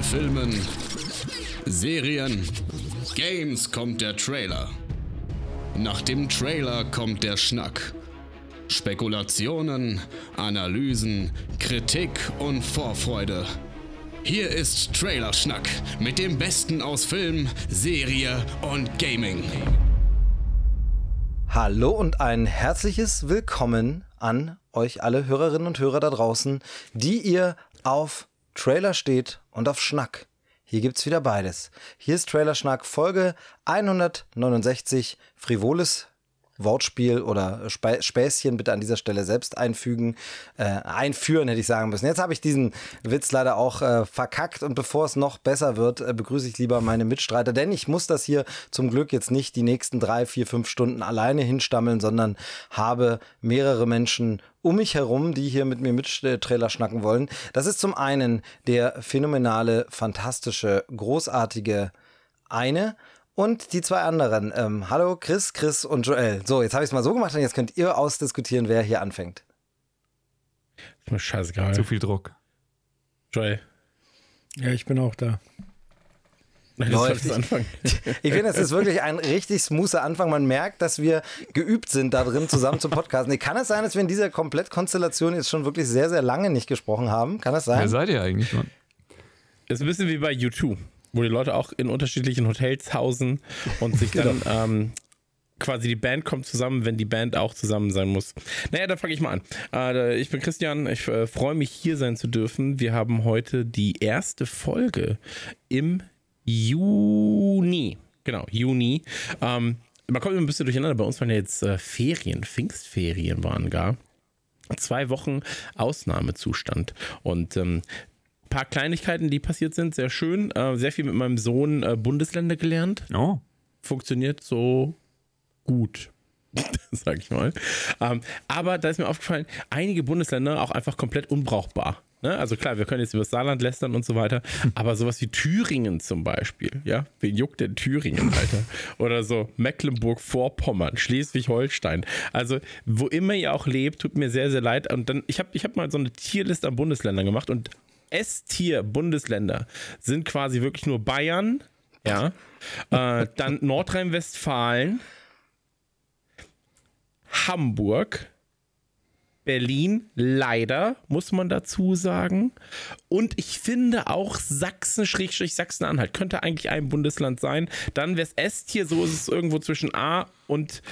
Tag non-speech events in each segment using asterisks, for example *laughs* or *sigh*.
den Filmen, Serien, Games kommt der Trailer. Nach dem Trailer kommt der Schnack. Spekulationen, Analysen, Kritik und Vorfreude. Hier ist Trailerschnack mit dem Besten aus Film, Serie und Gaming. Hallo und ein herzliches Willkommen an euch alle Hörerinnen und Hörer da draußen, die ihr auf Trailer steht und auf Schnack. Hier gibt's wieder beides. Hier ist Trailer Schnack Folge 169, frivoles Wortspiel oder Späßchen bitte an dieser Stelle selbst einfügen, äh, einführen hätte ich sagen müssen. Jetzt habe ich diesen Witz leider auch äh, verkackt und bevor es noch besser wird, äh, begrüße ich lieber meine Mitstreiter, denn ich muss das hier zum Glück jetzt nicht die nächsten drei, vier, fünf Stunden alleine hinstammeln, sondern habe mehrere Menschen um mich herum, die hier mit mir mit Trailer schnacken wollen. Das ist zum einen der phänomenale, fantastische, großartige eine und die zwei anderen. Ähm, hallo Chris, Chris und Joel. So, jetzt habe ich es mal so gemacht und jetzt könnt ihr ausdiskutieren, wer hier anfängt. Ist mir scheißegal. Zu viel Druck. Joel. Ja, ich bin auch da. Läuft. Ich, *laughs* ich finde, es ist wirklich ein richtig smoother Anfang. Man merkt, dass wir geübt sind, da drin zusammen zu podcasten. Kann es sein, dass wir in dieser Komplettkonstellation jetzt schon wirklich sehr, sehr lange nicht gesprochen haben? Kann das sein? Wer seid ihr eigentlich, Mann? Das ist ein bisschen wie bei YouTube wo die Leute auch in unterschiedlichen Hotels hausen und sich dann genau. ähm, quasi die Band kommt zusammen, wenn die Band auch zusammen sein muss. Naja, dann fange ich mal an. Äh, ich bin Christian, ich äh, freue mich hier sein zu dürfen. Wir haben heute die erste Folge im Juni. Genau, Juni. Ähm, man kommt immer ein bisschen durcheinander. Bei uns waren ja jetzt äh, Ferien, Pfingstferien waren gar zwei Wochen Ausnahmezustand. Und ähm, paar Kleinigkeiten, die passiert sind, sehr schön. Äh, sehr viel mit meinem Sohn äh, Bundesländer gelernt. Oh. Funktioniert so gut. *laughs* Sag ich mal. Ähm, aber da ist mir aufgefallen, einige Bundesländer auch einfach komplett unbrauchbar. Ne? Also klar, wir können jetzt über das Saarland lästern und so weiter, aber sowas wie Thüringen zum Beispiel, ja, wen juckt denn Thüringen, Alter? *laughs* Oder so Mecklenburg-Vorpommern, Schleswig-Holstein. Also wo immer ihr auch lebt, tut mir sehr, sehr leid. Und dann, ich habe ich hab mal so eine Tierliste an Bundesländern gemacht und S-Tier-Bundesländer sind quasi wirklich nur Bayern, ja, äh, dann Nordrhein-Westfalen, Hamburg, Berlin, leider, muss man dazu sagen. Und ich finde auch Sachsen, Schrägstrich Sachsen-Anhalt, könnte eigentlich ein Bundesland sein. Dann wäre es S-Tier, so ist es irgendwo zwischen A und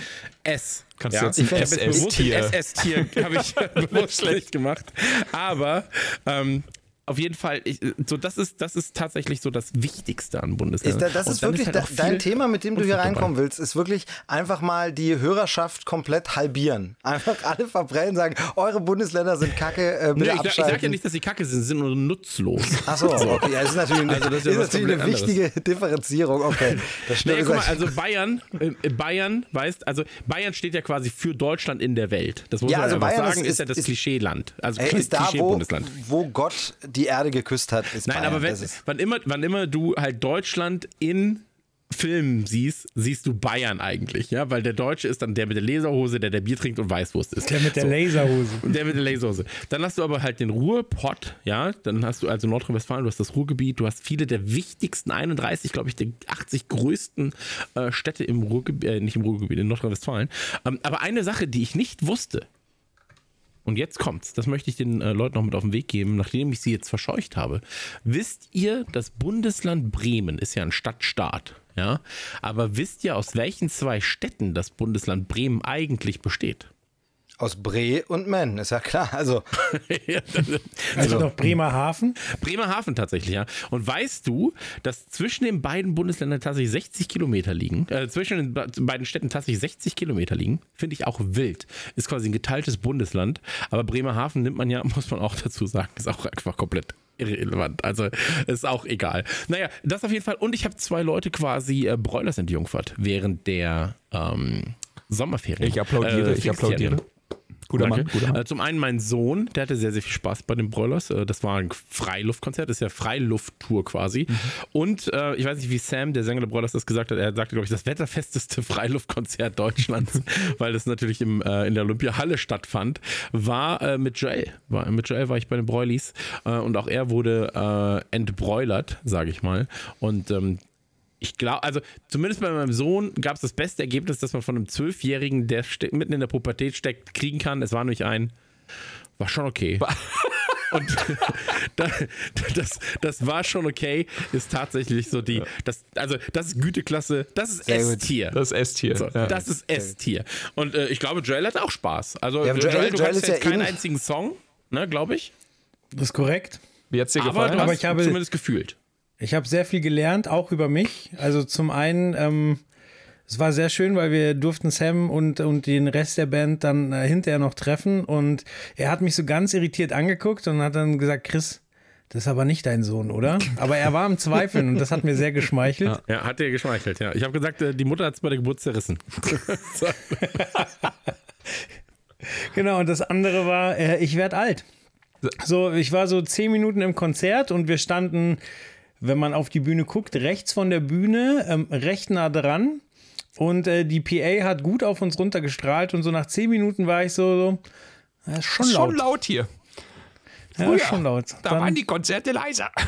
S. Kannst ja? du jetzt ein SS-Tier? SS-Tier habe ich bewusst schlecht gemacht. Aber ähm, auf jeden Fall, ich, so das ist, das ist tatsächlich so das Wichtigste an Bundesländern. Ist da, das ist wirklich ist halt dein Thema, mit dem du hier reinkommen dabei. willst, ist wirklich einfach mal die Hörerschaft komplett halbieren. Einfach alle verbrennen, sagen, eure Bundesländer sind kacke, äh, bitte nee, ich, ich sage ja nicht, dass sie kacke sind, sie sind nur nutzlos. Achso, okay, ja, das ist natürlich, eine, also das ist, ist natürlich eine wichtige anderes. Differenzierung. Okay, das nee, guck mal, also Bayern, äh, Bayern, weißt, also Bayern steht ja quasi für Deutschland in der Welt. Das muss ja, man also Bayern sagen, ist, ist, ja das Klischeeland. Also ey, ist da, wo, wo Gott die Erde geküsst hat, ist Nein, Bayern. aber wenn, wann, immer, wann immer du halt Deutschland in Filmen siehst, siehst du Bayern eigentlich, ja, weil der Deutsche ist dann der mit der Laserhose, der der Bier trinkt und Weißwurst ist. Der mit der so. Laserhose. Der mit der Laserhose. Dann hast du aber halt den Ruhrpott, ja, dann hast du also Nordrhein-Westfalen, du hast das Ruhrgebiet, du hast viele der wichtigsten 31, glaube ich, der 80 größten äh, Städte im Ruhrgebiet, äh, nicht im Ruhrgebiet, in Nordrhein-Westfalen. Ähm, aber eine Sache, die ich nicht wusste, und jetzt kommt's, das möchte ich den äh, Leuten noch mit auf den Weg geben, nachdem ich sie jetzt verscheucht habe. Wisst ihr, das Bundesland Bremen ist ja ein Stadtstaat, ja? Aber wisst ihr, aus welchen zwei Städten das Bundesland Bremen eigentlich besteht? Aus Bre und Men, ist ja klar. Also, *laughs* also noch Bremerhaven? Bremerhaven tatsächlich, ja. Und weißt du, dass zwischen den beiden Bundesländern tatsächlich 60 Kilometer liegen, äh, zwischen den beiden Städten tatsächlich 60 Kilometer liegen? Finde ich auch wild. Ist quasi ein geteiltes Bundesland. Aber Bremerhaven nimmt man ja, *laughs* muss man auch dazu sagen, ist auch einfach komplett irrelevant. Also ist auch egal. Naja, das auf jeden Fall. Und ich habe zwei Leute quasi äh, Broilers entjungfert während der ähm, Sommerferien. Ich applaudiere, äh, ich applaudiere. Guter Danke. Mann, guter Mann. Äh, zum einen mein Sohn, der hatte sehr, sehr viel Spaß bei den Broilers. Äh, das war ein Freiluftkonzert, das ist ja Freilufttour quasi. Mhm. Und äh, ich weiß nicht, wie Sam, der Sänger der Broilers, das gesagt hat. Er sagte, glaube ich, das wetterfesteste *laughs* Freiluftkonzert Deutschlands, *laughs* weil das natürlich im, äh, in der Olympiahalle stattfand, war äh, mit Joel. War, mit Joel war ich bei den Broilies und auch er wurde entbroilert, sage ich mal. Und ähm, ich glaube, also zumindest bei meinem Sohn gab es das beste Ergebnis, das man von einem Zwölfjährigen, der mitten in der Pubertät steckt, kriegen kann. Es war nämlich ein, war schon okay. *laughs* Und *laughs* da, das, das war schon okay, ist tatsächlich so die, das, also das ist Güteklasse, das ist. S-Tier. Das ist S-Tier. So, ja. Das ist S-Tier. Und äh, ich glaube, Joel hat auch Spaß. Also Ja, aber Joel, Joel- du Joel kannst ist jetzt ja keinen eh- einzigen Song, ne, glaube ich. Das ist korrekt. Wie hat's dir Aber gefallen? Aber hast ich habe- zumindest gefühlt. Ich habe sehr viel gelernt, auch über mich. Also zum einen, ähm, es war sehr schön, weil wir durften Sam und, und den Rest der Band dann äh, hinterher noch treffen und er hat mich so ganz irritiert angeguckt und hat dann gesagt, Chris, das ist aber nicht dein Sohn, oder? *laughs* Aber er war im Zweifeln und das hat mir sehr geschmeichelt. Ja, hat dir geschmeichelt, ja. Ich habe gesagt, äh, die Mutter hat es bei der Geburt zerrissen. so. *laughs* Genau, und das andere war, äh, ich werde alt. So, ich war so zehn Minuten im Konzert und wir standen, wenn man auf die Bühne guckt, rechts von der Bühne, ähm, recht nah dran. Und äh, die PA hat gut auf uns runtergestrahlt und so nach zehn Minuten war ich so, so äh, schon Ist laut. schon laut hier. Ja, Früher, schon laut. Da Dann- waren die Konzerte leiser. *laughs*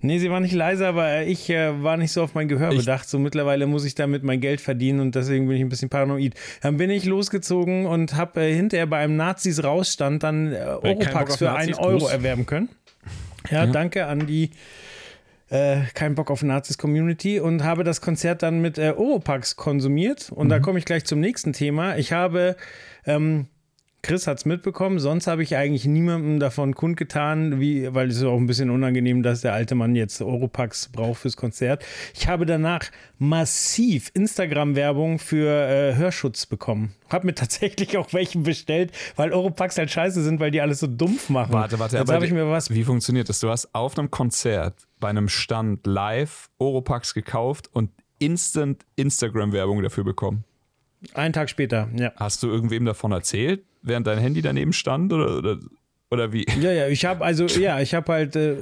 Nee, sie war nicht leise, aber ich äh, war nicht so auf mein Gehör Ich- bedacht. So mittlerweile muss ich damit mein Geld verdienen und deswegen bin ich ein bisschen paranoid. Dann bin ich losgezogen und habe äh, hinterher bei einem Nazis rausstand dann äh, auf für einen Euro erwerben können. Ja, danke an die äh, kein Bock auf Nazis Community und habe das Konzert dann mit äh, Oropax konsumiert. Und da komme ich gleich zum nächsten Thema. Ich habe ähm, Chris hat es mitbekommen, sonst habe ich eigentlich niemandem davon kundgetan, wie, weil es ist auch ein bisschen unangenehm, dass der alte Mann jetzt Europax braucht fürs Konzert. Ich habe danach massiv Instagram-Werbung für äh, Hörschutz bekommen. Habe mir *laughs* tatsächlich auch welche bestellt, weil Europax halt scheiße sind, weil die alles so dumpf machen. Warte, warte. Jetzt aber habe ich mir was. Wie funktioniert das? Du hast auf einem Konzert bei einem Stand live Oropax gekauft und instant Instagram-Werbung dafür bekommen. Einen Tag später, ja. Hast du irgendwem davon erzählt, während dein Handy daneben stand oder, oder, oder wie? Ja, ja, ich habe also, *laughs* ja, ich habe halt äh,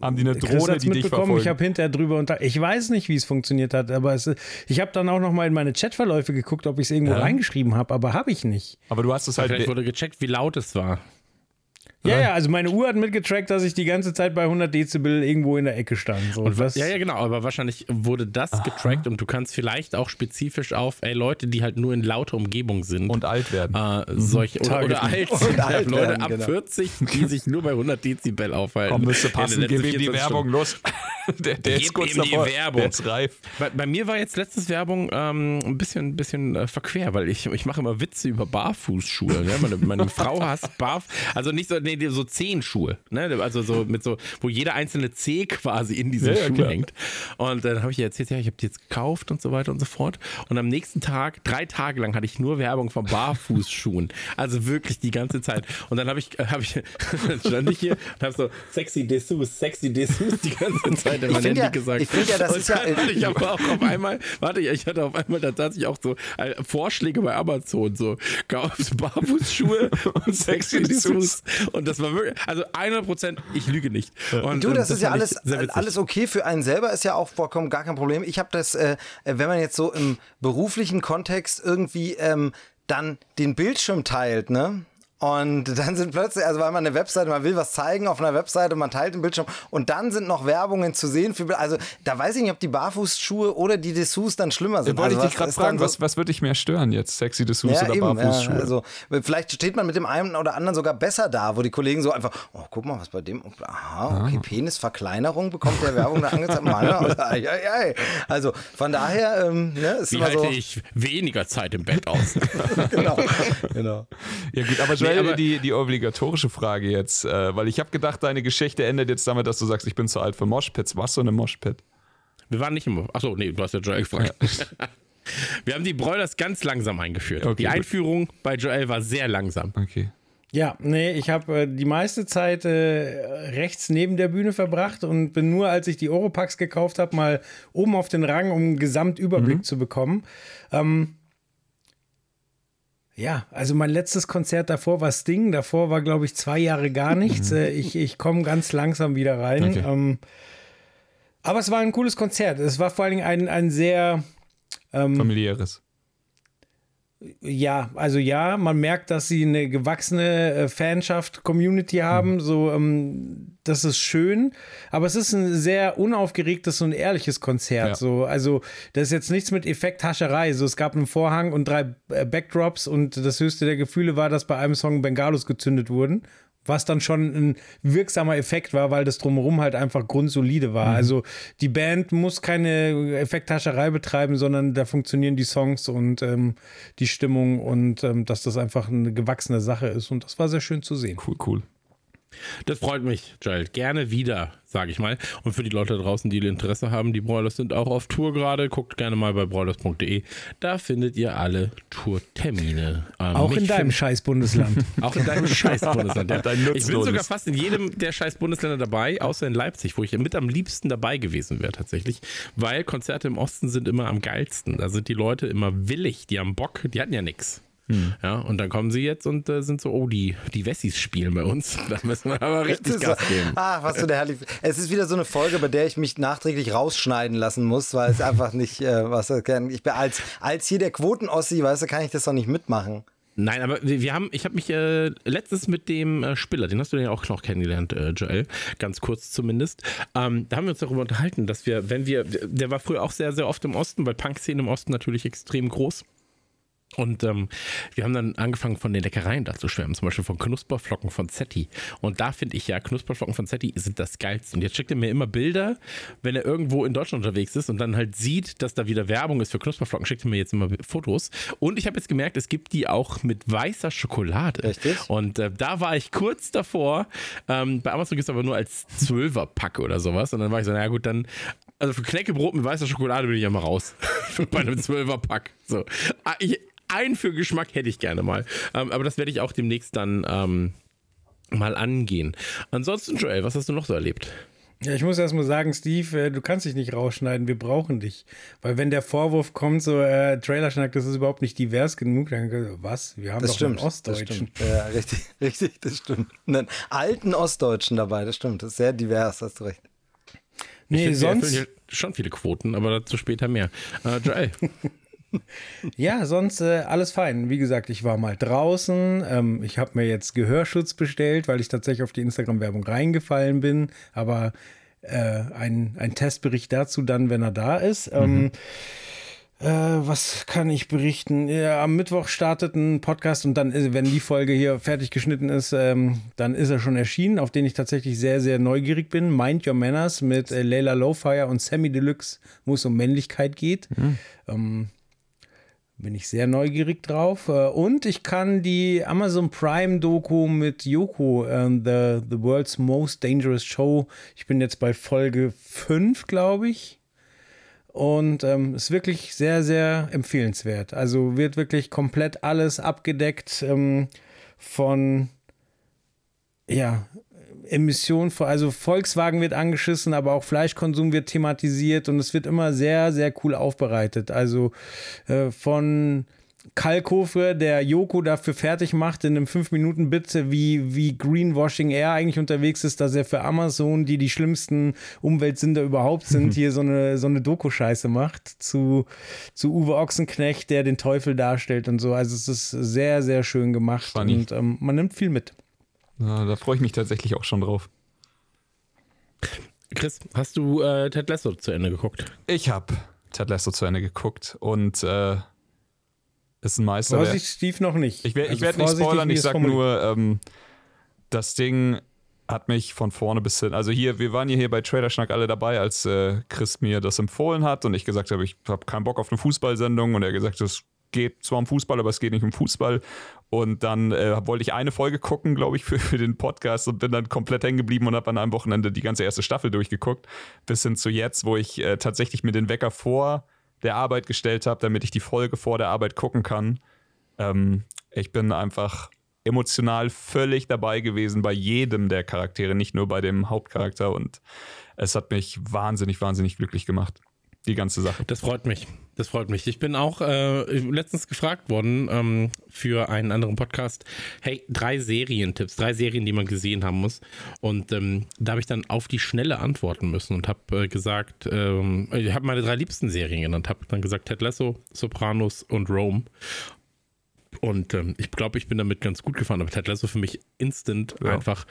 Haben die eine Drohne, die dich mitbekommen. Ich habe hinterher drüber unter. Ich weiß nicht, wie es funktioniert hat, aber es, ich habe dann auch noch mal in meine Chatverläufe geguckt, ob ich es irgendwo Ja. reingeschrieben habe, aber habe ich nicht. Aber du hast es halt. Vielleicht wurde gecheckt, wie laut es war. Ja, ja, also meine Uhr hat mitgetrackt, dass ich die ganze Zeit bei 100 Dezibel irgendwo in der Ecke stand. So, Und was, ja, ja, genau, aber wahrscheinlich wurde das getrackt und du kannst vielleicht auch spezifisch auf ey, Leute, die halt nur in lauter Umgebung sind. und alt werden. äh, solche, oder, oder alt, *laughs* Und sind, alt Leute werden, ab genau. 40, die sich nur bei 100 Dezibel aufhalten. Komm, müsste passen, gib ihm die 24 Werbung Stunden. los. *laughs* Der, der ist kurz ihm die davor. Werbung. Der ist reif. Bei, bei mir war jetzt letztes Werbung ähm, ein bisschen, bisschen äh, verquer, weil ich, ich mache immer Witze über Barfußschuhe. Ne? Meine, meine Frau hasst Barf, also nicht so, nee, die- so Zehenschuhe, ne? also so mit so, wo jeder einzelne Zeh quasi in diesem Ja, Schuh klar. hängt. Und dann habe ich ihr erzählt, ja, ich habe die jetzt gekauft und so weiter und so fort. Und am nächsten Tag, drei Tage lang, hatte ich nur Werbung von Barfußschuhen. Also wirklich die ganze Zeit. Und dann habe ich, äh, habe ich, dann *laughs* stand ich hier und habe so sexy Dessous, sexy Dessous die ganze Zeit in mein Handy ja- gesagt. ich find ja, das Und ist ja- hatte ich aber auch auf einmal, warte, ich hatte auf einmal tatsächlich auch so äh, Vorschläge bei Amazon, so kaufst Barfußschuhe *laughs* und sexy Dessous. Und das war wirklich, also 100 Prozent, ich lüge nicht. Und, Du, ähm, das, ist ja alles, alles okay für einen selber, ist ja auch vollkommen gar kein Problem. Ich habe das, äh, wenn man jetzt so im beruflichen Kontext irgendwie ähm, dann den Bildschirm teilt, ne? Und dann sind plötzlich, also weil man eine Webseite, man will was zeigen auf einer Webseite, man teilt den Bildschirm und dann sind noch Werbungen zu sehen für, also da weiß ich nicht, ob die Barfußschuhe oder die Dessous dann schlimmer sind. Wollte also ich dich gerade fragen, so- was, was würde dich mehr stören jetzt? Sexy Dessous ja, oder eben, Barfußschuhe? Ja, also vielleicht steht man mit dem einen oder anderen sogar besser da, wo die Kollegen so einfach, oh, guck mal, was bei dem, aha, okay, Penisverkleinerung bekommt der Werbung da angezeigt. Also, ai, ai, ai. also von daher, ähm, ne, ist Wie immer halte so. ich weniger Zeit im Bett aus? *laughs* genau, genau. Ja gut, aber Joel, Nee, aber- die, die obligatorische Frage jetzt, äh, weil ich habe gedacht, deine Geschichte endet jetzt damit, dass du sagst, ich bin zu alt für Moshpits. Warst du eine Moshpit? Wir waren nicht im. Achso, nee, du hast ja Joel gefragt. *laughs* Wir haben die Broilers ganz langsam eingeführt. Okay, die gut. Einführung bei Joel war sehr langsam. Okay. Ja, nee, ich habe äh, die meiste Zeit äh, rechts neben der Bühne verbracht und bin nur, als ich die Oropax gekauft habe, mal oben auf den Rang, um einen Gesamtüberblick zu bekommen. Ähm, Ja, also mein letztes Konzert davor war Sting. Davor war, glaube ich, zwei Jahre gar nichts. Mhm. Äh, ich ich komme ganz langsam wieder rein. Okay. Ähm, aber es war ein cooles Konzert. Es war vor allen Dingen ein, ein sehr, Familiäres. Ja, also ja, man merkt, dass sie eine gewachsene äh, Fanschaft, Community haben. So, ähm, das ist schön. Aber es ist ein sehr unaufgeregtes und ehrliches Konzert. Ja. So, also das ist jetzt nichts mit Effekthascherei. So, es gab einen Vorhang und drei äh, Backdrops und das höchste der Gefühle war, dass bei einem Song Bengalos gezündet wurden. Was dann schon ein wirksamer Effekt war, weil das drumherum halt einfach grundsolide war. Also die Band muss keine Effekthascherei betreiben, sondern da funktionieren die Songs und ähm, die Stimmung und ähm, dass das einfach eine gewachsene Sache ist. Und das war sehr schön zu sehen. Cool, cool. Das freut mich, Joel. Gerne wieder, sage ich mal. Und für die Leute da draußen, die Interesse haben, die Broilers sind auch auf Tour gerade. Guckt gerne mal bei broilers.de. Da findet ihr alle Tourtermine. Ähm, Auch *laughs* in deinem scheiß Bundesland. Auch in deinem Scheiß-Bundesland. Ja. *laughs* Dein Ich bin sogar fast in jedem der Scheiß-Bundesländer dabei, außer in Leipzig, wo ich mit am liebsten dabei gewesen wäre tatsächlich. Weil Konzerte im Osten sind immer am geilsten. Da sind die Leute immer willig, die haben Bock, die hatten ja nichts. Ja, und dann kommen sie jetzt und äh, sind so, oh, die, die Wessis spielen bei uns. *laughs* Da müssen wir aber richtig Gas geben. *laughs* Ah, was für der herrlich. Es ist wieder so eine Folge, bei der ich mich nachträglich rausschneiden lassen muss, weil es einfach nicht, äh, was ich bin als als hier der Quotenossi, weißt du, kann ich das doch nicht mitmachen. Nein, aber wir, wir haben, ich habe mich äh, letztens mit dem äh, Spiller, den hast du ja auch noch kennengelernt, äh, Joel, ganz kurz zumindest. Ähm, da haben wir uns darüber unterhalten, dass wir, wenn wir, der war früher auch sehr, sehr oft im Osten, weil Punk-Szene im Osten natürlich extrem groß. Und ähm, wir haben dann angefangen von den Leckereien da zu schwärmen, zum Beispiel von Knusperflocken von Zetti. Und da finde ich ja, Knusperflocken von Zetti sind das Geilste. Und jetzt schickt er mir immer Bilder, wenn er irgendwo in Deutschland unterwegs ist und dann halt sieht, dass da wieder Werbung ist für Knusperflocken, schickt er mir jetzt immer Fotos. Und ich habe jetzt gemerkt, es gibt die auch mit weißer Schokolade. Richtig. Und äh, da war ich kurz davor. Ähm, bei Amazon gibt es aber nur als Zwölfer-Pack oder sowas. Und dann war ich so, naja gut, dann also für Knäckebrot mit weißer Schokolade bin ich ja mal raus. *laughs* Bei einem Zwölfer-Pack. So. Ah, Ich, einen für Geschmack hätte ich gerne mal. Ähm, aber das werde ich auch demnächst dann ähm, mal angehen. Ansonsten, Joel, was hast du noch so erlebt? Ja, ich muss erst mal sagen, Steve, äh, du kannst dich nicht rausschneiden, wir brauchen dich. Weil wenn der Vorwurf kommt, so äh, Trailerschnack, das ist überhaupt nicht divers genug, dann was? Wir haben Das doch stimmt. einen Das Ostdeutschen. stimmt. Ja, richtig, *laughs* richtig, das stimmt. Einen alten Ostdeutschen dabei, das stimmt. Das ist sehr divers, hast du recht. Nee, Ich finde, wir sonst, schon viele Quoten, aber dazu später mehr. Äh, Joel, *laughs* *laughs* ja, sonst äh, alles fein. Wie gesagt, ich war mal draußen. Ähm, ich habe mir jetzt Gehörschutz bestellt, weil ich tatsächlich auf die Instagram-Werbung reingefallen bin. Aber äh, ein, ein Testbericht dazu dann, wenn er da ist. Ähm, äh, was kann ich berichten? Ja, am Mittwoch startet ein Podcast und dann, ist, wenn die Folge hier fertig geschnitten ist, ähm, dann ist er schon erschienen, auf den ich tatsächlich sehr, sehr neugierig bin. Mind Your Manners mit äh, Layla Lowfire und Sammy Deluxe, wo es um Männlichkeit geht. Ähm, bin ich sehr neugierig drauf. Äh, Und ich kann die Amazon Prime Doku mit Yoko, the, the World's Most Dangerous Show. Ich bin jetzt bei Folge 5, glaube ich. Und ähm, ist wirklich sehr, sehr empfehlenswert. Also wird wirklich komplett alles abgedeckt ähm, von, ja, Emissionen, also Volkswagen wird angeschissen, aber auch Fleischkonsum wird thematisiert und es wird immer sehr, sehr cool aufbereitet. Also äh, von Kalkofe, der Joko dafür fertig macht in einem 5-Minuten-Bit, wie, wie Greenwashing er eigentlich unterwegs ist, dass er für Amazon, die die schlimmsten Umweltsünder überhaupt sind, hier so eine, so eine Doku-Scheiße macht, zu, zu Uwe Ochsenknecht, der den Teufel darstellt und so. Also es ist sehr, sehr schön gemacht Funny. und ähm, man nimmt viel mit. Ja, da freue ich mich tatsächlich auch schon drauf. Chris, hast du äh, Ted Lasso zu Ende geguckt? Ich habe Ted Lasso zu Ende geguckt und äh, ist ein Meisterwerk. Vorsicht, Steve noch nicht. Ich, wer- ich Also werde nicht vorsichtig, spoilern, ich es sag formuliert. nur, ähm, das Ding hat mich von vorne bis hin. Also hier, wir waren ja hier bei Trailerschnack alle dabei, als äh, Chris mir das empfohlen hat und ich gesagt habe, ich habe keinen Bock auf eine Fußballsendung und er gesagt, es geht zwar um Fußball, aber es geht nicht um Fußball. Und dann äh, wollte ich eine Folge gucken, glaube ich, für, für den Podcast und bin dann komplett hängen geblieben und habe an einem Wochenende die ganze erste Staffel durchgeguckt. Bis hin zu jetzt, wo ich äh, tatsächlich mir den Wecker vor der Arbeit gestellt habe, damit ich die Folge vor der Arbeit gucken kann. Ähm, ich bin einfach emotional völlig dabei gewesen bei jedem der Charaktere, nicht nur bei dem Hauptcharakter. Und es hat mich wahnsinnig, wahnsinnig glücklich gemacht. Die ganze Sache. Das freut mich. Das freut mich. Ich bin auch äh, letztens gefragt worden ähm, für einen anderen Podcast. Hey, drei Serientipps, drei Serien, die man gesehen haben muss. Und ähm, da habe ich dann auf die Schnelle antworten müssen und habe äh, gesagt, ähm, ich habe meine drei liebsten Serien genannt. Habe dann gesagt Ted Lasso, Sopranos und Rome. Und ähm, ich glaube, ich bin damit ganz gut gefahren. Aber Ted Lasso für mich instant Ja. einfach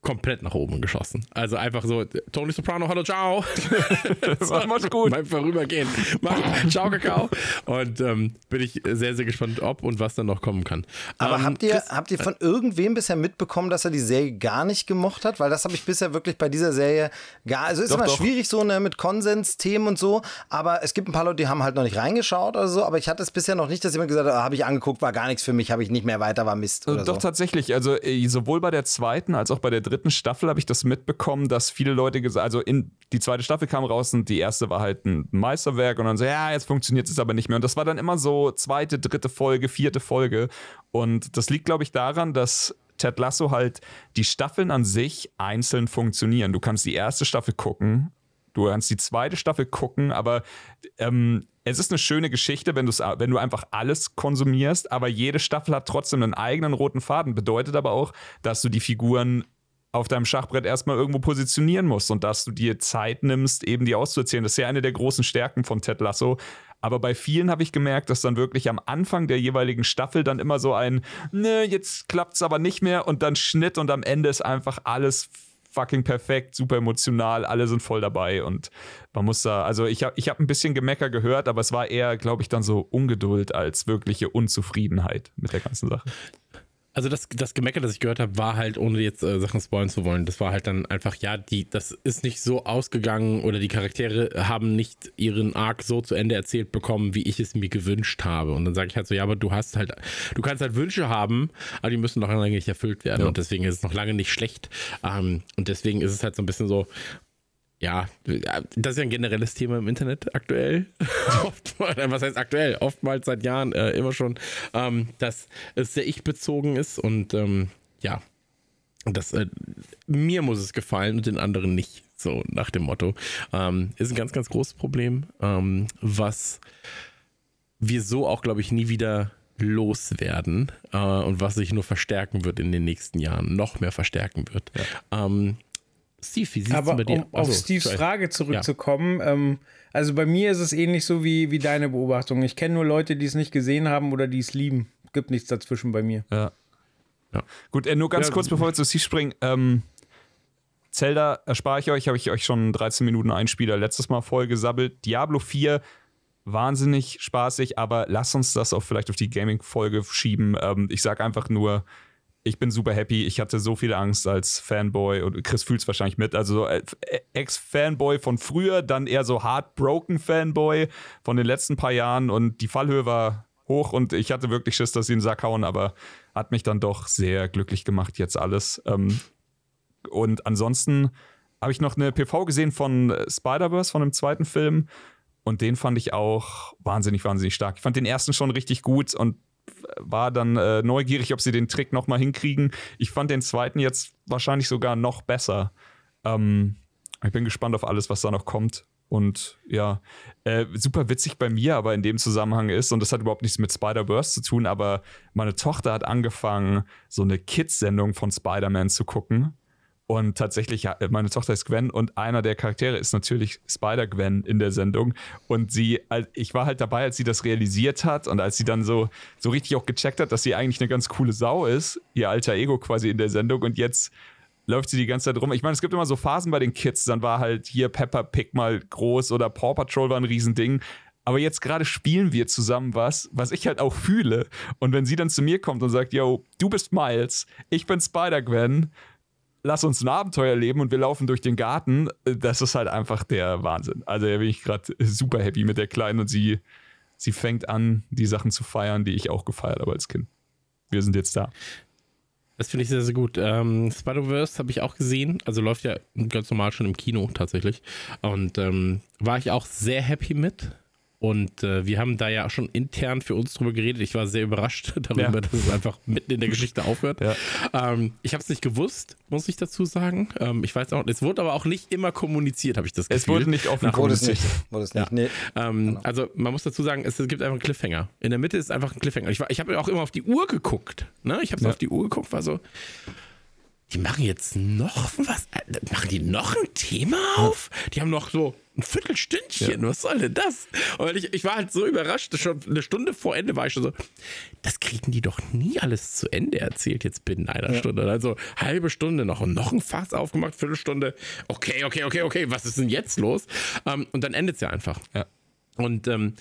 komplett nach oben geschossen. Also einfach so, Tony Soprano, hallo, ciao. *laughs* Das war Mach's gut. Beim Vorübergehen. Mach, ciao, Kakao. Und ähm, bin ich sehr, sehr gespannt, ob und was dann noch kommen kann. Aber ähm, habt, ihr, Chris- habt ihr von irgendwem bisher mitbekommen, dass er die Serie gar nicht gemocht hat? Weil das habe ich bisher wirklich bei dieser Serie gar. Also ist Doch, immer doch. schwierig so ne, mit Konsensthemen und so. Aber es gibt ein paar Leute, die haben halt noch nicht reingeschaut oder so. Aber ich hatte es bisher noch nicht, dass jemand gesagt hat, ah, habe ich angeguckt, war gar nichts für mich, habe ich nicht mehr weiter, war Mist. Oder Doch, so. tatsächlich. Also äh, sowohl bei der zweiten als auch bei der dritten Staffel habe ich das mitbekommen, dass viele Leute gesagt also in die zweite Staffel kam raus und die erste war halt ein Meisterwerk und dann so, ja, jetzt funktioniert es aber nicht mehr. Und das war dann immer so zweite, dritte Folge, vierte Folge. Und das liegt, glaube ich, daran, dass Ted Lasso halt die Staffeln an sich einzeln funktionieren. Du kannst die erste Staffel gucken, Du kannst die zweite Staffel gucken, aber ähm, es ist eine schöne Geschichte, wenn, wenn du einfach alles konsumierst, aber jede Staffel hat trotzdem einen eigenen roten Faden. Bedeutet aber auch, dass du die Figuren auf deinem Schachbrett erstmal irgendwo positionieren musst und dass du dir Zeit nimmst, eben die auszuerzählen. Das ist ja eine der großen Stärken von Ted Lasso. Aber bei vielen habe ich gemerkt, dass dann wirklich am Anfang der jeweiligen Staffel dann immer so ein, ne, jetzt klappt es aber nicht mehr und dann Schnitt und am Ende ist einfach alles fucking perfekt, super emotional, alle sind voll dabei und man muss da, also ich habe ich hab ein bisschen Gemecker gehört, aber es war eher, glaube ich, dann so Ungeduld als wirkliche Unzufriedenheit mit der ganzen Sache. Also das, das Gemecker, das ich gehört habe, war halt, ohne jetzt äh, Sachen spoilen zu wollen, das war halt dann einfach, ja, die, das ist nicht so ausgegangen oder die Charaktere haben nicht ihren Arc so zu Ende erzählt bekommen, wie ich es mir gewünscht habe. Und dann sage ich halt so, ja, aber du hast halt, du kannst halt Wünsche haben, aber die müssen noch lange nicht erfüllt werden. Und deswegen ist es noch lange nicht schlecht. Ähm, und deswegen ist es halt so ein bisschen so, ja, das ist ja ein generelles Thema im Internet aktuell. *laughs* Oftmals, was heißt aktuell? Oftmals seit Jahren äh, immer schon, ähm, dass es sehr ich-bezogen ist und ähm, ja, das, äh, mir muss es gefallen und den anderen nicht. So nach dem Motto. Ähm, ist ein ganz, ganz großes Problem, ähm, was wir so auch, glaube ich, nie wieder loswerden äh, und was sich nur verstärken wird in den nächsten Jahren, noch mehr verstärken wird. Ähm, Steve, wie sieht es Aber bei dir um auf Achso, Steves sorry. Frage zurückzukommen, ähm, also bei mir ist es ähnlich so wie, wie deine Beobachtung. Ich kenne nur Leute, die es nicht gesehen haben oder die es lieben. Gibt nichts dazwischen bei mir. Ja. Ja. Gut, äh, nur ganz Ja. kurz, bevor wir zu Sie springen. Ähm, Zelda erspare ich euch, habe ich euch schon 13 Minuten Einspieler letztes Mal voll gesabbelt. Diablo 4, wahnsinnig spaßig, aber lass uns das auch vielleicht auf die Gaming-Folge schieben. Ähm, ich sage einfach nur, ich bin super happy. Ich hatte so viel Angst als Fanboy und Chris fühlt es wahrscheinlich mit. Also so, äh, Ex-Fanboy von früher, dann eher so heartbroken Fanboy von den letzten paar Jahren und die Fallhöhe war hoch und ich hatte wirklich Schiss, dass sie in den Sack hauen, aber hat mich dann doch sehr glücklich gemacht jetzt alles. Ähm, und ansonsten habe ich noch eine PV gesehen von äh, Spider-Verse, von dem zweiten Film. Und den fand ich auch wahnsinnig, wahnsinnig stark. Ich fand den ersten schon richtig gut und war dann äh, neugierig, ob sie den Trick nochmal hinkriegen. Ich fand den zweiten jetzt wahrscheinlich sogar noch besser. Ähm, ich bin gespannt auf alles, was da noch kommt. Und ja, äh, super witzig bei mir, aber in dem Zusammenhang ist, und das hat überhaupt nichts mit Spider-Verse zu tun, aber meine Tochter hat angefangen, so eine Kids-Sendung von Spider-Man zu gucken. Und tatsächlich, ja, meine Tochter ist Gwen und einer der Charaktere ist natürlich Spider-Gwen in der Sendung. Und sie, ich war halt dabei, als sie das realisiert hat und als sie dann so, so richtig auch gecheckt hat, dass sie eigentlich eine ganz coole Sau ist, ihr alter Ego quasi in der Sendung. Und jetzt läuft sie die ganze Zeit rum. Ich meine, es gibt immer so Phasen bei den Kids, dann war halt hier Peppa Pig mal groß oder Paw Patrol war ein Riesending. Aber jetzt gerade spielen wir zusammen was, was ich halt auch fühle. Und wenn sie dann zu mir kommt und sagt, yo, du bist Miles, ich bin Spider-Gwen, lass uns ein Abenteuer leben und wir laufen durch den Garten, das ist halt einfach der Wahnsinn. Also da bin ich gerade super happy mit der Kleinen und sie, sie fängt an, die Sachen zu feiern, die ich auch gefeiert habe als Kind. Wir sind jetzt da. Das finde ich sehr, sehr gut. Ähm, Spider-Verse habe ich auch gesehen. Also läuft ja ganz normal schon im Kino tatsächlich. Und ähm, war ich auch sehr happy mit. Und äh, wir haben da ja schon intern für uns drüber geredet. Ich war sehr überrascht *laughs* darüber, ja. dass es einfach mitten in der Geschichte aufhört. Ja. Ähm, ich habe es nicht gewusst, muss ich dazu sagen. Ähm, ich weiß auch, es wurde aber auch nicht immer kommuniziert, habe ich das Gefühl. Es wurde nicht offen kommuniziert. Wurde es nicht. Ja. Nee. Ähm, genau. Also man muss dazu sagen, es, gibt einfach einen Cliffhanger. In der Mitte ist einfach ein Cliffhanger. Ich, ich habe auch immer auf die Uhr geguckt. Ne? Ich habe ja. auf die Uhr geguckt, war so, die machen jetzt noch was, äh, machen die noch ein Thema auf? Die haben noch so ein Viertelstündchen, ja. was soll denn das? Und ich, ich war halt so überrascht, schon eine Stunde vor Ende war ich schon so, das kriegen die doch nie alles zu Ende erzählt jetzt binnen einer ja. Stunde. Also halbe Stunde noch und noch ein Fass aufgemacht, Viertelstunde, okay, okay, okay, okay, was ist denn jetzt los? Um, ähm, und dann endet es ja einfach. Ja. Und ähm,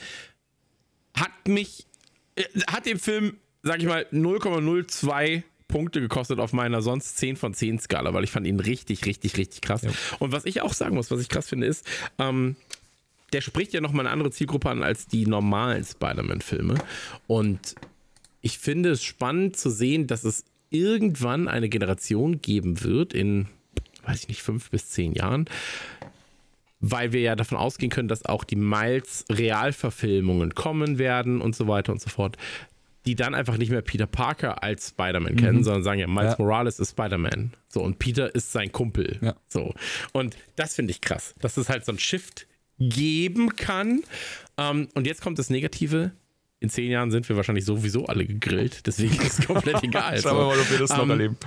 hat mich, äh, hat dem Film, sag ich mal, 0,02 Punkte gekostet auf meiner sonst 10 von 10 Skala, weil ich fand ihn richtig, richtig, richtig krass. Ja. Und was ich auch sagen muss, was ich krass finde, ist, ähm, der spricht ja nochmal eine andere Zielgruppe an als die normalen Spider-Man-Filme. Und ich finde es spannend zu sehen, dass es irgendwann eine Generation geben wird in, weiß ich nicht, fünf bis zehn Jahren, weil wir ja davon ausgehen können, dass auch die Miles Realverfilmungen kommen werden und so weiter und so fort, die dann einfach nicht mehr Peter Parker als Spider-Man mhm. kennen, sondern sagen ja, Miles ja. Morales ist Spider-Man. So, und Peter ist sein Kumpel. Ja. So. Und das finde ich krass, dass es halt so ein Shift geben kann. Um, ähm, und jetzt kommt das Negative. In zehn Jahren sind wir wahrscheinlich sowieso alle gegrillt, deswegen ist es komplett *laughs* egal. Schauen wir mal, ob wir das um, noch ähm, erleben.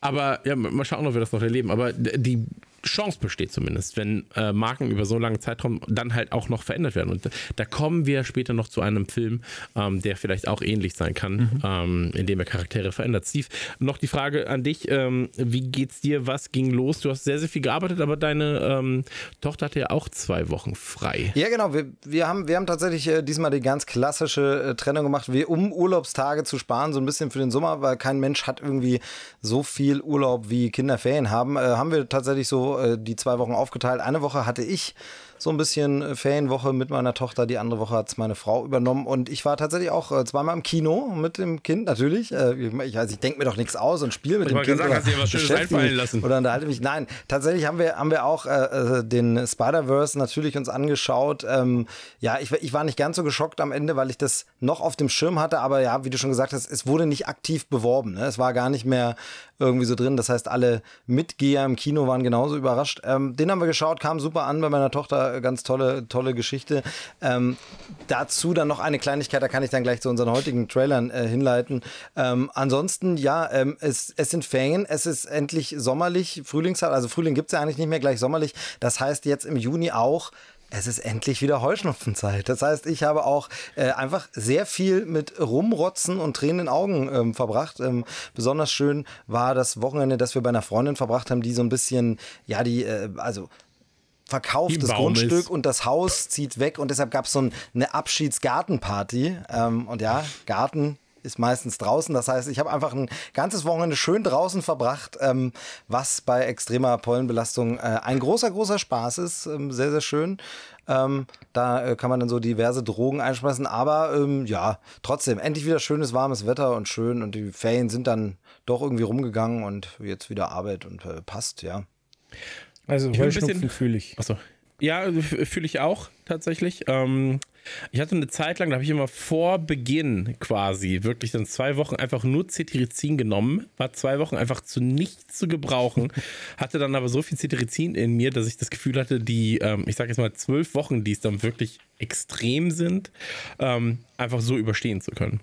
Aber ja, mal schauen, ob wir das noch erleben. Aber die Chance besteht zumindest, wenn äh, Marken über so lange Zeitraum dann halt auch noch verändert werden. Und da kommen wir später noch zu einem Film, ähm, der vielleicht auch ähnlich sein kann, mhm. ähm, indem er Charaktere verändert. Steve, noch die Frage an dich: ähm, Wie geht's dir? Was ging los? Du hast sehr, sehr viel gearbeitet, aber deine ähm, Tochter hatte ja auch zwei Wochen frei. Ja, genau. Wir, wir, haben, wir haben tatsächlich äh, diesmal die ganz klassische äh, Trennung gemacht, wie, um Urlaubstage zu sparen, so ein bisschen für den Sommer, weil kein Mensch hat irgendwie so viel Urlaub wie Kinderferien haben. Äh, haben wir tatsächlich so äh, die zwei Wochen aufgeteilt. Eine Woche hatte ich so ein bisschen äh, Ferienwoche mit meiner Tochter. Die andere Woche hat es meine Frau übernommen. Und ich war tatsächlich auch äh, zweimal im Kino mit dem Kind, natürlich. Äh, ich weiß, ich denke mir doch nichts aus und spiele mit ich dem Kind. Sagen, hast du dir was Schönes einfallen lassen. Oder unterhalte mich. Nein, tatsächlich haben wir, haben wir auch äh, den Spider-Verse natürlich uns angeschaut. Ähm, ja, ich, ich war nicht ganz so geschockt am Ende, weil ich das noch auf dem Schirm hatte. Aber ja, wie du schon gesagt hast, es wurde nicht aktiv beworben. Ne? Es war gar nicht mehr irgendwie so drin. Das heißt, alle Mitgeher im Kino waren genauso überrascht. Ähm, den haben wir geschaut, kam super an bei meiner Tochter. Ganz tolle, tolle Geschichte. Ähm, dazu dann noch eine Kleinigkeit, da kann ich dann gleich zu unseren heutigen Trailern äh, hinleiten. Ähm, ansonsten, ja, ähm, es, es sind Ferien, es ist endlich sommerlich, Frühlingszeit, also Frühling gibt es ja eigentlich nicht mehr gleich sommerlich. Das heißt jetzt im Juni auch es ist endlich wieder Heuschnupfenzeit. Das heißt, ich habe auch äh, einfach sehr viel mit Rumrotzen und tränenden Augen ähm, verbracht. Ähm, besonders schön war das Wochenende, das wir bei einer Freundin verbracht haben, die so ein bisschen, ja, die, äh, also verkauft das Grundstück ist. und das Haus zieht weg und deshalb gab es so ein, eine Abschiedsgartenparty. Ähm, und ja, Garten ist meistens draußen. Das heißt, ich habe einfach ein ganzes Wochenende schön draußen verbracht, ähm, was bei extremer Pollenbelastung äh, ein großer, großer Spaß ist. Ähm, sehr, sehr schön. Ähm, da äh, kann man dann so diverse Drogen einspeisen. Aber ähm, ja, trotzdem, endlich wieder schönes, warmes Wetter und schön. Und die Ferien sind dann doch irgendwie rumgegangen und jetzt wieder Arbeit und äh, passt, ja. Also Heuschnupfen fühle ich. Achso. Ja, fühle ich auch tatsächlich. Ähm, ich hatte eine Zeit lang, da habe ich immer vor Beginn quasi wirklich dann zwei Wochen einfach nur Cetirizin genommen, war zwei Wochen einfach zu nichts zu gebrauchen, *laughs* hatte dann aber so viel Cetirizin in mir, dass ich das Gefühl hatte, die, ähm, ich sage jetzt mal zwölf Wochen, die es dann wirklich extrem sind, ähm, einfach so überstehen zu können.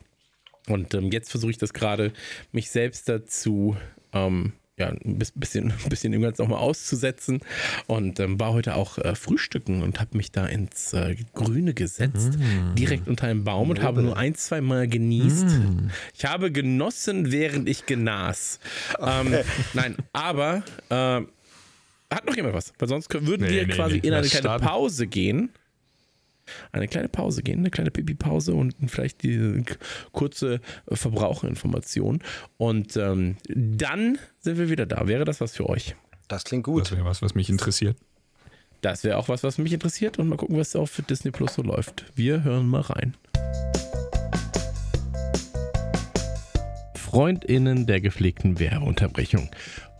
Und ähm, jetzt versuche ich das gerade, mich selbst dazu ähm, ja, ein bisschen, *laughs* ein bisschen dem Ganzen nochmal auszusetzen und ähm, war heute auch äh, frühstücken und habe mich da ins äh, Grüne gesetzt, mm. direkt unter einem Baum und habe nur ein, zwei Mal genießt. Mm. Ich habe genossen, während ich genas. Ähm, nein, aber äh, hat noch jemand was? Weil sonst würden nee, wir nee, quasi nee, in eine kleine Pause gehen eine kleine Pause gehen, eine kleine Pipi-Pause und vielleicht die kurze Verbraucherinformation. Und ähm, dann sind wir wieder da. Wäre das was für euch? Das klingt gut. Das wäre was, was mich interessiert. Das wäre auch was, was mich interessiert. Und mal gucken, was auf Disney Plus so läuft. Wir hören mal rein. Freundinnen der gepflegten Werbeunterbrechung.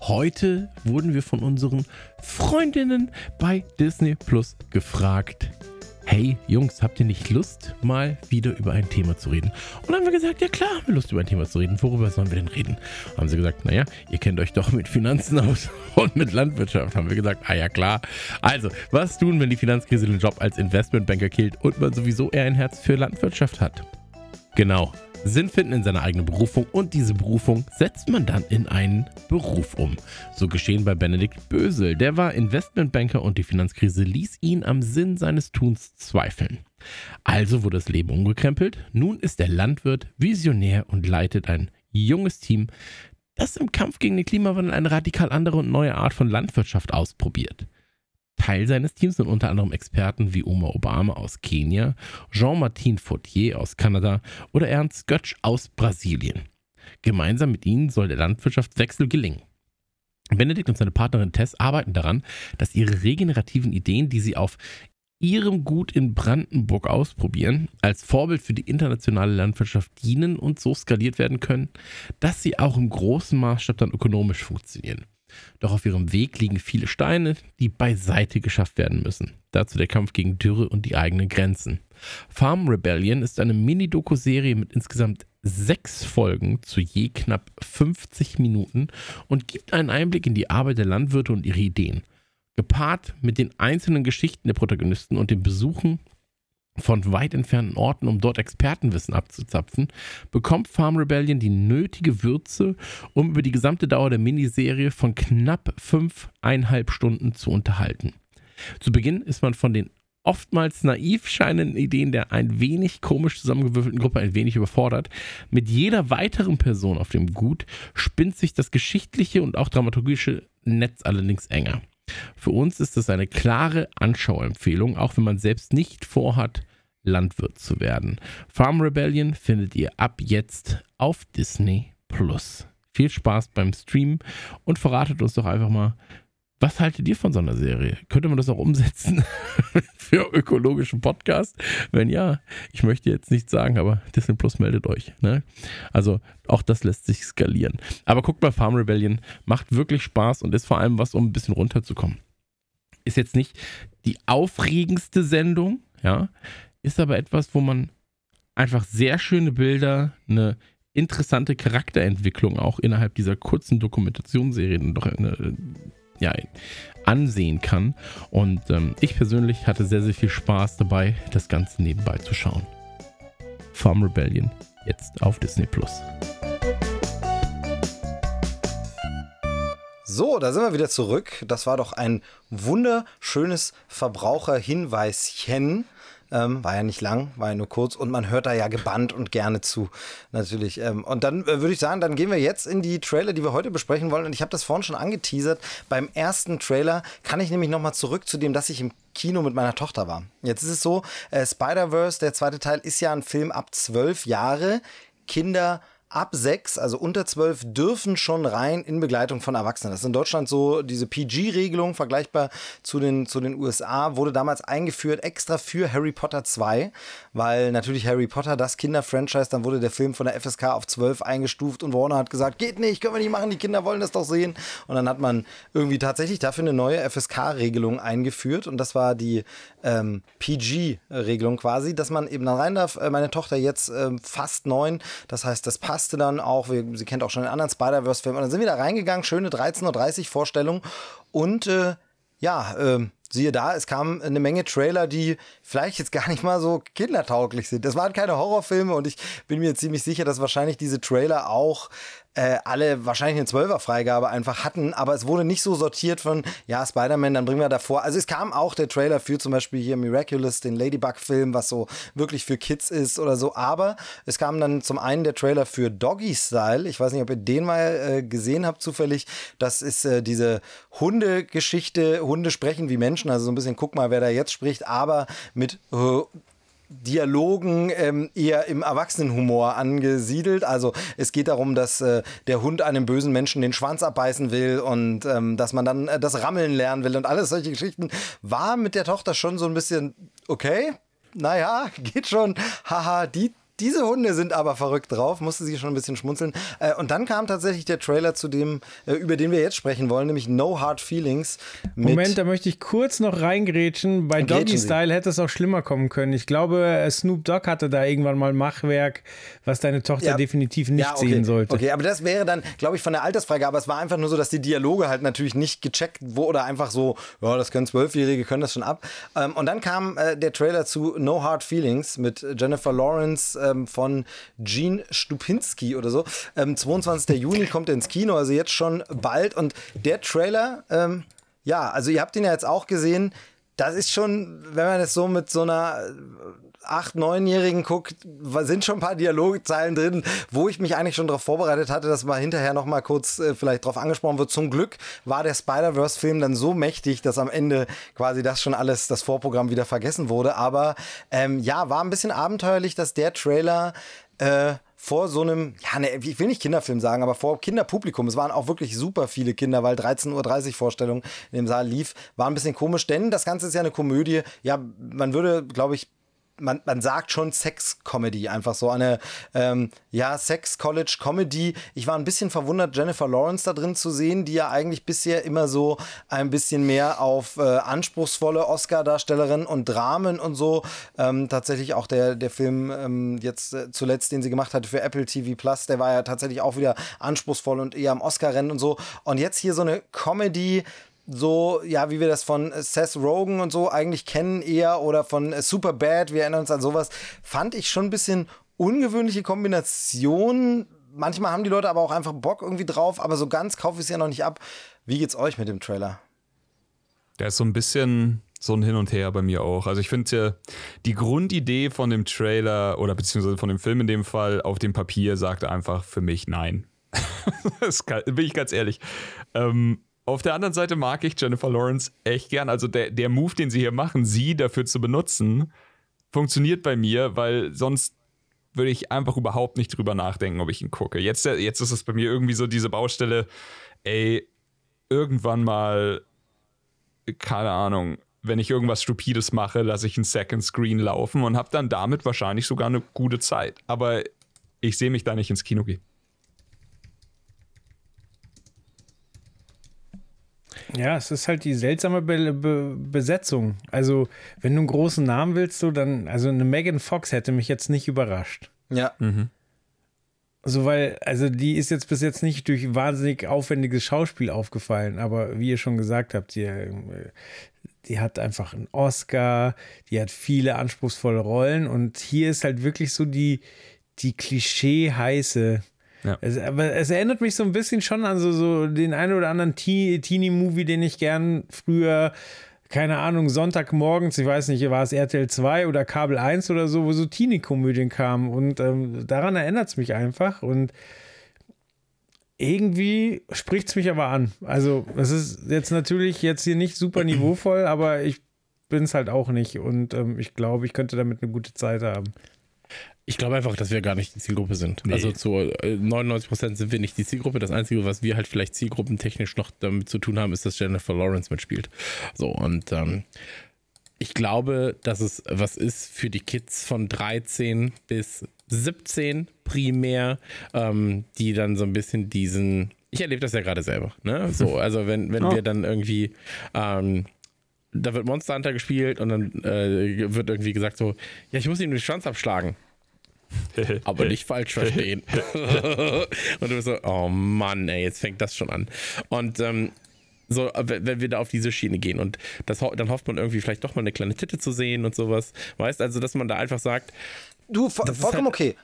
Heute wurden wir von unseren Freundinnen bei Disney Plus gefragt, hey Jungs, habt ihr nicht Lust, mal wieder über ein Thema zu reden? Und dann haben wir gesagt, ja klar, haben wir Lust über ein Thema zu reden. Worüber sollen wir denn reden? Haben sie gesagt, naja, ihr kennt euch doch mit Finanzen aus *laughs* und mit Landwirtschaft. Haben wir gesagt, ah ja klar. Also, was tun, wenn die Finanzkrise den Job als Investmentbanker killt und man sowieso eher ein Herz für Landwirtschaft hat? Genau, Sinn finden in seiner eigenen Berufung und diese Berufung setzt man dann in einen Beruf um. So geschehen bei Benedikt Bösel. Der war Investmentbanker und die Finanzkrise ließ ihn am Sinn seines Tuns zweifeln. Also wurde das Leben umgekrempelt. Nun ist er Landwirt, Visionär und leitet ein junges Team, das im Kampf gegen den Klimawandel eine radikal andere und neue Art von Landwirtschaft ausprobiert. Teil seines Teams sind unter anderem Experten wie Oma Obama aus Kenia, Jean-Martin Fautier aus Kanada oder Ernst Götsch aus Brasilien. Gemeinsam mit ihnen soll der Landwirtschaftswechsel gelingen. Benedikt und seine Partnerin Tess arbeiten daran, dass ihre regenerativen Ideen, die sie auf ihrem Gut in Brandenburg ausprobieren, als Vorbild für die internationale Landwirtschaft dienen und so skaliert werden können, dass sie auch im großen Maßstab dann ökonomisch funktionieren. Doch auf ihrem Weg liegen viele Steine, die beiseite geschafft werden müssen. Dazu der Kampf gegen Dürre und die eigenen Grenzen. Farm Rebellion ist eine Mini-Doku-Serie mit insgesamt sechs Folgen zu je knapp 50 Minuten und gibt einen Einblick in die Arbeit der Landwirte und ihre Ideen. Gepaart mit den einzelnen Geschichten der Protagonisten und den Besuchen von weit entfernten Orten, um dort Expertenwissen abzuzapfen, bekommt Farm Rebellion die nötige Würze, um über die gesamte Dauer der Miniserie von knapp fünfeinhalb Stunden zu unterhalten. Zu Beginn ist man von den oftmals naiv scheinenden Ideen der ein wenig komisch zusammengewürfelten Gruppe ein wenig überfordert. Mit jeder weiteren Person auf dem Gut spinnt sich das geschichtliche und auch dramaturgische Netz allerdings enger. Für uns ist das eine klare Anschauempfehlung, auch wenn man selbst nicht vorhat, Landwirt zu werden. Farm Rebellion findet ihr ab jetzt auf Disney Plus. Viel Spaß beim Stream und verratet uns doch einfach mal, was haltet ihr von so einer Serie? Könnte man das auch umsetzen *laughs* für ökologischen Podcast? Wenn ja, ich möchte jetzt nichts sagen, aber Disney Plus meldet euch. Ne? Also auch das lässt sich skalieren. Aber guckt mal, Farm Rebellion macht wirklich Spaß und ist vor allem was, um ein bisschen runterzukommen. Ist jetzt nicht die aufregendste Sendung, ja, ist aber etwas, wo man einfach sehr schöne Bilder, eine interessante Charakterentwicklung auch innerhalb dieser kurzen Dokumentationsserie doch eine ja, ansehen kann. Und ähm, ich persönlich hatte sehr, sehr viel Spaß dabei, das Ganze nebenbei zu schauen. Farm Rebellion, jetzt auf Disney Plus. So, da sind wir wieder zurück. Das war doch ein wunderschönes Verbraucherhinweischen ähm, war ja nicht lang, war ja nur kurz und man hört da ja gebannt und gerne zu, natürlich. Ähm, und dann äh, würde ich sagen, dann gehen wir jetzt in die Trailer, die wir heute besprechen wollen. Und ich habe das vorhin schon angeteasert. Beim ersten Trailer kann ich nämlich nochmal zurück zu dem, dass ich im Kino mit meiner Tochter war. Jetzt ist es so, äh, Spider-Verse, der zweite Teil, ist ja ein Film ab zwölf Jahre. Kinder ab sechs, also unter zwölf, dürfen schon rein in Begleitung von Erwachsenen. Das ist in Deutschland so, diese PG-Regelung, vergleichbar zu den, zu den USA, wurde damals eingeführt extra für Harry Potter 2, weil natürlich Harry Potter das Kinderfranchise, dann wurde der Film von der FSK auf 12 eingestuft und Warner hat gesagt, geht nicht, können wir nicht machen, die Kinder wollen das doch sehen. Und dann hat man irgendwie tatsächlich dafür eine neue FSK-Regelung eingeführt und das war die ähm, PG-Regelung quasi, dass man eben dann rein darf. Äh, meine Tochter jetzt ähm, fast neun, das heißt, das passt passte dann auch, wir, sie kennt auch schon den anderen Spider-Verse-Film. Und dann sind wir da reingegangen, schöne 13.30 Uhr Vorstellung. Und äh, ja, äh, siehe da, es kamen eine Menge Trailer, die vielleicht jetzt gar nicht mal so kindertauglich sind. Das waren keine Horrorfilme und ich bin mir ziemlich sicher, dass wahrscheinlich diese Trailer auch äh, alle wahrscheinlich eine Zwölfer-Freigabe einfach hatten, aber es wurde nicht so sortiert von, ja, Spider-Man, dann bringen wir davor. Also es kam auch der Trailer für zum Beispiel hier Miraculous, den Ladybug-Film, was so wirklich für Kids ist oder so, aber es kam dann zum einen der Trailer für Doggy Style. Ich weiß nicht, ob ihr den mal äh, gesehen habt, zufällig. Das ist äh, diese Hundegeschichte, Hunde sprechen wie Menschen, also so ein bisschen, guck mal, wer da jetzt spricht, aber mit äh, Dialogen ähm, eher im Erwachsenenhumor angesiedelt. Also es geht darum, dass äh, der Hund einem bösen Menschen den Schwanz abbeißen will und ähm, dass man dann äh, das Rammeln lernen will und alles solche Geschichten. War mit der Tochter schon so ein bisschen okay. Naja, *laughs* geht schon. Haha, die diese Hunde sind aber verrückt drauf, musste sie schon ein bisschen schmunzeln. Äh, und dann kam tatsächlich der Trailer zu dem, äh, über den wir jetzt sprechen wollen, nämlich No Hard Feelings. Moment, da möchte ich kurz noch reingrätschen. Bei Doggy Style hätte es auch schlimmer kommen können. Ich glaube, äh, Snoop Dogg hatte da irgendwann mal Machwerk, was deine Tochter ja. definitiv nicht ja, okay. sehen sollte. Okay, aber das wäre dann, glaube ich, von der Altersfrage. Aber es war einfach nur so, dass die Dialoge halt natürlich nicht gecheckt wurden oder einfach so, ja, das können Zwölfjährige, können das schon ab. Ähm, und dann kam äh, der Trailer zu No Hard Feelings mit Jennifer Lawrence ähm, von Gene Stupinski oder so. Ähm, 22. *laughs* Juni kommt er ins Kino, also jetzt schon bald. Und der Trailer, ähm, ja, also ihr habt ihn ja jetzt auch gesehen. Das ist schon, wenn man es so mit so einer acht, neunjährigen guckt, sind schon ein paar Dialogzeilen drin, wo ich mich eigentlich schon darauf vorbereitet hatte, dass mal hinterher noch mal kurz äh, vielleicht drauf angesprochen wird. Zum Glück war der Spider-Verse-Film dann so mächtig, dass am Ende quasi das schon alles, das Vorprogramm wieder vergessen wurde. Aber ähm, ja, war ein bisschen abenteuerlich, dass der Trailer äh, vor so einem, ja, ne, ich will nicht Kinderfilm sagen, aber vor Kinderpublikum, es waren auch wirklich super viele Kinder, weil 13.30 Uhr Vorstellung in dem Saal lief, war ein bisschen komisch, denn das Ganze ist ja eine Komödie. Ja, man würde, glaube ich, man, man sagt schon Sex-Comedy, einfach so eine, ähm, ja, Sex-College-Comedy. Ich war ein bisschen verwundert, Jennifer Lawrence da drin zu sehen, die ja eigentlich bisher immer so ein bisschen mehr auf äh, anspruchsvolle Oscar-Darstellerin und Dramen und so. Ähm, tatsächlich auch der, der Film ähm, jetzt äh, zuletzt, den sie gemacht hatte für Apple TV Plus, der war ja tatsächlich auch wieder anspruchsvoll und eher am Oscar-Rennen und so. Und jetzt hier so eine Comedy, so, ja, wie wir das von Seth Rogen und so eigentlich kennen eher oder von Super Bad, wir erinnern uns an sowas, fand ich schon ein bisschen ungewöhnliche Kombination. Manchmal haben die Leute aber auch einfach Bock irgendwie drauf, aber so ganz kaufe ich es ja noch nicht ab. Wie geht's euch mit dem Trailer? Der ist so ein bisschen so ein Hin und Her bei mir auch. Also ich finde, die Grundidee von dem Trailer oder beziehungsweise von dem Film in dem Fall auf dem Papier sagt einfach für mich nein. *laughs* das bin ich ganz ehrlich. Ähm, auf der anderen Seite mag ich Jennifer Lawrence echt gern. Also der, der Move, den sie hier machen, sie dafür zu benutzen, funktioniert bei mir, weil sonst würde ich einfach überhaupt nicht drüber nachdenken, ob ich ihn gucke. Jetzt, jetzt ist es bei mir irgendwie so diese Baustelle, ey, irgendwann mal, keine Ahnung, wenn ich irgendwas Stupides mache, lasse ich einen Second Screen laufen und habe dann damit wahrscheinlich sogar eine gute Zeit. Aber ich sehe mich da nicht ins Kino gehen. Ja, es ist halt die seltsame Be Be Besetzung. Also, wenn du einen großen Namen willst, so dann, also eine Megan Fox hätte mich jetzt nicht überrascht. Ja. Mhm. So, weil, also die ist jetzt bis jetzt nicht durch wahnsinnig aufwendiges Schauspiel aufgefallen, aber wie ihr schon gesagt habt, die, die hat einfach einen Oscar, die hat viele anspruchsvolle Rollen und hier ist halt wirklich so die, die Klischee-heiße ja. Es, aber es erinnert mich so ein bisschen schon an so, so den einen oder anderen Teenie-Movie, den ich gern früher keine Ahnung, Sonntagmorgens, ich weiß nicht, war es RTL 2 oder Kabel 1 oder so, wo so Teenie-Komödien kamen. Und ähm, daran erinnert es mich einfach. Und irgendwie spricht es mich aber an. Also, es ist jetzt natürlich jetzt hier nicht super niveauvoll, aber ich bin es halt auch nicht. Und ähm, ich glaube, ich könnte damit eine gute Zeit haben. Ich glaube einfach, dass wir gar nicht die Zielgruppe sind. Nee. Also zu 99 äh, Prozent sind wir nicht die Zielgruppe. Das Einzige, was wir halt vielleicht zielgruppentechnisch noch damit zu tun haben, ist, dass Jennifer Lawrence mitspielt. So, und ähm, ich glaube, dass es was ist für die Kids von 13 bis 17 primär, ähm, die dann so ein bisschen diesen. Ich erlebe das ja gerade selber. Ne? So, *laughs* also wenn, wenn oh. wir dann irgendwie. Ähm, da wird Monster Hunter gespielt und dann äh, wird irgendwie gesagt so, ja, ich muss ihm den Schwanz abschlagen. *laughs* aber nicht falsch verstehen. *laughs* und du bist so, oh Mann, ey, jetzt fängt das schon an. Und ähm, so, wenn wir da auf diese Schiene gehen und das, dann hofft man irgendwie vielleicht doch mal eine kleine Titte zu sehen und sowas. Weißt also, dass man da einfach sagt, Du, vollkommen halt, okay.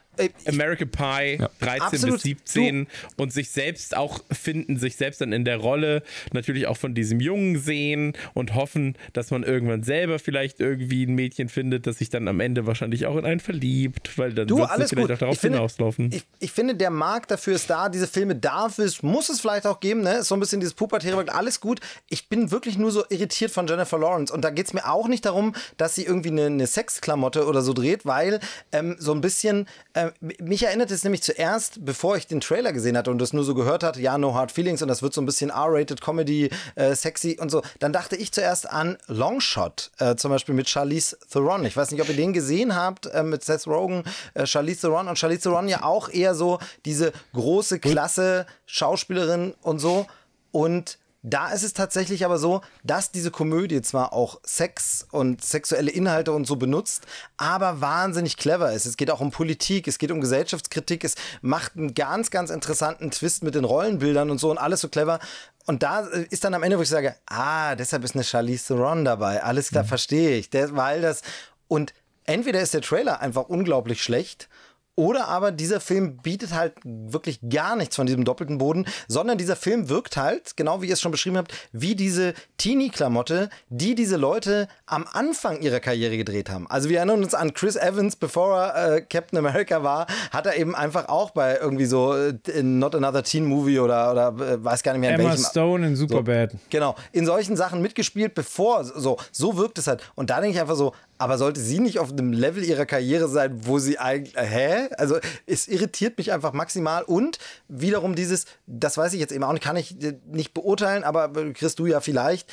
American Pie, ja. 13 Absolut. bis 17 du. und sich selbst auch finden, sich selbst dann in der Rolle natürlich auch von diesem Jungen sehen und hoffen, dass man irgendwann selber vielleicht irgendwie ein Mädchen findet, das sich dann am Ende wahrscheinlich auch in einen verliebt, weil dann wird es vielleicht gut. auch darauf ich hinauslaufen. ich, ich, finde, der Markt dafür ist da, diese Filme darf es, muss es vielleicht auch geben, ne? Ist so ein bisschen dieses pubertäre, alles gut. Ich bin wirklich nur so irritiert von Jennifer Lawrence und da geht es mir auch nicht darum, dass sie irgendwie eine, eine Sexklamotte oder so dreht, weil ähm, so ein bisschen äh, äh, mich erinnert es nämlich zuerst, bevor ich den Trailer gesehen hatte und das nur so gehört hatte, ja, No Hard Feelings und das wird so ein bisschen R-rated Comedy, äh, sexy und so. Dann dachte ich zuerst an Longshot, äh, zum Beispiel mit Charlize Theron. Ich weiß nicht, ob ihr den gesehen habt, äh, mit Seth Rogen, äh, Charlize Theron und Charlize Theron ja auch eher so diese große Klasse Schauspielerin und so. Und da ist es tatsächlich aber so, dass diese Komödie zwar auch Sex und sexuelle Inhalte und so benutzt, aber wahnsinnig clever ist. Es geht auch um Politik, es geht um Gesellschaftskritik, es macht einen ganz, ganz interessanten Twist mit den Rollenbildern und so und alles so clever. Und da äh, ist dann am Ende, wo ich sage, ah, deshalb ist eine Charlize Theron dabei. Alles klar, mhm. verstehe ich. Der, weil das, und entweder ist der Trailer einfach unglaublich schlecht oder aber dieser Film bietet halt wirklich gar nichts von diesem doppelten Boden, sondern dieser Film wirkt halt, genau wie ihr es schon beschrieben habt, wie diese Teenie-Klamotte, die diese Leute am Anfang ihrer Karriere gedreht haben. Also wir erinnern uns an Chris Evans, bevor er äh, Captain America war, hat er eben einfach auch bei irgendwie so äh, Not Another Teen Movie oder, oder äh, weiß gar nicht mehr in Emma welchem. Stone in Superbad. So, genau, in solchen Sachen mitgespielt, bevor, so, so wirkt es halt. Und da denke ich einfach so, aber sollte sie nicht auf einem Level ihrer Karriere sein, wo sie eigentlich, äh, hä? Also es irritiert mich einfach maximal und wiederum dieses, das weiß ich jetzt eben auch nicht, kann ich äh, nicht beurteilen, aber Chris, du ja vielleicht,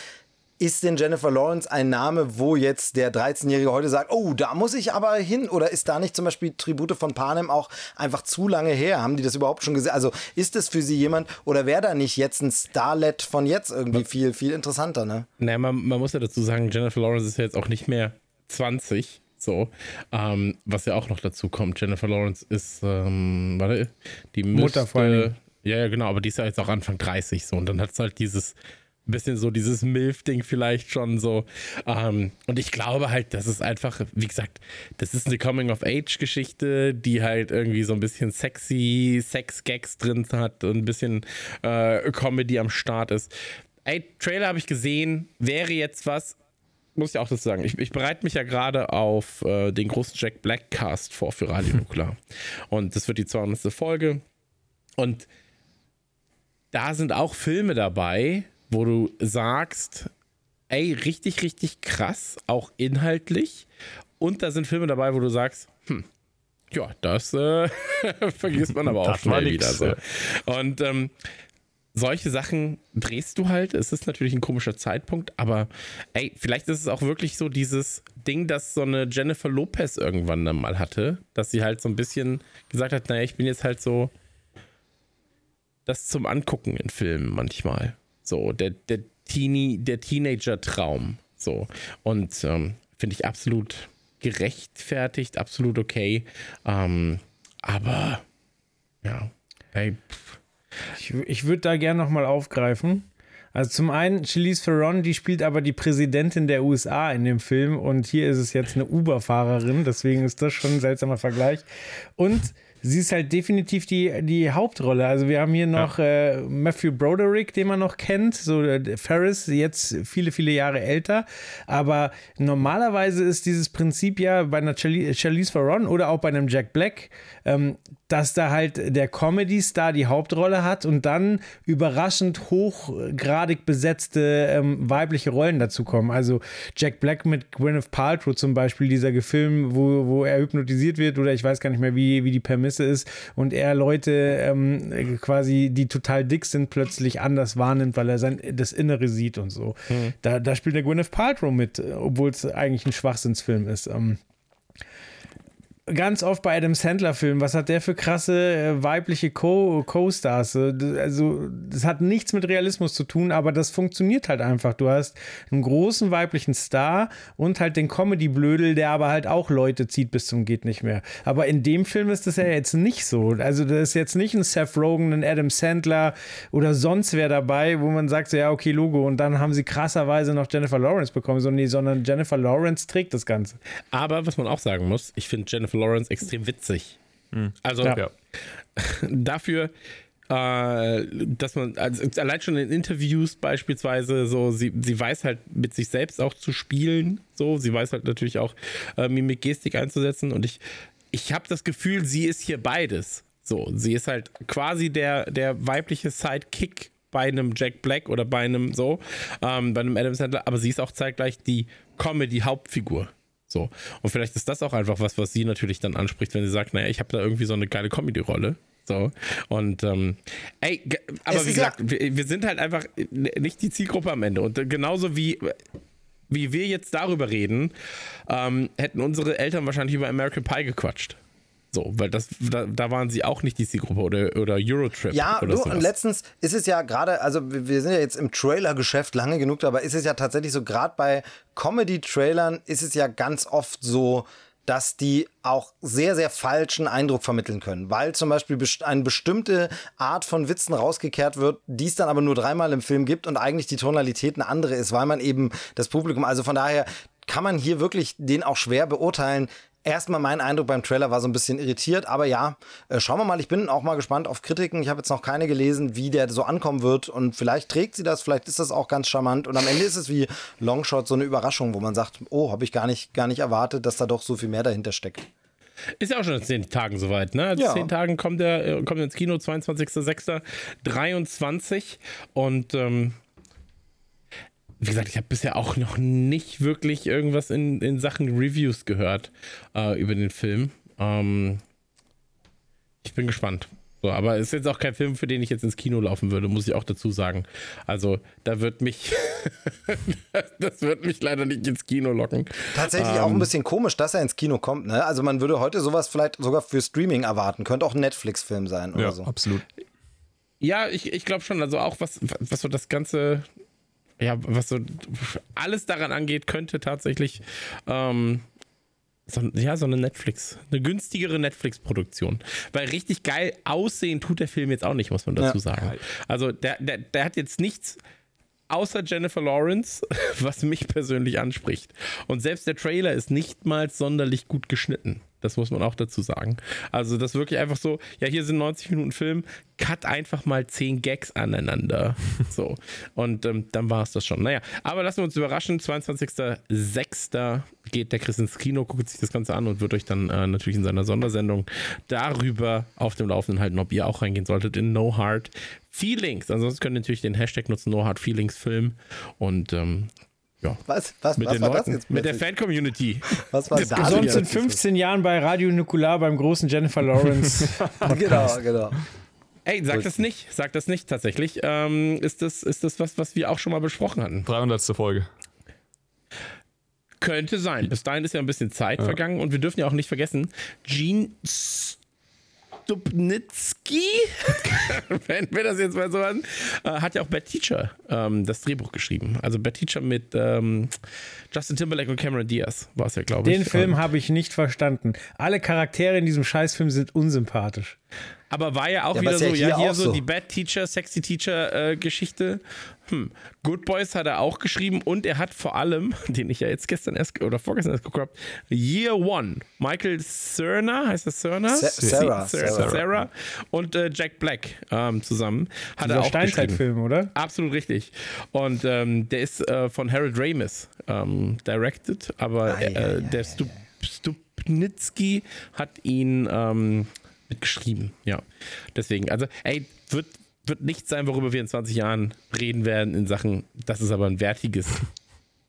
ist denn Jennifer Lawrence ein Name, wo jetzt der 13-Jährige heute sagt, oh, da muss ich aber hin? Oder ist da nicht zum Beispiel Tribute von Panem auch einfach zu lange her? Haben die das überhaupt schon gesehen? Also ist das für sie jemand oder wäre da nicht jetzt ein Starlet von jetzt irgendwie viel, viel interessanter, ne? Naja, man, man muss ja dazu sagen, Jennifer Lawrence ist ja jetzt auch nicht mehr 20. So, ähm, was ja auch noch dazu kommt, Jennifer Lawrence ist, ähm, warte, die müsste, Mutter vor allem. Ja, ja, genau, aber die ist ja jetzt auch Anfang 30 so und dann hat es halt dieses bisschen so dieses MILF-Ding vielleicht schon so. Ähm, und ich glaube halt, das ist einfach, wie gesagt, das ist eine Coming-of-Age-Geschichte, die halt irgendwie so ein bisschen sexy Sex-Gags drin hat und ein bisschen äh, Comedy am Start ist. Ey, Trailer habe ich gesehen, wäre jetzt was, muss ich auch dazu sagen, ich, ich bereite mich ja gerade auf äh, den großen Jack Black Cast vor für Radio *laughs* Nuklear. Und das wird die 200. Folge. Und da sind auch Filme dabei, wo du sagst, ey, richtig, richtig krass, auch inhaltlich. Und da sind Filme dabei, wo du sagst, hm, ja, das äh, *laughs* vergisst man aber auch schnell wieder so. Und ähm, solche Sachen drehst du halt. Es ist natürlich ein komischer Zeitpunkt, aber ey, vielleicht ist es auch wirklich so dieses Ding, das so eine Jennifer Lopez irgendwann dann mal hatte, dass sie halt so ein bisschen gesagt hat, naja, ich bin jetzt halt so das zum Angucken in Filmen manchmal. So, der, der Teenie, der Teenager-Traum. So. Und ähm, finde ich absolut gerechtfertigt, absolut okay. Ähm, aber ja, hey, pff ich, ich würde da gerne nochmal aufgreifen. Also zum einen, Charlize Theron, die spielt aber die Präsidentin der USA in dem Film und hier ist es jetzt eine Uber-Fahrerin, deswegen ist das schon ein seltsamer Vergleich. Und sie ist halt definitiv die, die Hauptrolle. Also wir haben hier noch ja. äh, Matthew Broderick, den man noch kennt, so äh, Ferris, jetzt viele, viele Jahre älter. Aber normalerweise ist dieses Prinzip ja bei einer Charlize Theron oder auch bei einem Jack Black, ähm, dass da halt der Comedy-Star die Hauptrolle hat und dann überraschend hochgradig besetzte ähm, weibliche Rollen dazu kommen. Also Jack Black mit Gwyneth Paltrow zum Beispiel, dieser Film, wo, wo er hypnotisiert wird oder ich weiß gar nicht mehr, wie, wie die Prämisse ist und er Leute ähm, quasi, die total dick sind, plötzlich anders wahrnimmt, weil er sein, das Innere sieht und so. Mhm. Da, da spielt der Gwyneth Paltrow mit, obwohl es eigentlich ein Schwachsinnsfilm ist. Ähm, ganz oft bei Adam Sandler-Filmen, was hat der für krasse äh, weibliche Co-Stars? Co also, das hat nichts mit Realismus zu tun, aber das funktioniert halt einfach. Du hast einen großen weiblichen Star und halt den Comedy-Blödel, der aber halt auch Leute zieht bis zum Geht nicht mehr. Aber in dem Film ist das ja jetzt nicht so. Also, da ist jetzt nicht ein Seth Rogen, ein Adam Sandler oder sonst wer dabei, wo man sagt, so, ja, okay, Logo. Und dann haben sie krasserweise noch Jennifer Lawrence bekommen. So, nee, sondern Jennifer Lawrence trägt das Ganze. Aber was man auch sagen muss, ich finde Jennifer Lawrence extrem witzig. Mhm. Also ja. *laughs* dafür, äh, dass man, also allein schon in Interviews beispielsweise, so, sie, sie weiß halt mit sich selbst auch zu spielen, so, sie weiß halt natürlich auch äh, Mimik, Gestik einzusetzen und ich, ich habe das Gefühl, sie ist hier beides. So, sie ist halt quasi der, der weibliche Sidekick bei einem Jack Black oder bei einem so, ähm, bei einem Adam Sandler, aber sie ist auch zeitgleich die Comedy-Hauptfigur. So. Und vielleicht ist das auch einfach was, was sie natürlich dann anspricht, wenn sie sagt, naja, ich habe da irgendwie so eine geile Comedy-Rolle. So. Und ähm, ey, aber wie gesagt, wir, wir sind halt einfach nicht die Zielgruppe am Ende. Und genauso wie, wie wir jetzt darüber reden, ähm, hätten unsere Eltern wahrscheinlich über American Pie gequatscht. So, weil das, da, da waren sie auch nicht die Zielgruppe oder, oder Eurotrip. Ja, oder du, sowas. und letztens ist es ja gerade, also wir sind ja jetzt im Trailer-Geschäft lange genug, aber ist es ja tatsächlich so, gerade bei Comedy-Trailern ist es ja ganz oft so, dass die auch sehr, sehr falschen Eindruck vermitteln können, weil zum Beispiel eine bestimmte Art von Witzen rausgekehrt wird, die es dann aber nur dreimal im Film gibt und eigentlich die Tonalität eine andere ist, weil man eben das Publikum, also von daher kann man hier wirklich den auch schwer beurteilen. Erstmal mein Eindruck beim Trailer war so ein bisschen irritiert, aber ja, äh, schauen wir mal. Ich bin auch mal gespannt auf Kritiken. Ich habe jetzt noch keine gelesen, wie der so ankommen wird und vielleicht trägt sie das, vielleicht ist das auch ganz charmant und am Ende ist es wie Longshot so eine Überraschung, wo man sagt, oh, habe ich gar nicht, gar nicht erwartet, dass da doch so viel mehr dahinter steckt. Ist ja auch schon in zehn Tagen soweit, ne? In Ja. zehn Tagen kommt er äh, kommt er ins Kino, 22.06.23 und ähm, wie gesagt, ich habe bisher auch noch nicht wirklich irgendwas in, in Sachen Reviews gehört äh, über den Film. Ähm, ich bin gespannt. So, aber es ist jetzt auch kein Film, für den ich jetzt ins Kino laufen würde, muss ich auch dazu sagen. Also, da wird mich, *laughs* das wird mich leider nicht ins Kino locken. Tatsächlich auch ein bisschen komisch, dass er ins Kino kommt. Ne? Also man würde heute sowas vielleicht sogar für Streaming erwarten. Könnte auch ein Netflix-Film sein oder Ja, so. absolut. Ja, ich, ich glaube schon. Also auch was, was so das ganze, ja, was so alles daran angeht, könnte tatsächlich ähm, so, ja, so eine Netflix, eine günstigere Netflix-Produktion. Weil richtig geil aussehen tut der Film jetzt auch nicht, muss man dazu Ja. sagen. Also der, der, der hat jetzt nichts außer Jennifer Lawrence, *laughs* was mich persönlich anspricht. Und selbst der Trailer ist nicht mal sonderlich gut geschnitten. Das muss man auch dazu sagen. Also das wirklich einfach so, ja, hier sind 90 Minuten Film, cut einfach mal 10 Gags aneinander. *laughs* So. Und ähm, dann war es das schon. Naja, aber lassen wir uns überraschen. 22.06. geht der Chris ins Kino, guckt sich das Ganze an und wird euch dann äh, natürlich in seiner Sondersendung darüber auf dem Laufenden halten, ob ihr auch reingehen solltet in No Hard Feelings. Ansonsten könnt ihr natürlich den Hashtag nutzen, No Hard Feelings Film. Und ähm, ja, Was, was, mit was den war Leuten, das jetzt? mit der? Fan-Community. was war das das? Sonst in jetzt? 15 Jahren bei Radio Nukular beim großen Jennifer Lawrence. *laughs* Genau, genau. Ey, sag das nicht, sag das nicht tatsächlich. Ähm, ist, das, ist das was, was wir auch schon mal besprochen hatten? 300. Folge. Könnte sein. Bis dahin ist ja ein bisschen Zeit vergangen und wir dürfen ja auch nicht vergessen, Gene Stupnitsky, *laughs* wenn wir das jetzt mal so hören, äh, hat ja auch Bad Teacher ähm, das Drehbuch geschrieben. Also Bad Teacher mit ähm, Justin Timberlake und Cameron Diaz war es ja, glaube ich. Den Film Ähm, habe ich nicht verstanden. Alle Charaktere in diesem Scheißfilm sind unsympathisch. Aber war ja auch Ja, wieder so, ja ja, hier hier auch so, so. die Bad Teacher, Sexy Teacher äh, Geschichte. Hm. Good Boys hat er auch geschrieben und er hat vor allem, *laughs* den ich ja jetzt gestern erst oder vorgestern erst geguckt habe, Year One. Michael Cerner, heißt das Cerner? Sa- Sarah, Sarah, Sarah. Sarah und äh, Jack Black ähm, zusammen. Hat er Dieser auch geschrieben. Steinzeitfilm, oder? Absolut richtig. Und ähm, der ist äh, von Harold Ramis ähm, directed, aber Ei, ei, äh, der Stup Stupnitsky hat ihn ähm, mitgeschrieben. Ja, deswegen. Also, ey, wird, wird nichts sein, worüber wir in 20 Jahren reden werden in Sachen, das ist aber ein wertiges,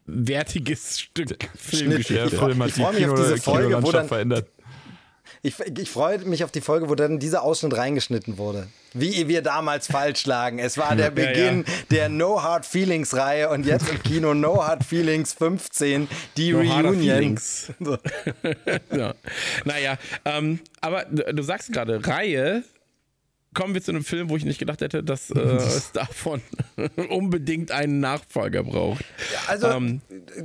wertiges Stück Filmgeschichte. freu- Film hat ich die freu mich auf diese Folge, wo dann- verändert. Ich, ich freue mich auf die Folge, wo dann dieser Ausschnitt reingeschnitten wurde. Wie wir damals falsch lagen. Es war der *laughs* Beginn der No Hard Feelings Reihe und jetzt im Kino No Hard Feelings 15, die No Reunion. feelings. *laughs* ja. *laughs* Naja, ähm, aber du du sagst gerade, Reihe. Kommen wir zu einem Film, wo ich nicht gedacht hätte, dass äh, es davon unbedingt einen Nachfolger braucht. Also, Ähm.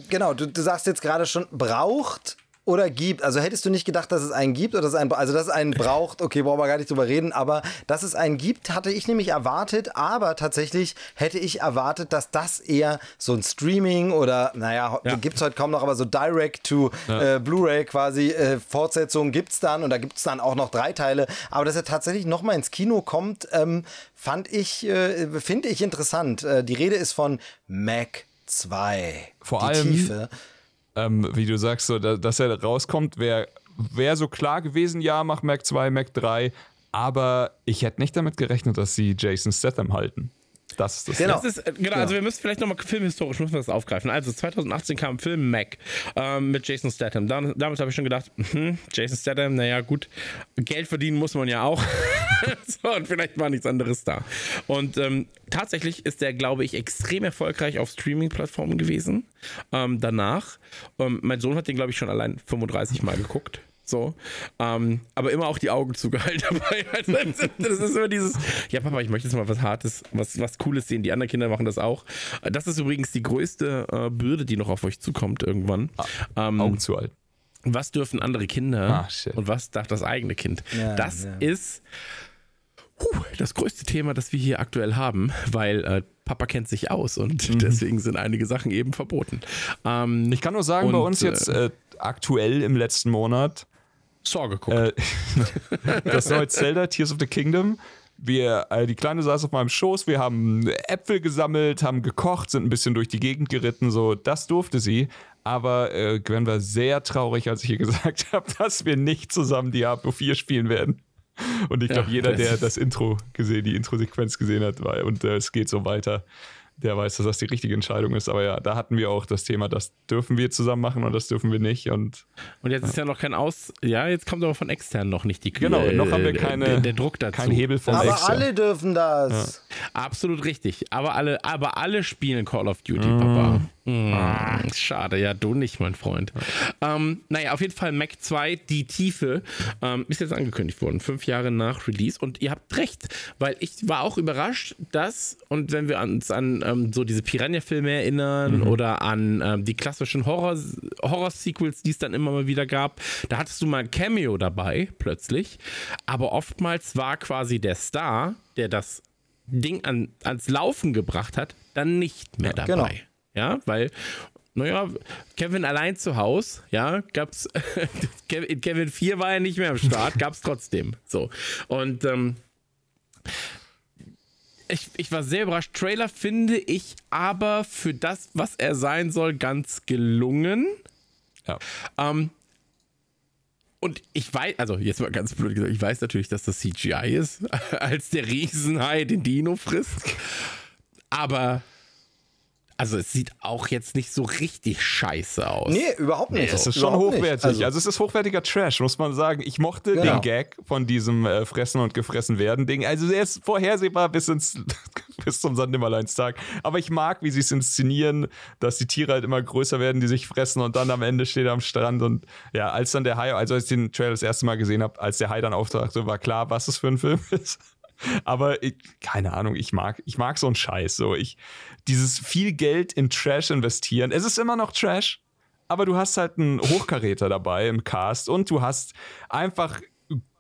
genau, du, du sagst jetzt gerade schon, braucht oder gibt. Also hättest du nicht gedacht, dass es einen gibt oder dass es einen, also dass es einen braucht, okay, brauchen wir gar nicht drüber reden, aber dass es einen gibt, hatte ich nämlich erwartet, aber tatsächlich hätte ich erwartet, dass das eher so ein Streaming oder, naja, Ja. gibt es heute kaum noch, aber so Direct to äh, Blu-ray quasi äh, Fortsetzung gibt es dann und da gibt es dann auch noch drei Teile, aber dass er tatsächlich nochmal ins Kino kommt, ähm, fand ich, äh, finde ich interessant. Äh, die Rede ist von Mac 2. Vor die allem- Tiefe. Ähm, wie du sagst, so, da, dass er rauskommt, wäre wär so klar gewesen, ja, mach Mac 2, Mac 3, aber ich hätte nicht damit gerechnet, dass sie Jason Statham halten. Das ist das. Genau. Das ist, äh, genau, also wir müssen vielleicht nochmal filmhistorisch müssen wir das aufgreifen. Also 2018 kam ein Film Mac ähm, mit Jason Statham. Dann, damit habe ich schon gedacht, hm, Jason Statham, naja gut, Geld verdienen muss man ja auch. *laughs* so, und vielleicht war nichts anderes da. Und ähm, tatsächlich ist der, glaube ich, extrem erfolgreich auf Streaming-Plattformen gewesen. Ähm, danach. Ähm, mein Sohn hat den, glaube ich, schon allein 35 Mal geguckt. So. Ähm, aber immer auch die Augen zugehalten *laughs* dabei. Also, das ist immer dieses, ja, Papa, ich möchte jetzt mal was Hartes, was, was Cooles sehen. Die anderen Kinder machen das auch. Das ist übrigens die größte äh, Bürde, die noch auf euch zukommt irgendwann. Ähm, Augen zu halten. was dürfen andere Kinder Ah, shit. und was darf das eigene Kind? Ja, das ja. ist puh, das größte Thema, das wir hier aktuell haben, weil äh, Papa kennt sich aus und Mhm. deswegen sind einige Sachen eben verboten. Ähm, Ich kann nur sagen, bei uns jetzt äh, aktuell im letzten Monat Saw geguckt. äh, *laughs* das neue Zelda, Tears of the Kingdom. Wir, äh, die Kleine saß auf meinem Schoß, wir haben Äpfel gesammelt, haben gekocht, sind ein bisschen durch die Gegend geritten, so, das durfte sie. Aber äh, Gwen war sehr traurig, als ich ihr *laughs* gesagt habe, dass wir nicht zusammen Diablo 4 spielen werden. Und ich glaube, Ja, jeder, der das Intro gesehen, die Intro-Sequenz gesehen hat, war, und äh, es geht so weiter, der weiß, dass das die richtige Entscheidung ist. Aber ja, da hatten wir auch das Thema, das dürfen wir zusammen machen und das dürfen wir nicht. Und Und jetzt ist ja noch kein Aus. Ja, jetzt kommt aber von extern noch nicht die Genau, äh, noch haben wir keine- der, der Druck dazu. kein Hebel vom Aber extern. alle dürfen das. Absolut richtig. Aber alle, aber alle spielen Call of Duty, Papa. Mm, schade, ja, du nicht, mein Freund. Ähm, naja, auf jeden Fall Mac 2, die Tiefe, ähm, ist jetzt angekündigt worden, fünf Jahre nach Release. Und ihr habt recht, weil ich war auch überrascht, dass, und wenn wir uns an ähm, so diese Piranha-Filme erinnern oder an ähm, die klassischen Horror- Horror-Sequels, die es dann immer mal wieder gab, da hattest du mal ein Cameo dabei, plötzlich. Aber oftmals war quasi der Star, der das Ding an, ans Laufen gebracht hat, dann nicht mehr dabei. genau. Ja, weil, naja, Kevin allein zu Hause, ja, gab's, *laughs* in Kevin 4 war er nicht mehr am Start, gab's trotzdem. So. Und, ähm, ich, ich war sehr überrascht. Trailer finde ich aber für das, was er sein soll, ganz gelungen. ja. Ähm, und ich weiß, also jetzt mal ganz blöd gesagt, ich weiß natürlich, dass das CGI ist, *laughs* als der Riesenhai den Dino frisst. Aber, also es sieht auch jetzt nicht so richtig scheiße aus. Nee, überhaupt nicht. Es ist schon hochwertig. Also, Also, es ist hochwertiger Trash, muss man sagen. Ich mochte Genau. den Gag von diesem äh, Fressen und gefressen werden Ding. Also er ist vorhersehbar bis ins *laughs* bis zum Sandnimmerleinstag. Aber ich mag, wie sie es inszenieren, dass die Tiere halt immer größer werden, die sich fressen und dann am Ende steht er am Strand und ja, als dann der Hai, also als ich den Trailer das erste Mal gesehen habe, als der Hai dann auftauchte, war klar, was es für ein Film *laughs* ist. *laughs* Aber ich, keine Ahnung, ich mag, ich mag so einen Scheiß. So, ich, dieses viel Geld in Trash investieren. Es ist immer noch Trash, aber du hast halt einen Hochkaräter dabei im Cast und du hast einfach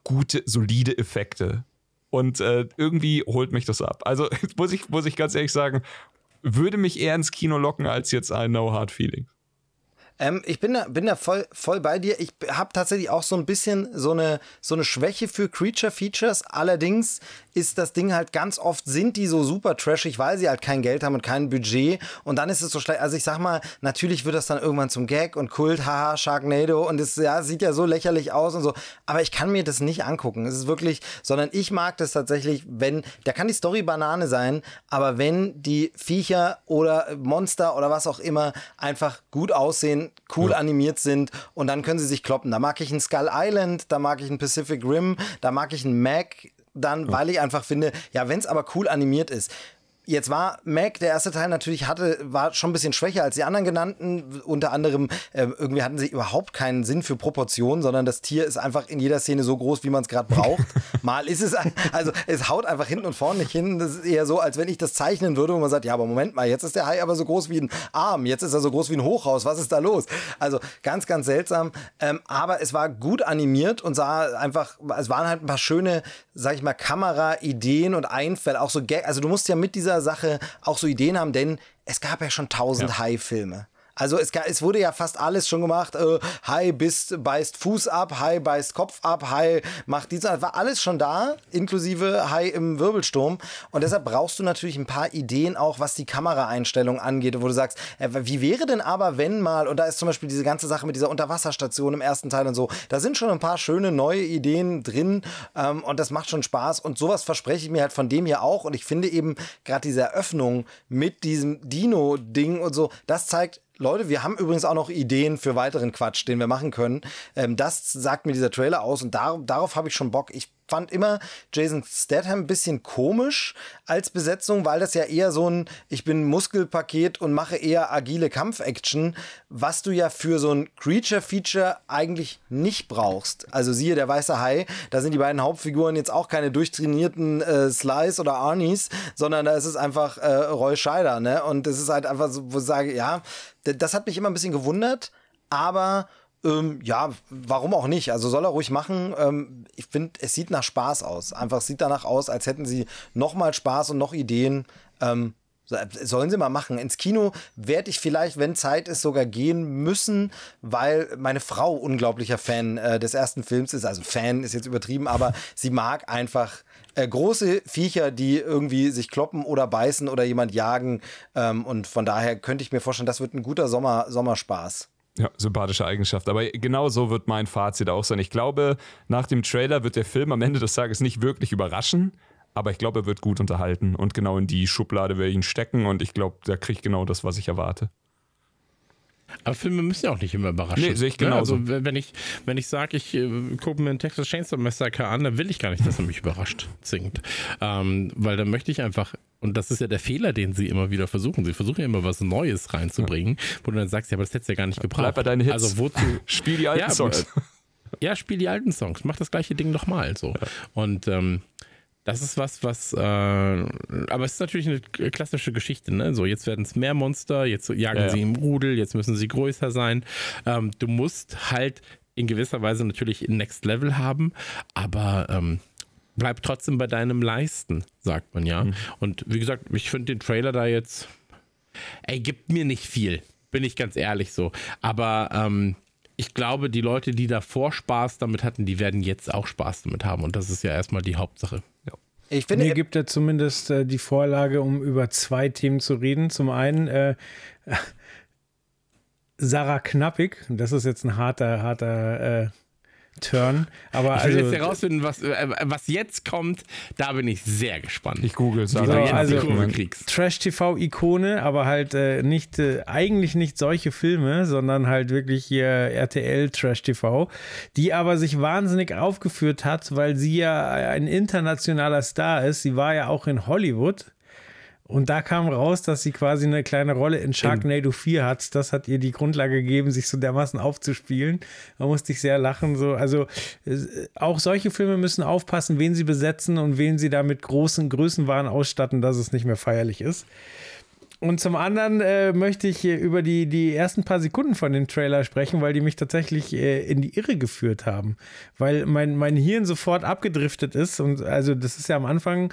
gute, solide Effekte. Und äh, irgendwie holt mich das ab. Also *laughs* muss ich, muss ich ganz ehrlich sagen, würde mich eher ins Kino locken als jetzt ein No Hard Feeling. Ähm, ich bin da, bin da voll, voll bei dir. Ich habe tatsächlich auch so ein bisschen so eine, so eine Schwäche für Creature Features. Allerdings ist das Ding halt ganz oft, sind die so super trashig, weil sie halt kein Geld haben und kein Budget. Und dann ist es so schlecht. Also ich sag mal, natürlich wird das dann irgendwann zum Gag und Kult, haha, Sharknado. Und es ja, sieht ja so lächerlich aus und so. Aber ich kann mir das nicht angucken. Es ist wirklich, sondern ich mag das tatsächlich, wenn, da kann die Story Banane sein, aber wenn die Viecher oder Monster oder was auch immer einfach gut aussehen, cool animiert sind und dann können sie sich kloppen. Da mag ich einen Skull Island, da mag ich einen Pacific Rim, da mag ich einen Mac, dann, weil ich einfach finde, ja, wenn es aber cool animiert ist. Jetzt war Mac, der erste Teil natürlich hatte, war schon ein bisschen schwächer als die anderen genannten. Unter anderem, äh, irgendwie hatten sie überhaupt keinen Sinn für Proportionen, sondern das Tier ist einfach in jeder Szene so groß, wie man es gerade braucht. *laughs* Mal ist es, also es haut einfach hinten und vorne nicht hin. Das ist eher so, als wenn ich das zeichnen würde, wo man sagt, ja, aber Moment mal, jetzt ist der Hai aber so groß wie ein Arm, jetzt ist er so groß wie ein Hochhaus, was ist da los? Also ganz, ganz seltsam. Ähm, aber es war gut animiert und sah einfach, es waren halt ein paar schöne, sag ich mal, Kameraideen und Einfälle, auch so Gag. Also du musst ja mit dieser Sache auch so Ideen haben, denn es gab ja schon tausend Hai-Filme. Also es, es, wurde ja fast alles schon gemacht. Äh, Hai bist, beißt Fuß ab, Hai beißt Kopf ab, Hai macht dies. War alles schon da, inklusive Hai im Wirbelsturm. Und deshalb brauchst du natürlich ein paar Ideen auch, was die Kameraeinstellung angeht, wo du sagst, äh, wie wäre denn aber, wenn mal, und da ist zum Beispiel diese ganze Sache mit dieser Unterwasserstation im ersten Teil und so, da sind schon ein paar schöne neue Ideen drin ähm, und das macht schon Spaß. Und sowas verspreche ich mir halt von dem hier auch. Und ich finde eben gerade diese Eröffnung mit diesem Dino-Ding und so, das zeigt, Leute, wir haben übrigens auch noch Ideen für weiteren Quatsch, den wir machen können. Ähm, das sagt mir dieser Trailer aus und dar darauf habe ich schon Bock. Ich fand immer Jason Statham ein bisschen komisch als Besetzung, weil das ja eher so ein ich bin Muskelpaket und mache eher agile Kampfaction, was du ja für so ein Creature Feature eigentlich nicht brauchst. Also siehe der weiße Hai, da sind die beiden Hauptfiguren jetzt auch keine durchtrainierten äh, Slice oder Arnies, sondern da ist es einfach äh, Roy Scheider, ne? Und es ist halt einfach so, wo ich sage, ja, das hat mich immer ein bisschen gewundert, aber ähm, ja, warum auch nicht? Also soll er ruhig machen. Ähm, ich finde, es sieht nach Spaß aus. Einfach sieht danach aus, als hätten sie noch mal Spaß und noch Ideen. Ähm, sollen sie mal machen. Ins Kino werde ich vielleicht, wenn Zeit ist, sogar gehen müssen, weil meine Frau unglaublicher Fan äh, des ersten Films ist. Also Fan ist jetzt übertrieben, aber sie mag einfach äh, große Viecher, die irgendwie sich kloppen oder beißen oder jemand jagen. Ähm, und von daher könnte ich mir vorstellen, das wird ein guter Sommer, Sommerspaß. Ja, sympathische Eigenschaft. Aber genau so wird mein Fazit auch sein. Ich glaube, nach dem Trailer wird der Film am Ende des Tages nicht wirklich überraschen, aber ich glaube, er wird gut unterhalten und genau in die Schublade werde ich ihn stecken und ich glaube, kriege ich genau das, was ich erwarte. Aber Filme müssen ja auch nicht immer überraschen. Nee, sehe ich genau. Also wenn ich, wenn ich sage, ich äh, gucke mir ein Texas Chainsaw Massacre an, dann will ich gar nicht, dass er mich überrascht singt. Ähm, weil dann möchte ich einfach, und das ist ja der Fehler, den sie immer wieder versuchen. Sie versuchen ja immer was Neues reinzubringen, wo du dann sagst, ja, aber das hättest du ja gar nicht gebraucht. Bleib bei deinen Hits. Also wozu? *laughs* Spiel die alten ja, Songs. *laughs* Ja, spiel die alten Songs. Mach das gleiche Ding nochmal so. Ja. Und ähm, das ist was, was, äh, aber es ist natürlich eine klassische Geschichte, ne? So, jetzt werden es mehr Monster, jetzt jagen ja, sie im Rudel, jetzt müssen sie größer sein. Ähm, du musst halt in gewisser Weise natürlich Next Level haben, aber ähm, bleib trotzdem bei deinem Leisten, sagt man ja. Mhm. Und wie gesagt, ich finde den Trailer da jetzt, ey, gibt mir nicht viel, bin ich ganz ehrlich so. Aber ähm, ich glaube, die Leute, die davor Spaß damit hatten, die werden jetzt auch Spaß damit haben. Und das ist ja erstmal die Hauptsache. Ja. Ich finde, Mir gibt er zumindest äh, die Vorlage, um über zwei Themen zu reden. Zum einen äh, *laughs* Sarah Knappig, das ist jetzt ein harter, harter äh, Turn. Aber ich will also, jetzt herausfinden, was, äh, was jetzt kommt. Da bin ich sehr gespannt. Ich google es. Also, also Trash-TV-Ikone, aber halt äh, nicht, äh, eigentlich nicht solche Filme, sondern halt wirklich hier RTL Trash-TV, die aber sich wahnsinnig aufgeführt hat, weil sie ja ein internationaler Star ist. Sie war ja auch in Hollywood und da kam raus, dass sie quasi eine kleine Rolle in Sharknado 4 hat. Das hat ihr die Grundlage gegeben, sich so dermaßen aufzuspielen. Da musste ich sehr lachen. So. Also auch solche Filme müssen aufpassen, wen sie besetzen und wen sie da mit großen Größenwahn ausstatten, dass es nicht mehr feierlich ist. Und zum anderen äh, möchte ich über die, die ersten paar Sekunden von dem Trailer sprechen, weil die mich tatsächlich äh, in die Irre geführt haben. Weil mein, mein Hirn sofort abgedriftet ist. Und also, das ist ja am Anfang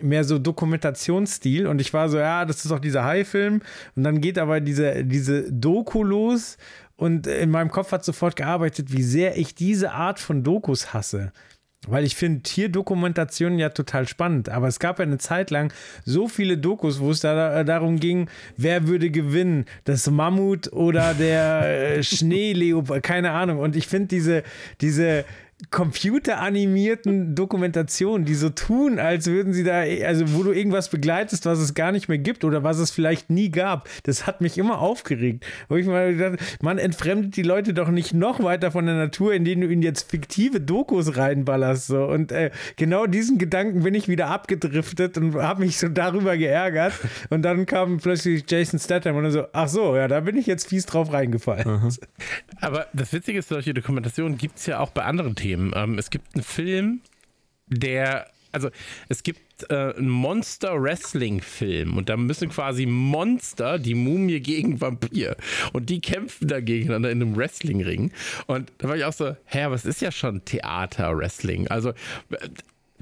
mehr so Dokumentationsstil und ich war so, ja, das ist doch dieser Hai-Film und dann geht aber diese, diese Doku los und in meinem Kopf hat sofort gearbeitet, wie sehr ich diese Art von Dokus hasse. Weil ich finde Tierdokumentationen ja total spannend, aber es gab ja eine Zeit lang so viele Dokus, wo es da darum ging, wer würde gewinnen, das Mammut oder der äh, Schneeleopard, keine Ahnung. Und ich finde diese, diese computeranimierten Dokumentationen, die so tun, als würden sie da, also wo du irgendwas begleitest, was es gar nicht mehr gibt oder was es vielleicht nie gab. Das hat mich immer aufgeregt. Wo ich mal gedacht, man entfremdet die Leute doch nicht noch weiter von der Natur, indem du ihnen jetzt fiktive Dokus reinballerst. So. Und äh, genau diesen Gedanken bin ich wieder abgedriftet und habe mich so darüber geärgert. Und dann kam plötzlich Jason Statham und so, ach so, ja, da bin ich jetzt fies drauf reingefallen. Mhm. Aber das Witzige ist, solche Dokumentationen gibt es ja auch bei anderen Themen. Themen. Ähm, es gibt einen Film, der, also es gibt äh, einen Monster-Wrestling-Film und da müssen quasi Monster, die Mumie gegen Vampir und die kämpfen da gegeneinander in einem Wrestling-Ring. Und da war ich auch so, hä, was ist ja schon Theater-Wrestling? Also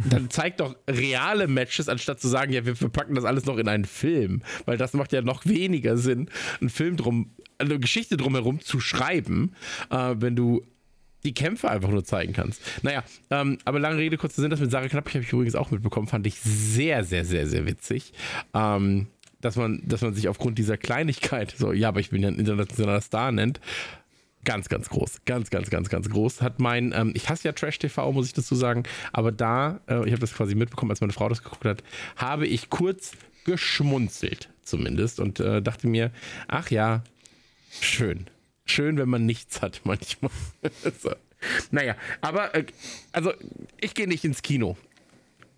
dann zeigt doch reale Matches, anstatt zu sagen, ja, wir verpacken das alles noch in einen Film. Weil das macht ja noch weniger Sinn, einen Film drum, eine Geschichte drumherum zu schreiben, äh, wenn du die Kämpfe einfach nur zeigen kannst. Naja, ähm, aber lange Rede, kurzer Sinn, das mit Sarah Knapp, ich habe ich übrigens auch mitbekommen, fand ich sehr, sehr, sehr, sehr witzig. Ähm, dass man, dass man sich aufgrund dieser Kleinigkeit, so, ja, aber ich bin ja ein internationaler Star, nennt. Ganz, ganz groß. Ganz, ganz, ganz, ganz groß. Hat mein, ähm, ich hasse ja Trash-TV, muss ich dazu sagen, aber da, äh, ich habe das quasi mitbekommen, als meine Frau das geguckt hat, habe ich kurz geschmunzelt, zumindest, und äh, dachte mir, ach ja, schön. Schön, wenn man nichts hat manchmal. *laughs* so. Naja, aber, äh, also, ich gehe nicht ins Kino.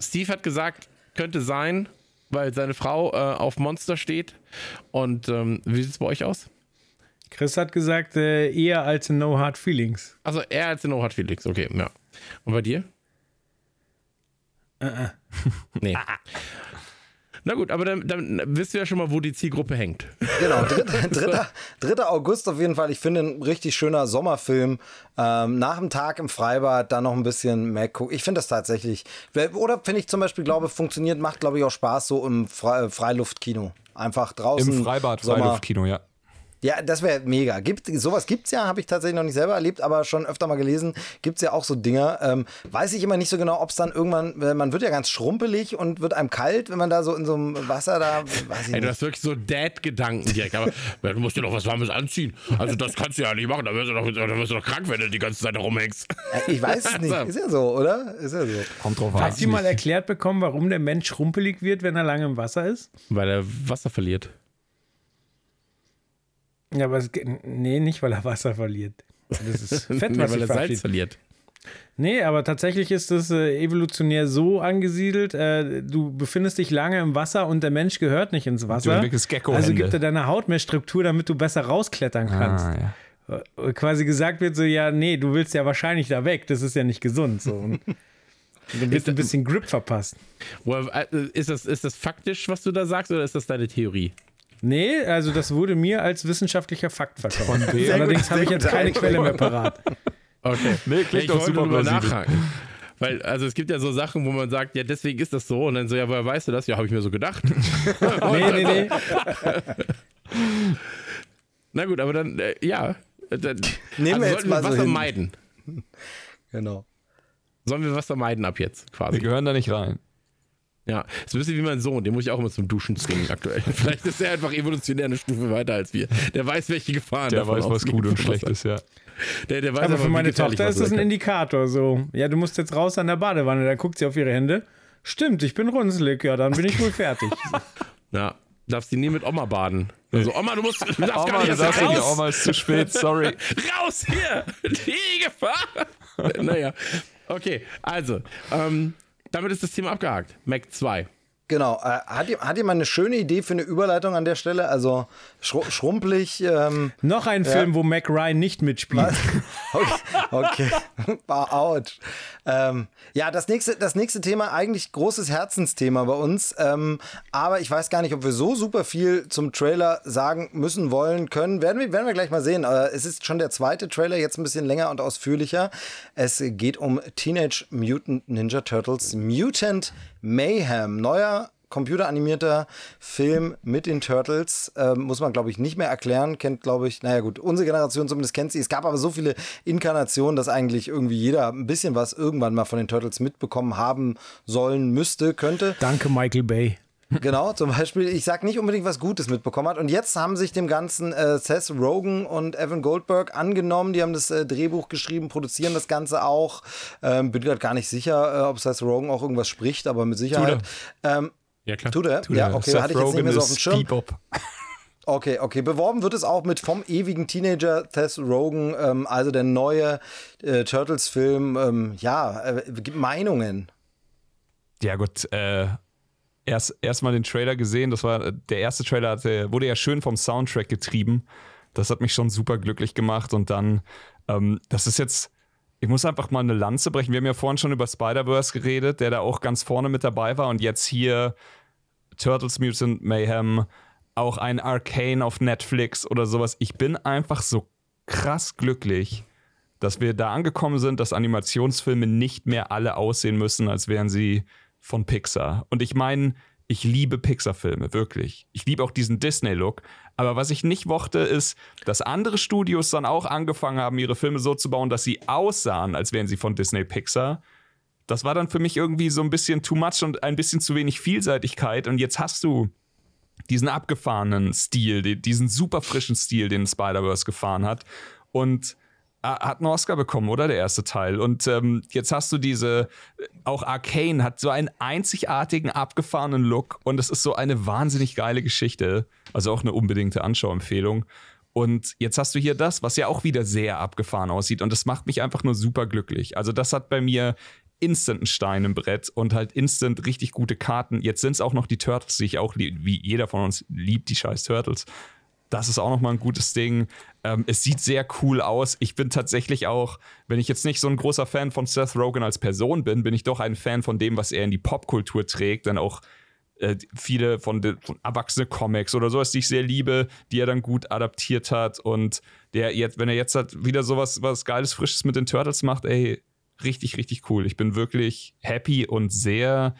Steve hat gesagt, könnte sein, weil seine Frau äh, auf Monster steht. Und ähm, wie sieht es bei euch aus? Chris hat gesagt, äh, eher als in No Hard Feelings. Also eher als in No Hard Feelings, okay, ja. Und bei dir? Uh -uh. Nee. *laughs* Na gut, aber dann, dann wisst ihr ja schon mal, wo die Zielgruppe hängt. Genau, 3. 3. 3. August auf jeden Fall. Ich finde ein richtig schöner Sommerfilm. Ähm, nach dem Tag im Freibad dann noch ein bisschen Mac gucken. Ich finde das tatsächlich. Oder finde ich zum Beispiel, glaube funktioniert, macht glaube ich auch Spaß so im Fre Freiluftkino. Einfach draußen. Im Freibad, Freiluftkino, ja. Ja, das wäre mega. Gibt, sowas gibt es ja, habe ich tatsächlich noch nicht selber erlebt, aber schon öfter mal gelesen. Gibt es ja auch so Dinger. Ähm, weiß ich immer nicht so genau, ob es dann irgendwann, man wird ja ganz schrumpelig und wird einem kalt, wenn man da so in so einem Wasser da, weiß ich Ey, du hast wirklich so Dad-Gedanken direkt. Aber *laughs* du musst dir doch was Warmes anziehen. Also das kannst du ja nicht machen. Da wirst du doch, da wirst du doch krank, wenn du die ganze Zeit rumhängst. Ich weiß es nicht. *laughs* Ist ja so, oder? Ist ja so. Kommt drauf an. Hast du mal erklärt bekommen, warum der Mensch schrumpelig wird, wenn er lange im Wasser ist? Weil er Wasser verliert. Ja, aber es, nee, nicht, weil er Wasser verliert. Das ist *laughs* Fett, nee, was weil er Salz verliert. Nee, aber tatsächlich ist es äh, evolutionär so angesiedelt, äh, du befindest dich lange im Wasser und der Mensch gehört nicht ins Du Wasser. entwickelst Gecko Also gibt er deiner Haut mehr Struktur, damit du besser rausklettern kannst. Ah, ja. Äh, Quasi gesagt wird so, ja, nee, du willst ja wahrscheinlich da weg, das ist ja nicht gesund. So. Und *laughs* dann wird ein bisschen Grip verpasst. Woher- äh, Ist das, ist das faktisch, was du da sagst, oder ist das deine Theorie? Nee, also das wurde mir als wissenschaftlicher Fakt verkauft. Von wem? Allerdings habe ich jetzt keine Quelle mehr parat. Okay. Nee, klingt ich doch wollte super nur nachhaken. Weil, also es gibt ja so Sachen, wo man sagt, ja, deswegen ist das so. Und dann so, ja, woher weißt du das? Ja, habe ich mir so gedacht. *laughs* Nee, nee, nee. *laughs* Na gut, aber dann, äh, ja. Dann, Nehmen wir jetzt sollten mal wir so Wasser hin. meiden. Genau. Sollen wir Wasser meiden ab jetzt, Wir quasi. gehören da nicht rein. Ja, ist ein bisschen wie mein Sohn, den muss ich auch immer zum Duschen zwingen aktuell. *laughs* Vielleicht ist er einfach evolutionär eine Stufe weiter als wir. Der weiß, welche Gefahren Der davon weiß, was gut und schlecht ist, ja. Der, der weiß Aber für meine Tochter ist das ein. Indikator. So, ja, du musst jetzt raus an der Badewanne. Dann guckt sie auf ihre Hände. Stimmt, ich bin runzelig. Ja, dann bin ich wohl fertig. *laughs* Ja, darfst die nie mit Oma baden. Also, Oma, du musst du darfst gar Oma, nicht du nicht, raus. Oma ist zu spät, sorry. *laughs* Raus hier! Die Gefahr! naja, okay, also, ähm, damit ist das Thema abgehakt. Mac 2. Genau. Äh, hat, hat jemand eine schöne Idee für eine Überleitung an der Stelle? Also schru schrumpelig. Ähm, Noch ein Film, wo Mac Ryan nicht mitspielt. *laughs* okay. okay. *laughs* Autsch. Ähm, ja, das nächste, das nächste Thema, eigentlich großes Herzensthema bei uns. Ähm, aber ich weiß gar nicht, ob wir so super viel zum Trailer sagen müssen, wollen, können. Werden wir, werden wir gleich mal sehen. Äh, es ist schon der zweite Trailer, jetzt ein bisschen länger und ausführlicher. Es geht um Teenage Mutant Ninja Turtles Mutant Mayhem. Neuer computeranimierter Film mit den Turtles. Ähm, muss man, glaube ich, nicht mehr erklären. Kennt, glaube ich, naja gut, unsere Generation zumindest kennt sie. Es gab aber so viele Inkarnationen, dass eigentlich irgendwie jeder ein bisschen was irgendwann mal von den Turtles mitbekommen haben sollen, müsste, könnte. Danke, Michael Bay. Genau, zum Beispiel, ich sag nicht unbedingt was Gutes mitbekommen hat. Und jetzt haben sich dem Ganzen äh, Seth Rogen und Evan Goldberg angenommen. Die haben das äh, Drehbuch geschrieben, produzieren das Ganze auch. Ähm, bin gerade gar nicht sicher, äh, ob Seth Rogen auch irgendwas spricht, aber mit Sicherheit. Ähm, Ja, klar. tut er? ja, okay, Seth hatte ich jetzt nicht Rogen mehr so auf dem Schirm. Bebop. *laughs* Okay, okay. Beworben wird es auch mit vom ewigen Teenager Seth Rogen, ähm, also der neue äh, Turtles-Film. Ähm, ja, äh, gibt Meinungen. Ja, gut, äh, erst erstmal den Trailer gesehen. Das war der erste Trailer, hatte, wurde ja schön vom Soundtrack getrieben. Das hat mich schon super glücklich gemacht. Und dann, ähm, das ist jetzt, ich muss einfach mal eine Lanze brechen. Wir haben ja vorhin schon über Spider-Verse geredet, der da auch ganz vorne mit dabei war. Und jetzt hier Turtles Mutant Mayhem, auch ein Arcane auf Netflix oder sowas. Ich bin einfach so krass glücklich, dass wir da angekommen sind, dass Animationsfilme nicht mehr alle aussehen müssen, als wären sie von Pixar. Und ich meine, ich liebe Pixar-Filme, wirklich. Ich liebe auch diesen Disney-Look. Aber was ich nicht mochte, ist, dass andere Studios dann auch angefangen haben, ihre Filme so zu bauen, dass sie aussahen, als wären sie von Disney Pixar. Das war dann für mich irgendwie so ein bisschen too much und ein bisschen zu wenig Vielseitigkeit. Und jetzt hast du diesen abgefahrenen Stil, diesen super frischen Stil, den Spider-Verse gefahren hat. Und hat einen Oscar bekommen, oder? Der erste Teil. Und ähm, jetzt hast du diese, auch Arcane hat so einen einzigartigen, abgefahrenen Look und es ist so eine wahnsinnig geile Geschichte. Also auch eine unbedingte Anschauempfehlung. Und jetzt hast du hier das, was ja auch wieder sehr abgefahren aussieht. Und das macht mich einfach nur super glücklich. Also, das hat bei mir instant einen Stein im Brett und halt instant richtig gute Karten. Jetzt sind es auch noch die Turtles, die ich auch liebe, wie jeder von uns liebt, die scheiß Turtles. Das ist auch nochmal ein gutes Ding. Ähm, es sieht sehr cool aus. Ich bin tatsächlich auch, wenn ich jetzt nicht so ein großer Fan von Seth Rogen als Person bin, bin ich doch ein Fan von dem, was er in die Popkultur trägt. Dann auch äh, viele von, de, von erwachsene Comics oder sowas, die ich sehr liebe, die er dann gut adaptiert hat. Und der jetzt, wenn er jetzt halt wieder sowas was Geiles, Frisches mit den Turtles macht, ey, richtig, richtig cool. Ich bin wirklich happy und sehr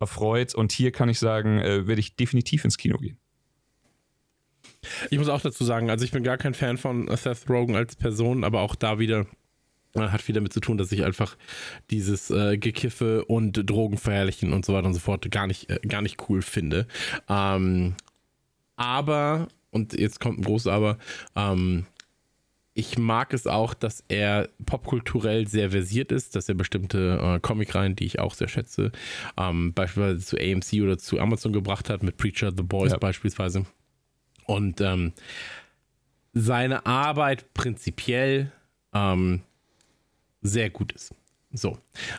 erfreut. Und hier kann ich sagen, äh, werde ich definitiv ins Kino gehen. Ich muss auch dazu sagen, also ich bin gar kein Fan von Seth Rogen als Person, aber auch da wieder äh, hat viel damit zu tun, dass ich einfach dieses äh, Gekiffe und Drogenverherrlichen und so weiter und so fort gar nicht, äh, gar nicht cool finde. Ähm, aber, und jetzt kommt ein großes Aber, ähm, ich mag es auch, dass er popkulturell sehr versiert ist, dass er bestimmte äh, Comicreihen, die ich auch sehr schätze, ähm, beispielsweise zu AMC oder zu Amazon gebracht hat, mit Preacher The Boys ja. beispielsweise. Und ähm, seine Arbeit prinzipiell ähm, sehr gut ist. So,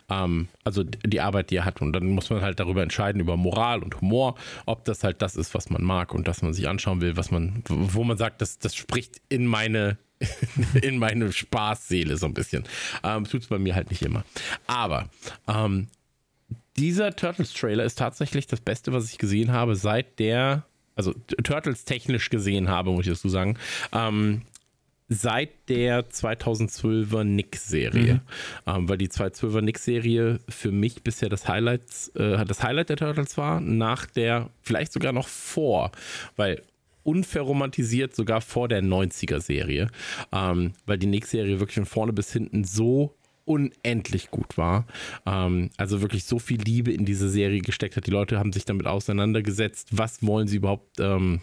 ähm, also die Arbeit, die er hat. Und dann muss man halt darüber entscheiden, über Moral und Humor, ob das halt das ist, was man mag und dass man sich anschauen will, was man, wo man sagt, das, das spricht in meine, *laughs* in meine Spaßseele so ein bisschen. Ähm, Tut es bei mir halt nicht immer. Aber ähm, dieser Turtles-Trailer ist tatsächlich das Beste, was ich gesehen habe, seit der also Turtles technisch gesehen habe, muss ich dazu sagen, ähm, seit der 2012er Nick-Serie. Mhm. Ähm, weil die 2012er Nick-Serie für mich bisher das Highlight, äh, das Highlight der Turtles war, nach der, vielleicht sogar noch vor, weil unverromantisiert sogar vor der 90er-Serie, ähm, weil die Nick-Serie wirklich von vorne bis hinten so unendlich gut war. Ähm, also wirklich so viel Liebe in diese Serie gesteckt hat. Die Leute haben sich damit auseinandergesetzt, was wollen sie überhaupt ähm,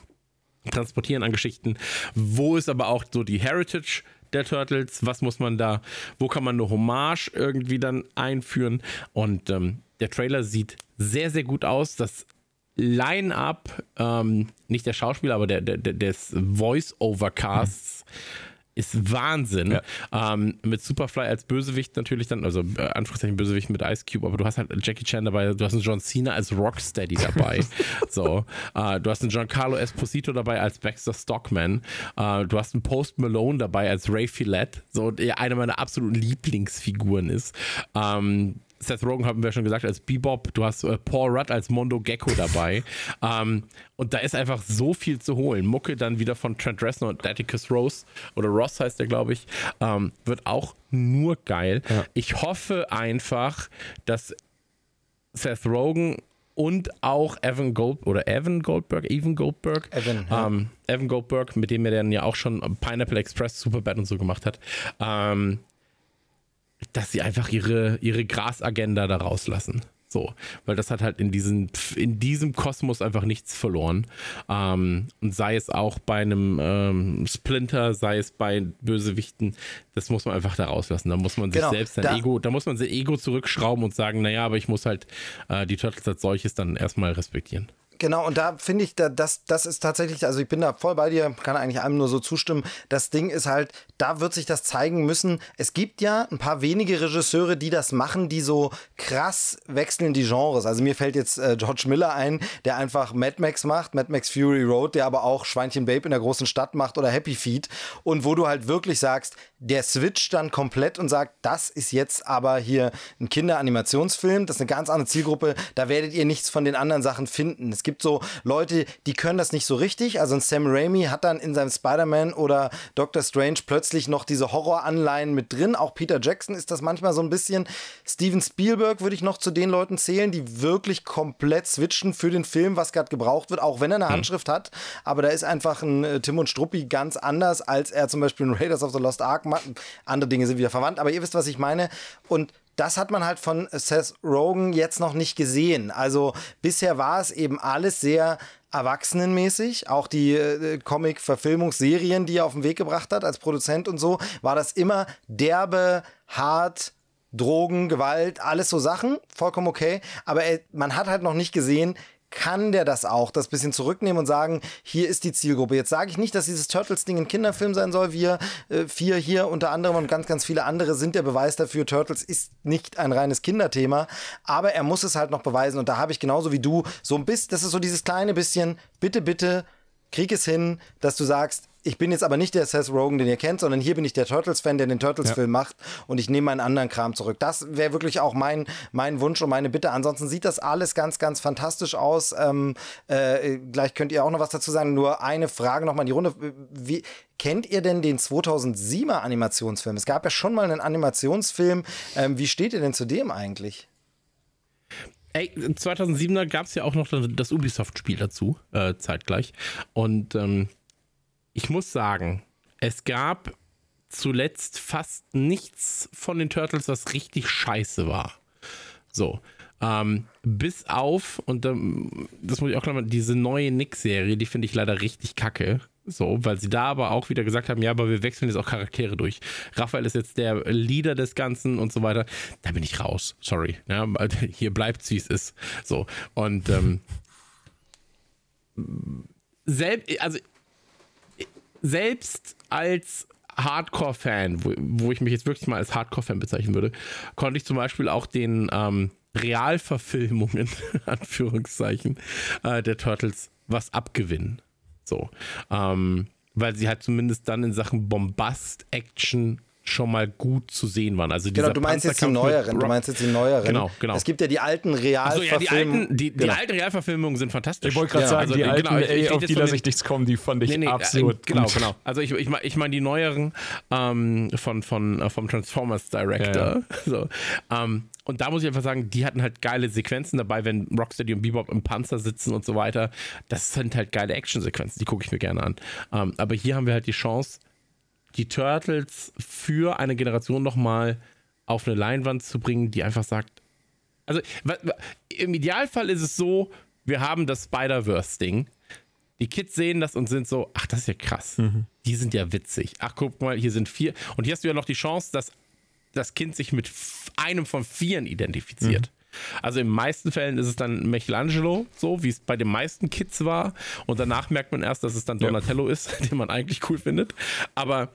transportieren an Geschichten. Wo ist aber auch so die Heritage der Turtles? Was muss man da, wo kann man eine Hommage irgendwie dann einführen? Und ähm, der Trailer sieht sehr, sehr gut aus. Das Line-up, ähm, nicht der Schauspieler, aber der, der, des Voice-Over-Casts. Mhm ist Wahnsinn. Ja. Ähm, mit Superfly als Bösewicht natürlich dann, also äh, Anführungszeichen Bösewicht mit Ice Cube, aber du hast halt Jackie Chan dabei, du hast einen John Cena als Rocksteady dabei. *laughs* so, äh, du hast einen Giancarlo Esposito dabei als Baxter Stockman. Äh, du hast einen Post Malone dabei als Ray Fillet, so der eine meiner absoluten Lieblingsfiguren ist. Ähm, Seth Rogen haben wir schon gesagt als Bebop, du hast äh, Paul Rudd als Mondo Gecko dabei. *laughs* ähm, und da ist einfach so viel zu holen. Mucke dann wieder von Trent Reznor und Atticus Rose oder Ross heißt der, glaube ich, ähm, wird auch nur geil. Ja. Ich hoffe einfach, dass Seth Rogen und auch Evan Gold oder Evan Goldberg, Evan Goldberg, Evan, ja. ähm, Evan Goldberg, mit dem er dann ja auch schon Pineapple Express, Superbad und so gemacht hat, ähm, dass sie einfach ihre, ihre Grasagenda da rauslassen. So, weil das hat halt in, diesen, in diesem Kosmos einfach nichts verloren. Ähm, und sei es auch bei einem ähm, Splinter, sei es bei Bösewichten, das muss man einfach da rauslassen. Da muss man sich genau, selbst sein da, Ego, da muss man sein Ego zurückschrauben und sagen, naja, aber ich muss halt äh, die Turtles als solches dann erstmal respektieren. Genau, und da finde ich, da, das, das ist tatsächlich, also ich bin da voll bei dir, kann eigentlich einem nur so zustimmen. Das Ding ist halt, da wird sich das zeigen müssen. Es gibt ja ein paar wenige Regisseure, die das machen, die so krass wechseln die Genres. Also mir fällt jetzt äh, George Miller ein, der einfach Mad Max macht, Mad Max Fury Road, der aber auch Schweinchen Babe in der großen Stadt macht oder Happy Feet. Und wo du halt wirklich sagst, der switcht dann komplett und sagt, das ist jetzt aber hier ein Kinderanimationsfilm, das ist eine ganz andere Zielgruppe, da werdet ihr nichts von den anderen Sachen finden. Es gibt so Leute, die können das nicht so richtig. Also ein Sam Raimi hat dann in seinem Spider-Man oder Doctor Strange plötzlich noch diese Horroranleihen mit drin. Auch Peter Jackson ist das manchmal so ein bisschen. Steven Spielberg würde ich noch zu den Leuten zählen, die wirklich komplett switchen für den Film, was gerade gebraucht wird, auch wenn er eine Handschrift hat. Aber da ist einfach ein äh, Tim und Struppi ganz anders, als er zum Beispiel in Raiders of the Lost Ark macht. Andere Dinge sind wieder verwandt, aber ihr wisst, was ich meine. Und das hat man halt von Seth Rogen jetzt noch nicht gesehen. Also bisher war es eben alles sehr erwachsenenmäßig. Auch die äh, Comic-Verfilmungsserien, die er auf den Weg gebracht hat als Produzent und so, war das immer derbe, hart, Drogen, Gewalt, alles so Sachen, vollkommen okay. Aber er, man hat halt noch nicht gesehen, kann der das auch, das bisschen zurücknehmen und sagen, hier ist die Zielgruppe. Jetzt sage ich nicht, dass dieses Turtles-Ding ein Kinderfilm sein soll. Wir äh, vier hier unter anderem und ganz, ganz viele andere sind der Beweis dafür, Turtles ist nicht ein reines Kinderthema, aber er muss es halt noch beweisen und da habe ich genauso wie du so ein bisschen, das ist so dieses kleine bisschen, bitte, bitte, krieg es hin, dass du sagst, ich bin jetzt aber nicht der Seth Rogen, den ihr kennt, sondern hier bin ich der Turtles-Fan, der den Turtles-Film ja. macht und ich nehme meinen anderen Kram zurück. Das wäre wirklich auch mein, mein Wunsch und meine Bitte. Ansonsten sieht das alles ganz, ganz fantastisch aus. Ähm, äh, gleich könnt ihr auch noch was dazu sagen. Nur eine Frage nochmal in die Runde. Wie, kennt ihr denn den 2007er Animationsfilm? Es gab ja schon mal einen Animationsfilm. Ähm, wie steht ihr denn zu dem eigentlich? Ey, 2007er gab es ja auch noch das Ubisoft-Spiel dazu, äh, zeitgleich. Und ähm, ich muss sagen, es gab zuletzt fast nichts von den Turtles, was richtig scheiße war. So. Ähm, bis auf, und ähm, das muss ich auch klar machen, diese neue Nick-Serie, die finde ich leider richtig kacke. So, weil sie da aber auch wieder gesagt haben, ja, aber wir wechseln jetzt auch Charaktere durch. Raphael ist jetzt der Leader des Ganzen und so weiter. Da bin ich raus. Sorry. Ja, *laughs* hier bleibt wie es ist. So. Und ähm, selbst, also selbst als Hardcore-Fan, wo, wo, ich mich jetzt wirklich mal als Hardcore-Fan bezeichnen würde, konnte ich zum Beispiel auch den ähm, Realverfilmungen, *laughs* Anführungszeichen, äh, der Turtles was abgewinnen. So. Ähm, weil sie halt zumindest dann in Sachen Bombast, Action schon mal gut zu sehen waren. Also genau, du meinst jetzt die neueren. Du meinst jetzt die neueren. Genau, genau. Es gibt ja die alten Realverfilmungen. So, ja, die alten, die, genau. die alten Realverfilmungen sind fantastisch. Ich wollte gerade ja, sagen, also, die alten, genau, ich, ey, auf die lasse ich nichts kommen, die fand ich nee, nee, absolut äh, Genau, gut. genau. Also ich, ich, ich meine die neueren ähm, von, von, äh, vom Transformers Director. Ja, *laughs* so, ähm, und da muss ich einfach sagen, die hatten halt geile Sequenzen dabei, wenn Rocksteady und Bebop im Panzer sitzen und so weiter. Das sind halt geile Actionsequenzen, die gucke ich mir gerne an. Ähm, aber hier haben wir halt die Chance, die Turtles für eine Generation nochmal auf eine Leinwand zu bringen, die einfach sagt, also im Idealfall ist es so, wir haben das Spider-Verse-Ding. Die Kids sehen das und sind so, ach, das ist ja krass. Mhm. Die sind ja witzig. Ach, guck mal, hier sind vier. Und hier hast du ja noch die Chance, dass das Kind sich mit einem von vieren identifiziert. Mhm. Also in den meisten Fällen ist es dann Michelangelo, so wie es bei den meisten Kids war. Und danach merkt man erst, dass es dann Donatello ja. ist, *laughs* den man eigentlich cool findet. Aber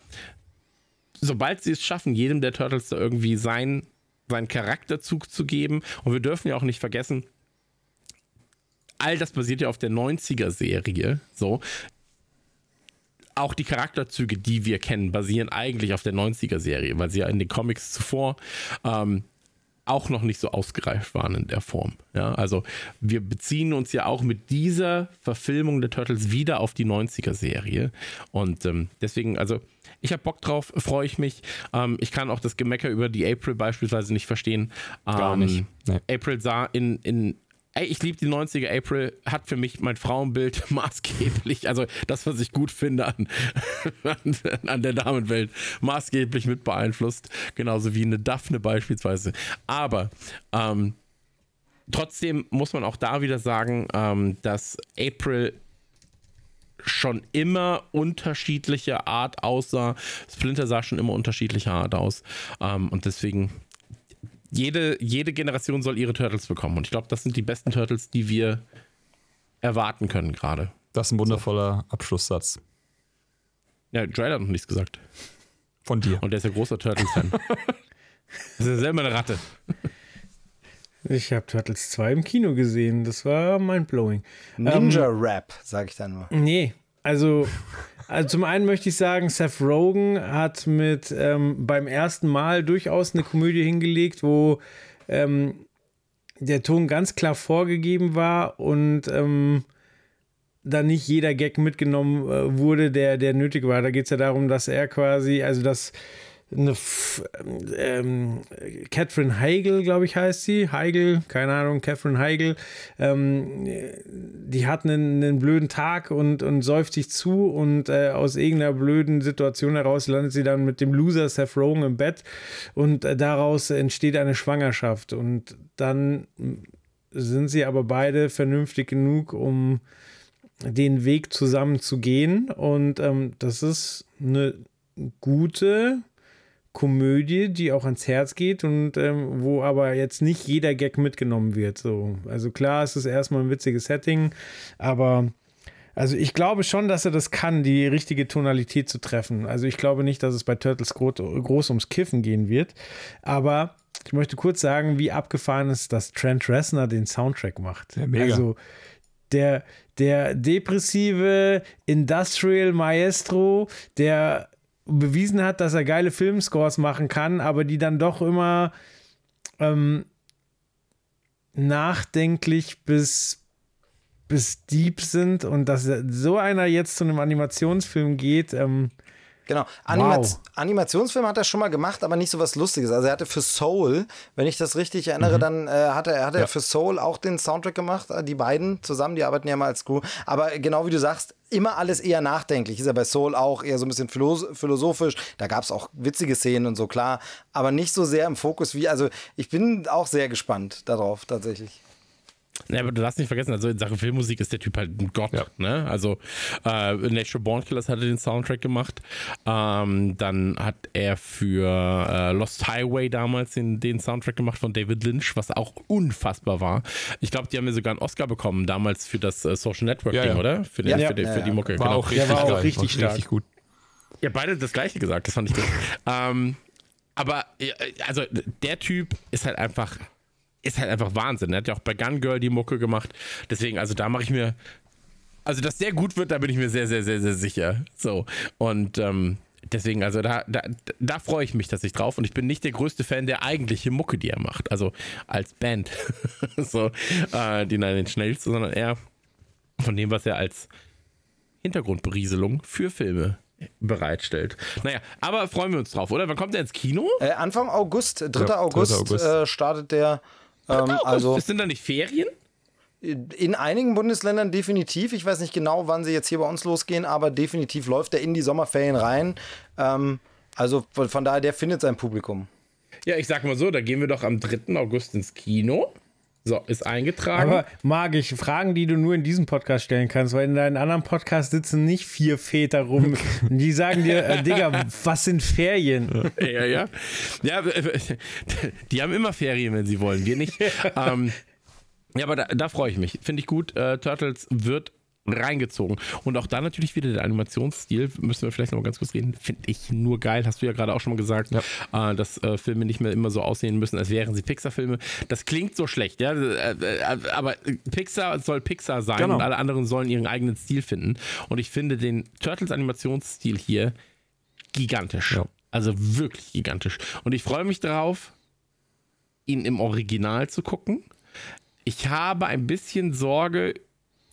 sobald sie es schaffen, jedem der Turtles da irgendwie sein, seinen Charakterzug zu geben, und wir dürfen ja auch nicht vergessen, all das basiert ja auf der 90er-Serie. So. Auch die Charakterzüge, die wir kennen, basieren eigentlich auf der 90er-Serie, weil sie ja in den Comics zuvor ähm, auch noch nicht so ausgereift waren in der Form. Ja, also wir beziehen uns ja auch mit dieser Verfilmung der Turtles wieder auf die 90er-Serie. Und ähm, deswegen, also ich habe Bock drauf, freue ich mich. Ähm, ich kann auch das Gemecker über die April beispielsweise nicht verstehen. Ähm, Gar nicht. Nee. April sah in, in Ey, ich liebe die 90er. April hat für mich mein Frauenbild *laughs* maßgeblich, also das, was ich gut finde an, *laughs* an, an, der Damenwelt, maßgeblich mit beeinflusst. Genauso wie eine Daphne beispielsweise. Aber ähm, trotzdem muss man auch da wieder sagen, ähm, dass April schon immer unterschiedliche Art aussah. Splinter sah schon immer unterschiedlicher Art aus. Ähm, und deswegen jede, jede Generation soll ihre Turtles bekommen. Und ich glaube, das sind die besten Turtles, die wir erwarten können gerade. Das ist ein wundervoller so. Abschlusssatz. Ja, Joel hat noch nichts gesagt. Von dir. Und der ist ja großer Turtles-Fan. *laughs* das ist ja selber eine Ratte. Ich habe Turtles 2 im Kino gesehen. Das war mindblowing. Ninja-Rap, ähm, sage ich dann nur. Nee, also also zum einen möchte ich sagen, Seth Rogen hat mit ähm, beim ersten Mal durchaus eine Komödie hingelegt, wo ähm, der Ton ganz klar vorgegeben war und ähm, da nicht jeder Gag mitgenommen äh, wurde, der, der nötig war. Da geht es ja darum, dass er quasi, also dass eine F ähm, Catherine Heigl, glaube ich, heißt sie. Heigl, keine Ahnung, Catherine Heigl. Ähm, die hat einen, einen, blöden Tag und, und säuft sich zu und äh, aus irgendeiner blöden Situation heraus landet sie dann mit dem Loser Seth Rogen im Bett und äh, daraus entsteht eine Schwangerschaft. Und dann sind sie aber beide vernünftig genug, um den Weg zusammen zu gehen. Und ähm, das ist eine gute Komödie, die auch ans Herz geht und ähm, wo aber jetzt nicht jeder Gag mitgenommen wird. So. Also klar, es ist erstmal ein witziges Setting, aber also ich glaube schon, dass er das kann, die richtige Tonalität zu treffen. Also ich glaube nicht, dass es bei Turtles groß, groß ums Kiffen gehen wird, aber ich möchte kurz sagen, wie abgefahren ist, dass Trent Reznor den Soundtrack macht. Ja, mega. Also der, der depressive Industrial Maestro, der bewiesen hat, dass er geile Filmscores machen kann, aber die dann doch immer ähm, nachdenklich bis, bis deep sind und dass so einer jetzt zu einem Animationsfilm geht, ähm, Genau. Anima wow. Animationsfilm hat er schon mal gemacht, aber nicht so was Lustiges. Also er hatte für Soul, wenn ich das richtig erinnere, mhm. dann äh, hat er, hat er ja. für Soul auch den Soundtrack gemacht. Äh, die beiden zusammen, die arbeiten ja mal als Crew. Aber genau wie du sagst, immer alles eher nachdenklich. Ist ja bei Soul auch eher so ein bisschen philosophisch. Da gab es auch witzige Szenen und so, klar. Aber nicht so sehr im Fokus wie, also ich bin auch sehr gespannt darauf tatsächlich. Ja, aber du darfst nicht vergessen, also in Sachen Filmmusik ist der Typ halt ein Gott. Ja. Ne? Also äh, Natural Born Killers hat er den Soundtrack gemacht. Ähm, dann hat er für äh, Lost Highway damals den, den, Soundtrack gemacht von David Lynch, was auch unfassbar war. Ich glaube, die haben ja sogar einen Oscar bekommen damals für das äh, Social Network ja, Ding, ja. oder? Für, den, für, den, für, die Mucke. War genau. auch richtig, war auch richtig, stark. richtig gut. Ja, beide das gleiche gesagt, das fand ich gut. *laughs* ähm, aber also der Typ ist halt einfach ist halt einfach Wahnsinn. Er hat ja auch bei Gun Girl die Mucke gemacht. Deswegen, also da mache ich mir. Also, dass der gut wird, da bin ich mir sehr, sehr, sehr, sehr sicher. So. Und ähm, deswegen, also da, da, da freue ich mich tatsächlich drauf. Und ich bin nicht der größte Fan der eigentliche Mucke, die er macht. Also als Band. *laughs* so, äh, die Nein schnellste, sondern eher von dem, was er als Hintergrundberieselung für Filme bereitstellt. Naja, aber freuen wir uns drauf, oder? Wann kommt der ins Kino? Äh, Anfang August, 3. Ja, August, 3. August. Äh, startet der ähm, also, *laughs* sind da nicht Ferien? In einigen Bundesländern definitiv. Ich weiß nicht genau, wann sie jetzt hier bei uns losgehen, aber definitiv läuft er in die Sommerferien rein. Ähm, also von, von daher, der findet sein Publikum. Ja, ich sag mal so, da gehen wir doch am 3. August ins Kino. So, ist eingetragen. Aber mag ich Fragen, die du nur in diesem Podcast stellen kannst, weil in deinen anderen Podcasts sitzen nicht vier Väter rum. die sagen dir, äh, Digga, was sind Ferien? Ja, ja. Ja, die haben immer Ferien, wenn sie wollen. Wir nicht. *laughs* ähm, ja, aber da, da freue ich mich. Finde ich gut. Äh, Turtles wird reingezogen. Und auch da natürlich wieder der Animationsstil, müssen wir vielleicht noch mal ganz kurz reden, finde ich nur geil. Hast du ja gerade auch schon mal gesagt, ja. äh, dass äh, Filme nicht mehr immer so aussehen müssen, als wären sie Pixar-Filme. Das klingt so schlecht, ja. Äh, äh, aber Pixar soll Pixar sein genau. und alle anderen sollen ihren eigenen Stil finden. Und ich finde den Turtles-Animationsstil hier gigantisch. Ja. Also wirklich gigantisch. Und ich freue mich darauf, ihn im Original zu gucken. Ich habe ein bisschen Sorge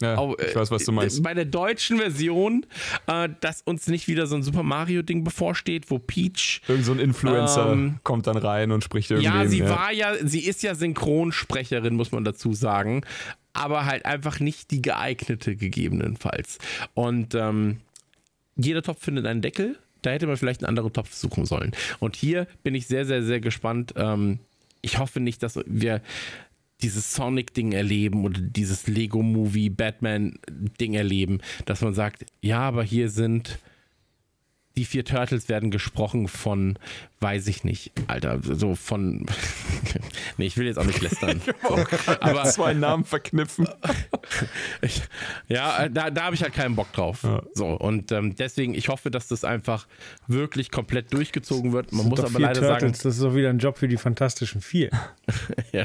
ja, ich weiß, was du meinst. Bei der deutschen Version, äh, dass uns nicht wieder so ein Super Mario-Ding bevorsteht, wo Peach. Irgend so ein Influencer ähm, kommt dann rein und spricht irgendwie. Ja, sie ja. war ja, sie ist ja Synchronsprecherin, muss man dazu sagen. Aber halt einfach nicht die geeignete, gegebenenfalls. Und ähm, jeder Topf findet einen Deckel. Da hätte man vielleicht einen anderen Topf suchen sollen. Und hier bin ich sehr, sehr, sehr gespannt. Ähm, ich hoffe nicht, dass wir dieses Sonic-Ding erleben oder dieses Lego-Movie, Batman-Ding erleben, dass man sagt, ja, aber hier sind die vier Turtles werden gesprochen von, weiß ich nicht, Alter, so von. *laughs* nee, ich will jetzt auch nicht lästern. *laughs* So. aber zwei Namen verknüpfen. *laughs* ich, ja, da, da habe ich halt keinen Bock drauf. Ja. So, und ähm, deswegen, ich hoffe, dass das einfach wirklich komplett durchgezogen wird. Man muss aber leider Turtles, sagen. Das ist doch wieder ein Job für die Fantastischen Vier. ja,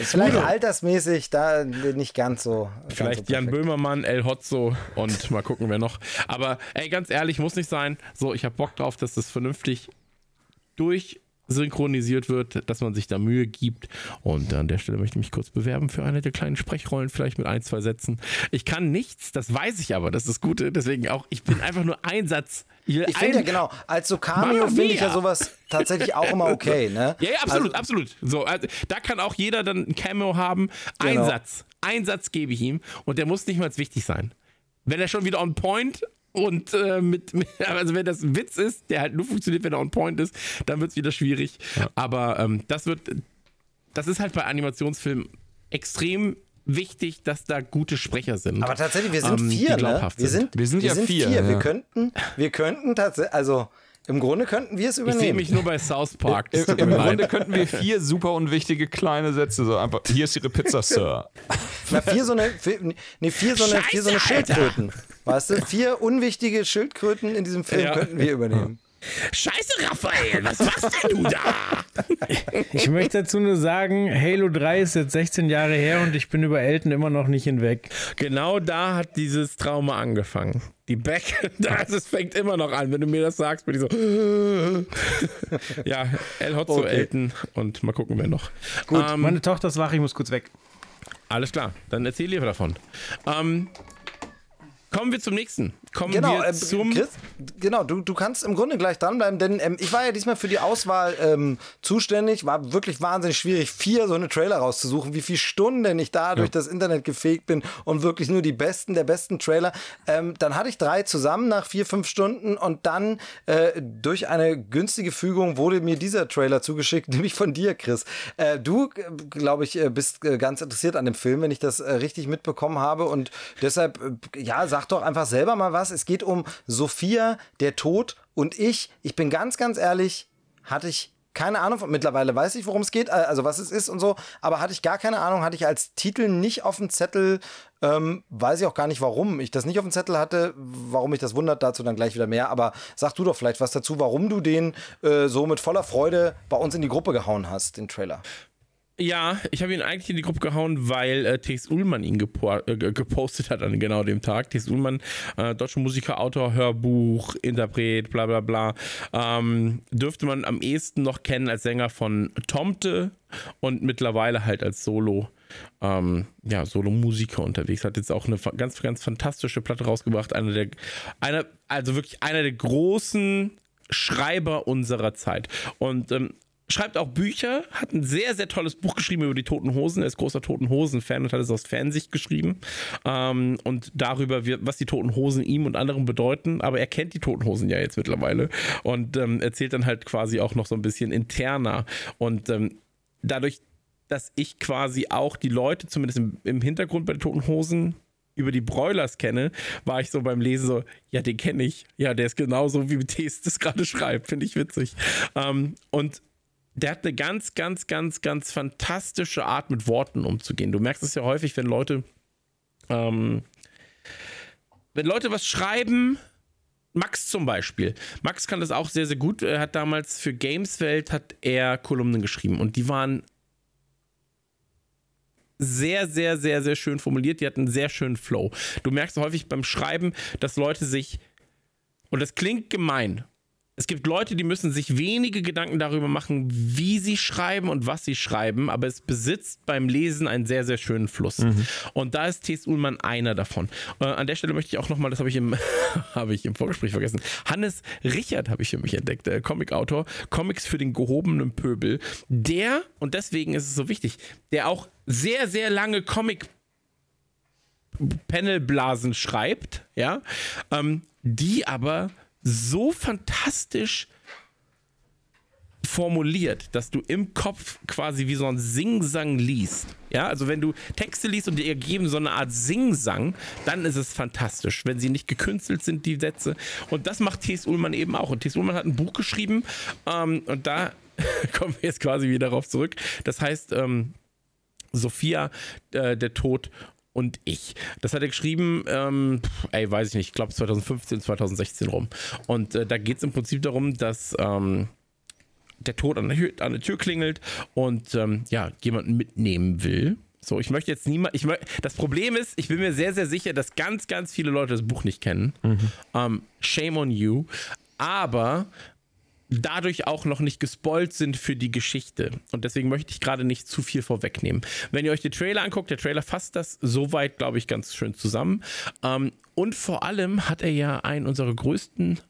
ist vielleicht altersmäßig da nicht ganz so. Vielleicht ganz so Jan Böhmermann, El Hotzo und mal gucken, wer noch. Aber ey, ganz ehrlich, muss nicht sein. So, ich habe Bock drauf, dass das vernünftig durch synchronisiert wird, dass man sich da Mühe gibt. Und an der Stelle möchte ich mich kurz bewerben für eine der kleinen Sprechrollen, vielleicht mit ein, zwei Sätzen. Ich kann nichts, das weiß ich aber, das ist das Gute. Deswegen auch, ich bin einfach nur ein Satz. Ich, ich finde ja genau, als so Cameo finde ich ja sowas tatsächlich auch immer okay, ne? *laughs* Ja, ja absolut, also, absolut. So, also, da kann auch jeder dann ein Cameo haben. Ein genau. Satz, ein Satz gebe ich ihm und der muss nicht mal wichtig sein. Wenn er schon wieder on point und äh, *laughs* mit, also wenn das ein Witz ist, der halt nur funktioniert, wenn er on point ist, dann wird es wieder schwierig. Ja. Aber ähm, das wird, das ist halt bei Animationsfilmen extrem wichtig, dass da gute Sprecher sind. Aber tatsächlich, wir sind ähm, vier, ne? Wir sind, wir sind, wir ja sind vier. vier. Ja. Wir könnten, wir könnten tatsächlich, also im Grunde könnten wir es übernehmen. Ich sehe mich nur bei South Park. Im, Im Grunde könnten wir vier super unwichtige kleine Sätze so einfach. Hier ist Ihre Pizza, Sir. *laughs* Na, vier so eine, vier, nee, vier so eine, Scheiße, vier so eine Schildkröten. Weißt du? Vier unwichtige Schildkröten in diesem Film ja. könnten wir übernehmen. Scheiße, Raphael, was machst denn du da? Ich möchte dazu nur sagen, Halo 3 ist jetzt 16 Jahre her und ich bin über Elton immer noch nicht hinweg. Genau da hat dieses Trauma angefangen. Die Back, *laughs* das es fängt immer noch an. Wenn du mir das sagst, bin ich so. *laughs* ja, El Hotzo, okay. Elton und mal gucken, wer noch. Gut, ähm, meine Tochter ist wach, ich muss kurz weg. Alles klar, dann erzähl dir davon. Ähm, Kommen wir zum nächsten. Kommen genau, wir äh, zum. Chris, genau, du, du kannst im Grunde gleich dranbleiben, denn ähm, ich war ja diesmal für die Auswahl ähm, zuständig. War wirklich wahnsinnig schwierig, vier so eine Trailer rauszusuchen. Wie viele Stunden ich da ja. durch das Internet gefegt bin und wirklich nur die besten der besten Trailer. Ähm, dann hatte ich drei zusammen nach vier, fünf Stunden und dann äh, durch eine günstige Fügung wurde mir dieser Trailer zugeschickt, *laughs* nämlich von dir, Chris. Äh, du, glaube ich, äh, bist äh, ganz interessiert an dem Film, wenn ich das äh, richtig mitbekommen habe und deshalb, ja, sag doch einfach selber mal was. Es geht um Sophia, der Tod und ich. Ich bin ganz, ganz ehrlich, hatte ich keine Ahnung. Mittlerweile weiß ich, worum es geht, äh, also was es ist und so. Aber hatte ich gar keine Ahnung, hatte ich als Titel nicht auf dem Zettel. Ähm, weiß ich auch gar nicht, warum ich das nicht auf dem Zettel hatte. Warum mich das wundert, dazu dann gleich wieder mehr. Aber sag du doch vielleicht was dazu, warum du den äh, so mit voller Freude bei uns in die Gruppe gehauen hast, den Trailer. Ja, ich habe ihn eigentlich in die Gruppe gehauen, weil äh, Tex Ullmann ihn gepo äh, gepostet hat an genau dem Tag. Tex Ullmann, äh, deutscher Musiker, Autor, Hörbuch, Interpret, bla bla bla. Ähm, dürfte man am ehesten noch kennen als Sänger von Tomte und mittlerweile halt als Solo. Ähm, ja, Solo-Musiker unterwegs. Hat jetzt auch eine ganz, ganz fantastische Platte rausgebracht. Einer der, einer, also wirklich einer der großen Schreiber unserer Zeit. Und ähm, schreibt auch Bücher, hat ein sehr, sehr tolles Buch geschrieben über die Toten Hosen. Er ist großer Toten Hosen-Fan und hat es aus Fansicht geschrieben. Ähm, und darüber, was die Toten Hosen ihm und anderen bedeuten. Aber er kennt die Toten Hosen ja jetzt mittlerweile und ähm, erzählt dann halt quasi auch noch so ein bisschen interner. Und ähm, dadurch, dass ich quasi auch die Leute, zumindest im, im Hintergrund bei den Toten Hosen, über die Broilers kenne, war ich so beim Lesen so, ja, den kenne ich. Ja, der ist genauso, wie Tees das gerade schreibt. Finde ich witzig. Ähm, und der hat eine ganz, ganz, ganz, ganz fantastische Art, mit Worten umzugehen. Du merkst es ja häufig, wenn Leute, ähm, wenn Leute was schreiben, Max zum Beispiel. Max kann das auch sehr, sehr gut. Er hat damals für Gameswelt hat er Kolumnen geschrieben und die waren sehr, sehr, sehr, sehr schön formuliert. Die hatten einen sehr schönen Flow. Du merkst häufig beim Schreiben, dass Leute sich, und das klingt gemein, es gibt Leute, die müssen sich wenige Gedanken darüber machen, wie sie schreiben und was sie schreiben, aber es besitzt beim Lesen einen sehr, sehr schönen Fluss. Mhm. Und da ist T.S. Ullmann einer davon. Äh, an der Stelle möchte ich auch nochmal, das habe ich, im, *laughs* hab ich im Vorgespräch vergessen, Hannes Richard habe ich für mich entdeckt, der Comicautor, Comics für den gehobenen Pöbel, der, und deswegen ist es so wichtig, der auch sehr, sehr lange Comic Panelblasen schreibt, ja, ähm, die aber so fantastisch formuliert, dass du im Kopf quasi wie so ein Singsang liest. Ja, also wenn du Texte liest und die ergeben so eine Art Singsang, dann ist es fantastisch, wenn sie nicht gekünstelt sind, die Sätze. Und das macht T.S. Ullmann eben auch. Und T.S. Ullmann hat ein Buch geschrieben ähm, und da *laughs* kommen wir jetzt quasi wieder darauf zurück. Das heißt, ähm, Sophia, äh, der Tod und ich. Das hat er geschrieben, ähm, ey, weiß ich nicht, ich glaube 2015, 2016 rum. Und äh, da geht es im Prinzip darum, dass ähm, der Tod an der, an der, Tür klingelt und ähm, ja, jemanden mitnehmen will. So, ich möchte jetzt niemand. Ich möcht, das Problem ist, ich bin mir sehr, sehr sicher, dass ganz, ganz viele Leute das Buch nicht kennen. Mhm. Um, ähm, shame on you. Aber dadurch auch noch nicht gespoilt sind für die Geschichte. Und deswegen möchte ich gerade nicht zu viel vorwegnehmen. Wenn ihr euch den Trailer anguckt, der Trailer fasst das soweit, glaube ich, ganz schön zusammen. Ähm, und vor allem hat er ja einen unserer größten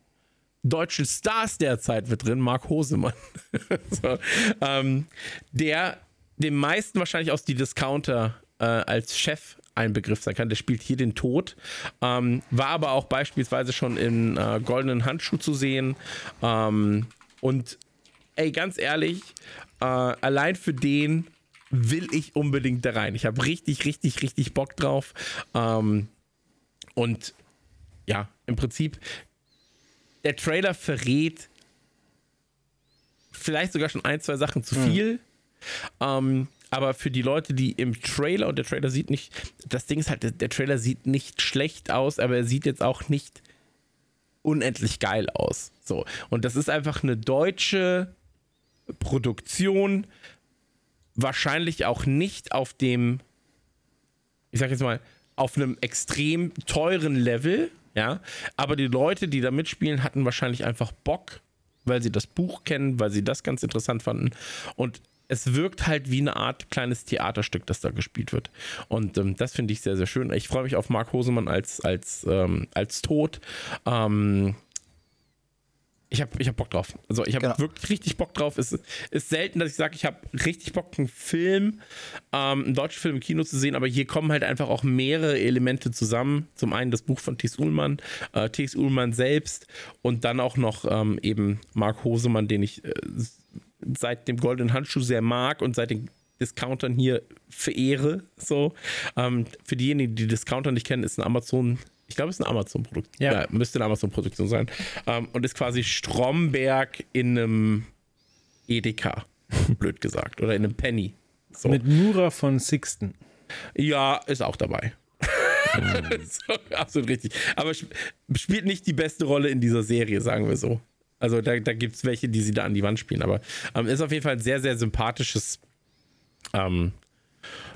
deutschen Stars derzeit mit drin, Marc Hosemann. *laughs* so, ähm, der dem meisten wahrscheinlich aus die Discounter äh, als Chef ein Begriff sein kann. Der spielt hier den Tod, ähm, war aber auch beispielsweise schon in äh, Goldenen Handschuh zu sehen. Ähm, und ey, ganz ehrlich, äh, allein für den will ich unbedingt da rein. Ich habe richtig, richtig, richtig Bock drauf. Ähm, und ja, im Prinzip, der Trailer verrät vielleicht sogar schon ein, zwei Sachen zu hm. viel. Mhm. Ähm, aber für die Leute, die im Trailer, und der Trailer sieht nicht, das Ding ist halt, der Trailer sieht nicht schlecht aus, aber er sieht jetzt auch nicht unendlich geil aus. So. Und das ist einfach eine deutsche Produktion, wahrscheinlich auch nicht auf dem, ich sag jetzt mal, auf einem extrem teuren Level, ja. Aber die Leute, die da mitspielen, hatten wahrscheinlich einfach Bock, weil sie das Buch kennen, weil sie das ganz interessant fanden. Und es wirkt halt wie eine Art kleines Theaterstück, das da gespielt wird. Und ähm, das finde ich sehr, sehr schön. Ich freue mich auf Marc Hosemann als, als, ähm, als Tod. Ähm, ich habe ich hab Bock drauf. Also ich habe genau. wirklich richtig Bock drauf. Es ist selten, dass ich sage, ich habe richtig Bock, einen Film, ähm, einen deutschen Film im Kino zu sehen, aber hier kommen halt einfach auch mehrere Elemente zusammen. Zum einen das Buch von Thies Ullmann, äh, Thies Ullmann selbst und dann auch noch ähm, eben Marc Hosemann, den ich äh, seit dem Goldenen Handschuh sehr mag und seit den Discountern hier verehre. So. Ähm, für diejenigen, die Discounter nicht kennen, ist ein Amazon, ich glaube, es ist ein Amazon-Produkt. Ja. ja. Müsste eine Amazon-Produktion sein. Ähm, und ist quasi Stromberg in einem Edeka, *laughs* blöd gesagt. Oder in einem Penny. So. Mit Nura von Sixten. Ja, ist auch dabei. *laughs* so, absolut richtig. Aber sp spielt nicht die beste Rolle in dieser Serie, sagen wir so. Also da, da gibt es welche, die sie da an die Wand spielen. Aber ähm, ist auf jeden Fall ein sehr, sehr sympathisches, ähm,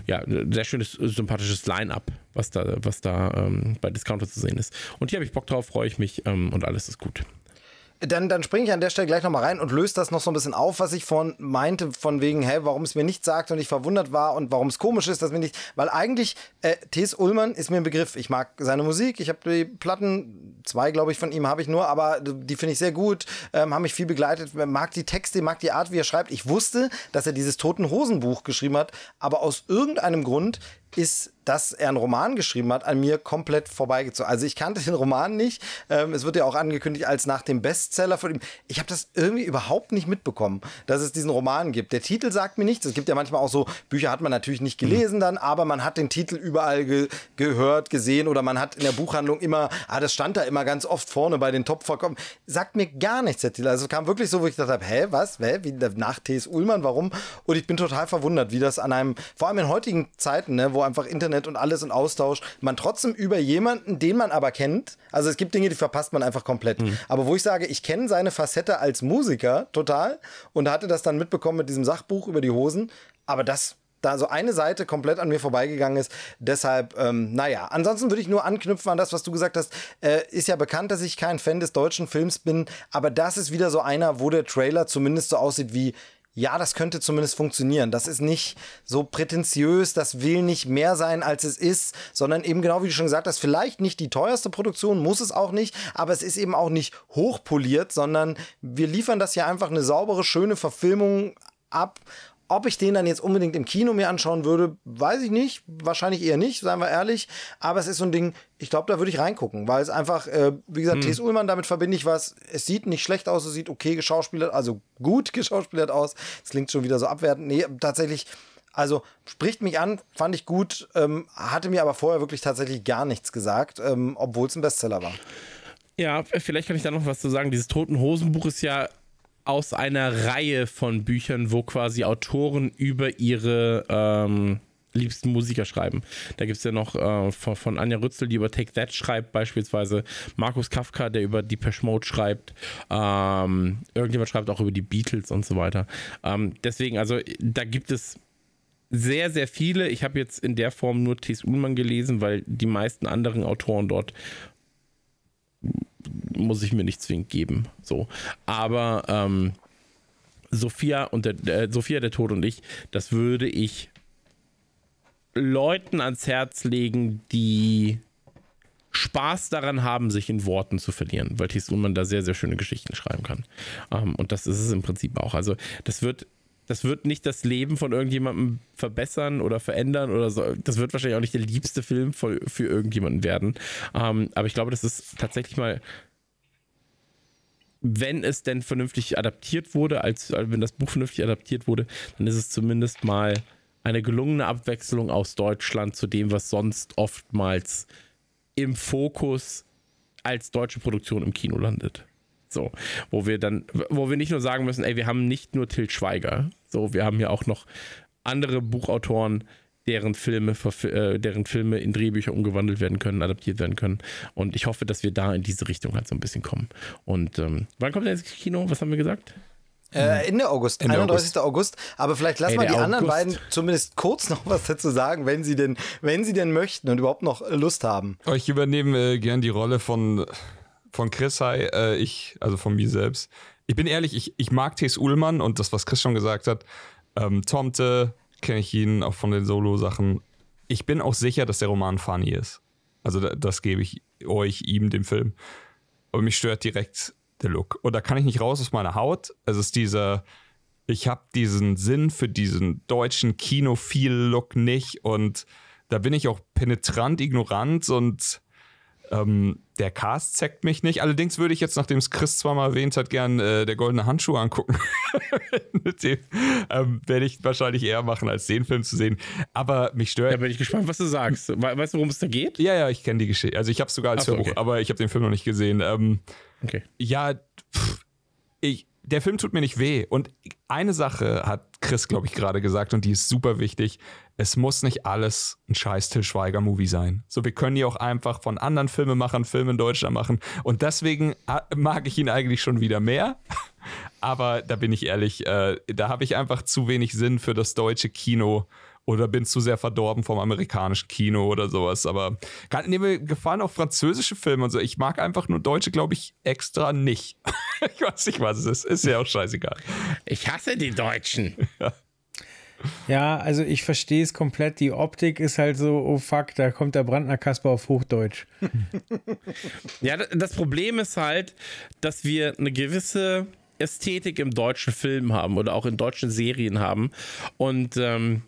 ja, sehr schönes, sympathisches Line-up, was da, was da ähm, bei Discounter zu sehen ist. Und hier habe ich Bock drauf, freue ich mich ähm, und alles ist gut. Dann, dann springe ich an der Stelle gleich nochmal rein und löse das noch so ein bisschen auf, was ich von meinte, von wegen, hä, warum es mir nicht sagt und ich verwundert war und warum es komisch ist, dass mir nicht. Weil eigentlich, äh, T.S. Ullmann ist mir ein Begriff. Ich mag seine Musik, ich habe die Platten, zwei, glaube ich, von ihm habe ich nur, aber die finde ich sehr gut, ähm, haben mich viel begleitet, mag die Texte, mag die Art, wie er schreibt. Ich wusste, dass er dieses Toten Hosen Buch geschrieben hat, aber aus irgendeinem Grund ist, dass er einen Roman geschrieben hat, an mir komplett vorbeigezogen. Also ich kannte den Roman nicht. Ähm, es wird ja auch angekündigt als nach dem Bestseller von ihm. Ich habe das irgendwie überhaupt nicht mitbekommen, dass es diesen Roman gibt. Der Titel sagt mir nichts. Es gibt ja manchmal auch so, Bücher hat man natürlich nicht gelesen dann, aber man hat den Titel überall ge gehört, gesehen oder man hat in der Buchhandlung immer, ah, das stand da immer ganz oft vorne bei den Top-Verkäufen. Sagt mir gar nichts, der Titel. Also es kam wirklich so, wo ich dachte, hä, was, hä, wie, nach T.S. Ullmann, warum? Und ich bin total verwundert, wie das an einem, vor allem in heutigen Zeiten, ne, wo einfach Internet und alles und Austausch, man trotzdem über jemanden, den man aber kennt, also es gibt Dinge, die verpasst man einfach komplett. Mhm. Aber wo ich sage, ich kenne seine Facette als Musiker total und hatte das dann mitbekommen mit diesem Sachbuch über die Hosen, aber das da so eine Seite komplett an mir vorbeigegangen ist. Deshalb, ähm, naja, ansonsten würde ich nur anknüpfen an das, was du gesagt hast. Äh, ist ja bekannt, dass ich kein Fan des deutschen Films bin, aber das ist wieder so einer, wo der Trailer zumindest so aussieht wie, ja, das könnte zumindest funktionieren. Das ist nicht so prätentiös, das will nicht mehr sein, als es ist, sondern eben genau wie du schon gesagt hast, vielleicht nicht die teuerste Produktion, muss es auch nicht, aber es ist eben auch nicht hochpoliert, sondern wir liefern das ja einfach eine saubere, schöne Verfilmung ab ob ich den dann jetzt unbedingt im Kino mir anschauen würde, weiß ich nicht. Wahrscheinlich eher nicht, seien wir ehrlich. Aber es ist so ein Ding, ich glaube, da würde ich reingucken, weil es einfach, äh, wie gesagt, hm. T.S. Ullmann, damit verbinde ich was. Es sieht nicht schlecht aus, es sieht okay geschauspielert, also gut *laughs* geschauspielert aus. Es klingt schon wieder so abwertend. Nee, tatsächlich. Also spricht mich an, fand ich gut, ähm, hatte mir aber vorher wirklich tatsächlich gar nichts gesagt, ähm, obwohl es ein Bestseller war. Ja, vielleicht kann ich da noch was zu sagen. Dieses Toten Hosenbuch ist ja aus einer Reihe von Büchern, wo quasi Autoren über ihre ähm, liebsten Musiker schreiben. Da gibt es ja noch äh, von, von, Anja Rützel, die über Take That schreibt, beispielsweise Markus Kafka, der über Depeche Mode schreibt. Ähm, irgendjemand schreibt auch über die Beatles und so weiter. Ähm, deswegen, also da gibt es sehr, sehr viele. Ich habe jetzt in der Form nur T.S. Ullmann gelesen, weil die meisten anderen Autoren dort muss ich mir nicht zwingend geben. So. Aber ähm, Sophia und der, äh, Sophia, der Tod und ich, das würde ich Leuten ans Herz legen, die Spaß daran haben, sich in Worten zu verlieren, weil Thies Ullmann da sehr, sehr schöne Geschichten schreiben kann. Ähm, und das ist es im Prinzip auch. Also, das wird, das wird nicht das Leben von irgendjemandem verbessern oder verändern oder so. Das wird wahrscheinlich auch nicht der liebste Film für, für irgendjemanden werden. Ähm, aber ich glaube, das ist tatsächlich mal wenn es denn vernünftig adaptiert wurde, als wenn das Buch vernünftig adaptiert wurde, dann ist es zumindest mal eine gelungene Abwechslung aus Deutschland zu dem, was sonst oftmals im Fokus als deutsche Produktion im Kino landet. So, wo wir dann, wo wir nicht nur sagen müssen, ey, wir haben nicht nur Til Schweiger, so, wir haben ja auch noch andere Buchautoren, deren Filme, äh, deren Filme in Drehbücher umgewandelt werden können, adaptiert werden können. Und ich hoffe, dass wir da in diese Richtung halt so ein bisschen kommen. Und ähm, wann kommt der ins Kino? Was haben wir gesagt? Äh, Ende August, Ende 31. August. August. Aber vielleicht lassen wir die August. anderen beiden zumindest kurz noch *laughs* was dazu sagen, wenn sie denn, wenn sie denn möchten und überhaupt noch Lust haben. Ich übernehme äh, gern die Rolle von, von Chris Hai, äh, ich, also von mir selbst. Ich bin ehrlich, ich, ich mag T.S. Ullmann und das, was Chris schon gesagt hat. Ähm, Tomte kenne ich ihn auch von den Solo-Sachen. Ich bin auch sicher, dass der Roman funny ist. Also das, das gebe ich euch, ihm, dem Film. Aber mich stört direkt der Look. Und da kann ich nicht raus aus meiner Haut. Es ist dieser, ich habe diesen Sinn für diesen deutschen Kino-Feel-Look nicht und da bin ich auch penetrant ignorant und ähm, der Cast zeigt mich nicht. Allerdings würde ich jetzt, nachdem es Chris zweimal erwähnt hat, gern äh, der goldene Handschuh angucken. *laughs* Dem ähm, werde ich wahrscheinlich eher machen, als den Film zu sehen. Aber mich stört. Da bin ich gespannt, was du sagst. Weißt du, worum es da geht? Ja, ja, ich kenne die Geschichte. Also ich habe es sogar als so, Hörbuch, okay. aber ich habe den Film noch nicht gesehen. Ähm, okay. Ja, pff, ich, der Film tut mir nicht weh. Und eine Sache hat Chris, glaube ich, gerade gesagt und die ist super wichtig. Es muss nicht alles ein scheiß Till Schweiger-Movie sein. So, wir können ja auch einfach von anderen Filmemachern Filme in Deutschland machen. Und deswegen äh, mag ich ihn eigentlich schon wieder mehr. *laughs* Aber da bin ich ehrlich, äh, da habe ich einfach zu wenig Sinn für das deutsche Kino oder bin zu sehr verdorben vom amerikanischen Kino oder sowas. Aber kann, nee, mir gefallen auch französische Filme und so. Ich mag einfach nur Deutsche, glaube ich, extra nicht. *laughs* ich weiß nicht, was es ist. Ist ja auch scheißegal. Ich hasse die Deutschen. Ja. *laughs* Ja, also ich verstehe es komplett. Die Optik ist halt so, oh fuck, da kommt der Brandner Kasper auf Hochdeutsch. *laughs* ja, das Problem ist halt, dass wir eine gewisse Ästhetik im deutschen Film haben oder auch in deutschen Serien haben. Und ähm,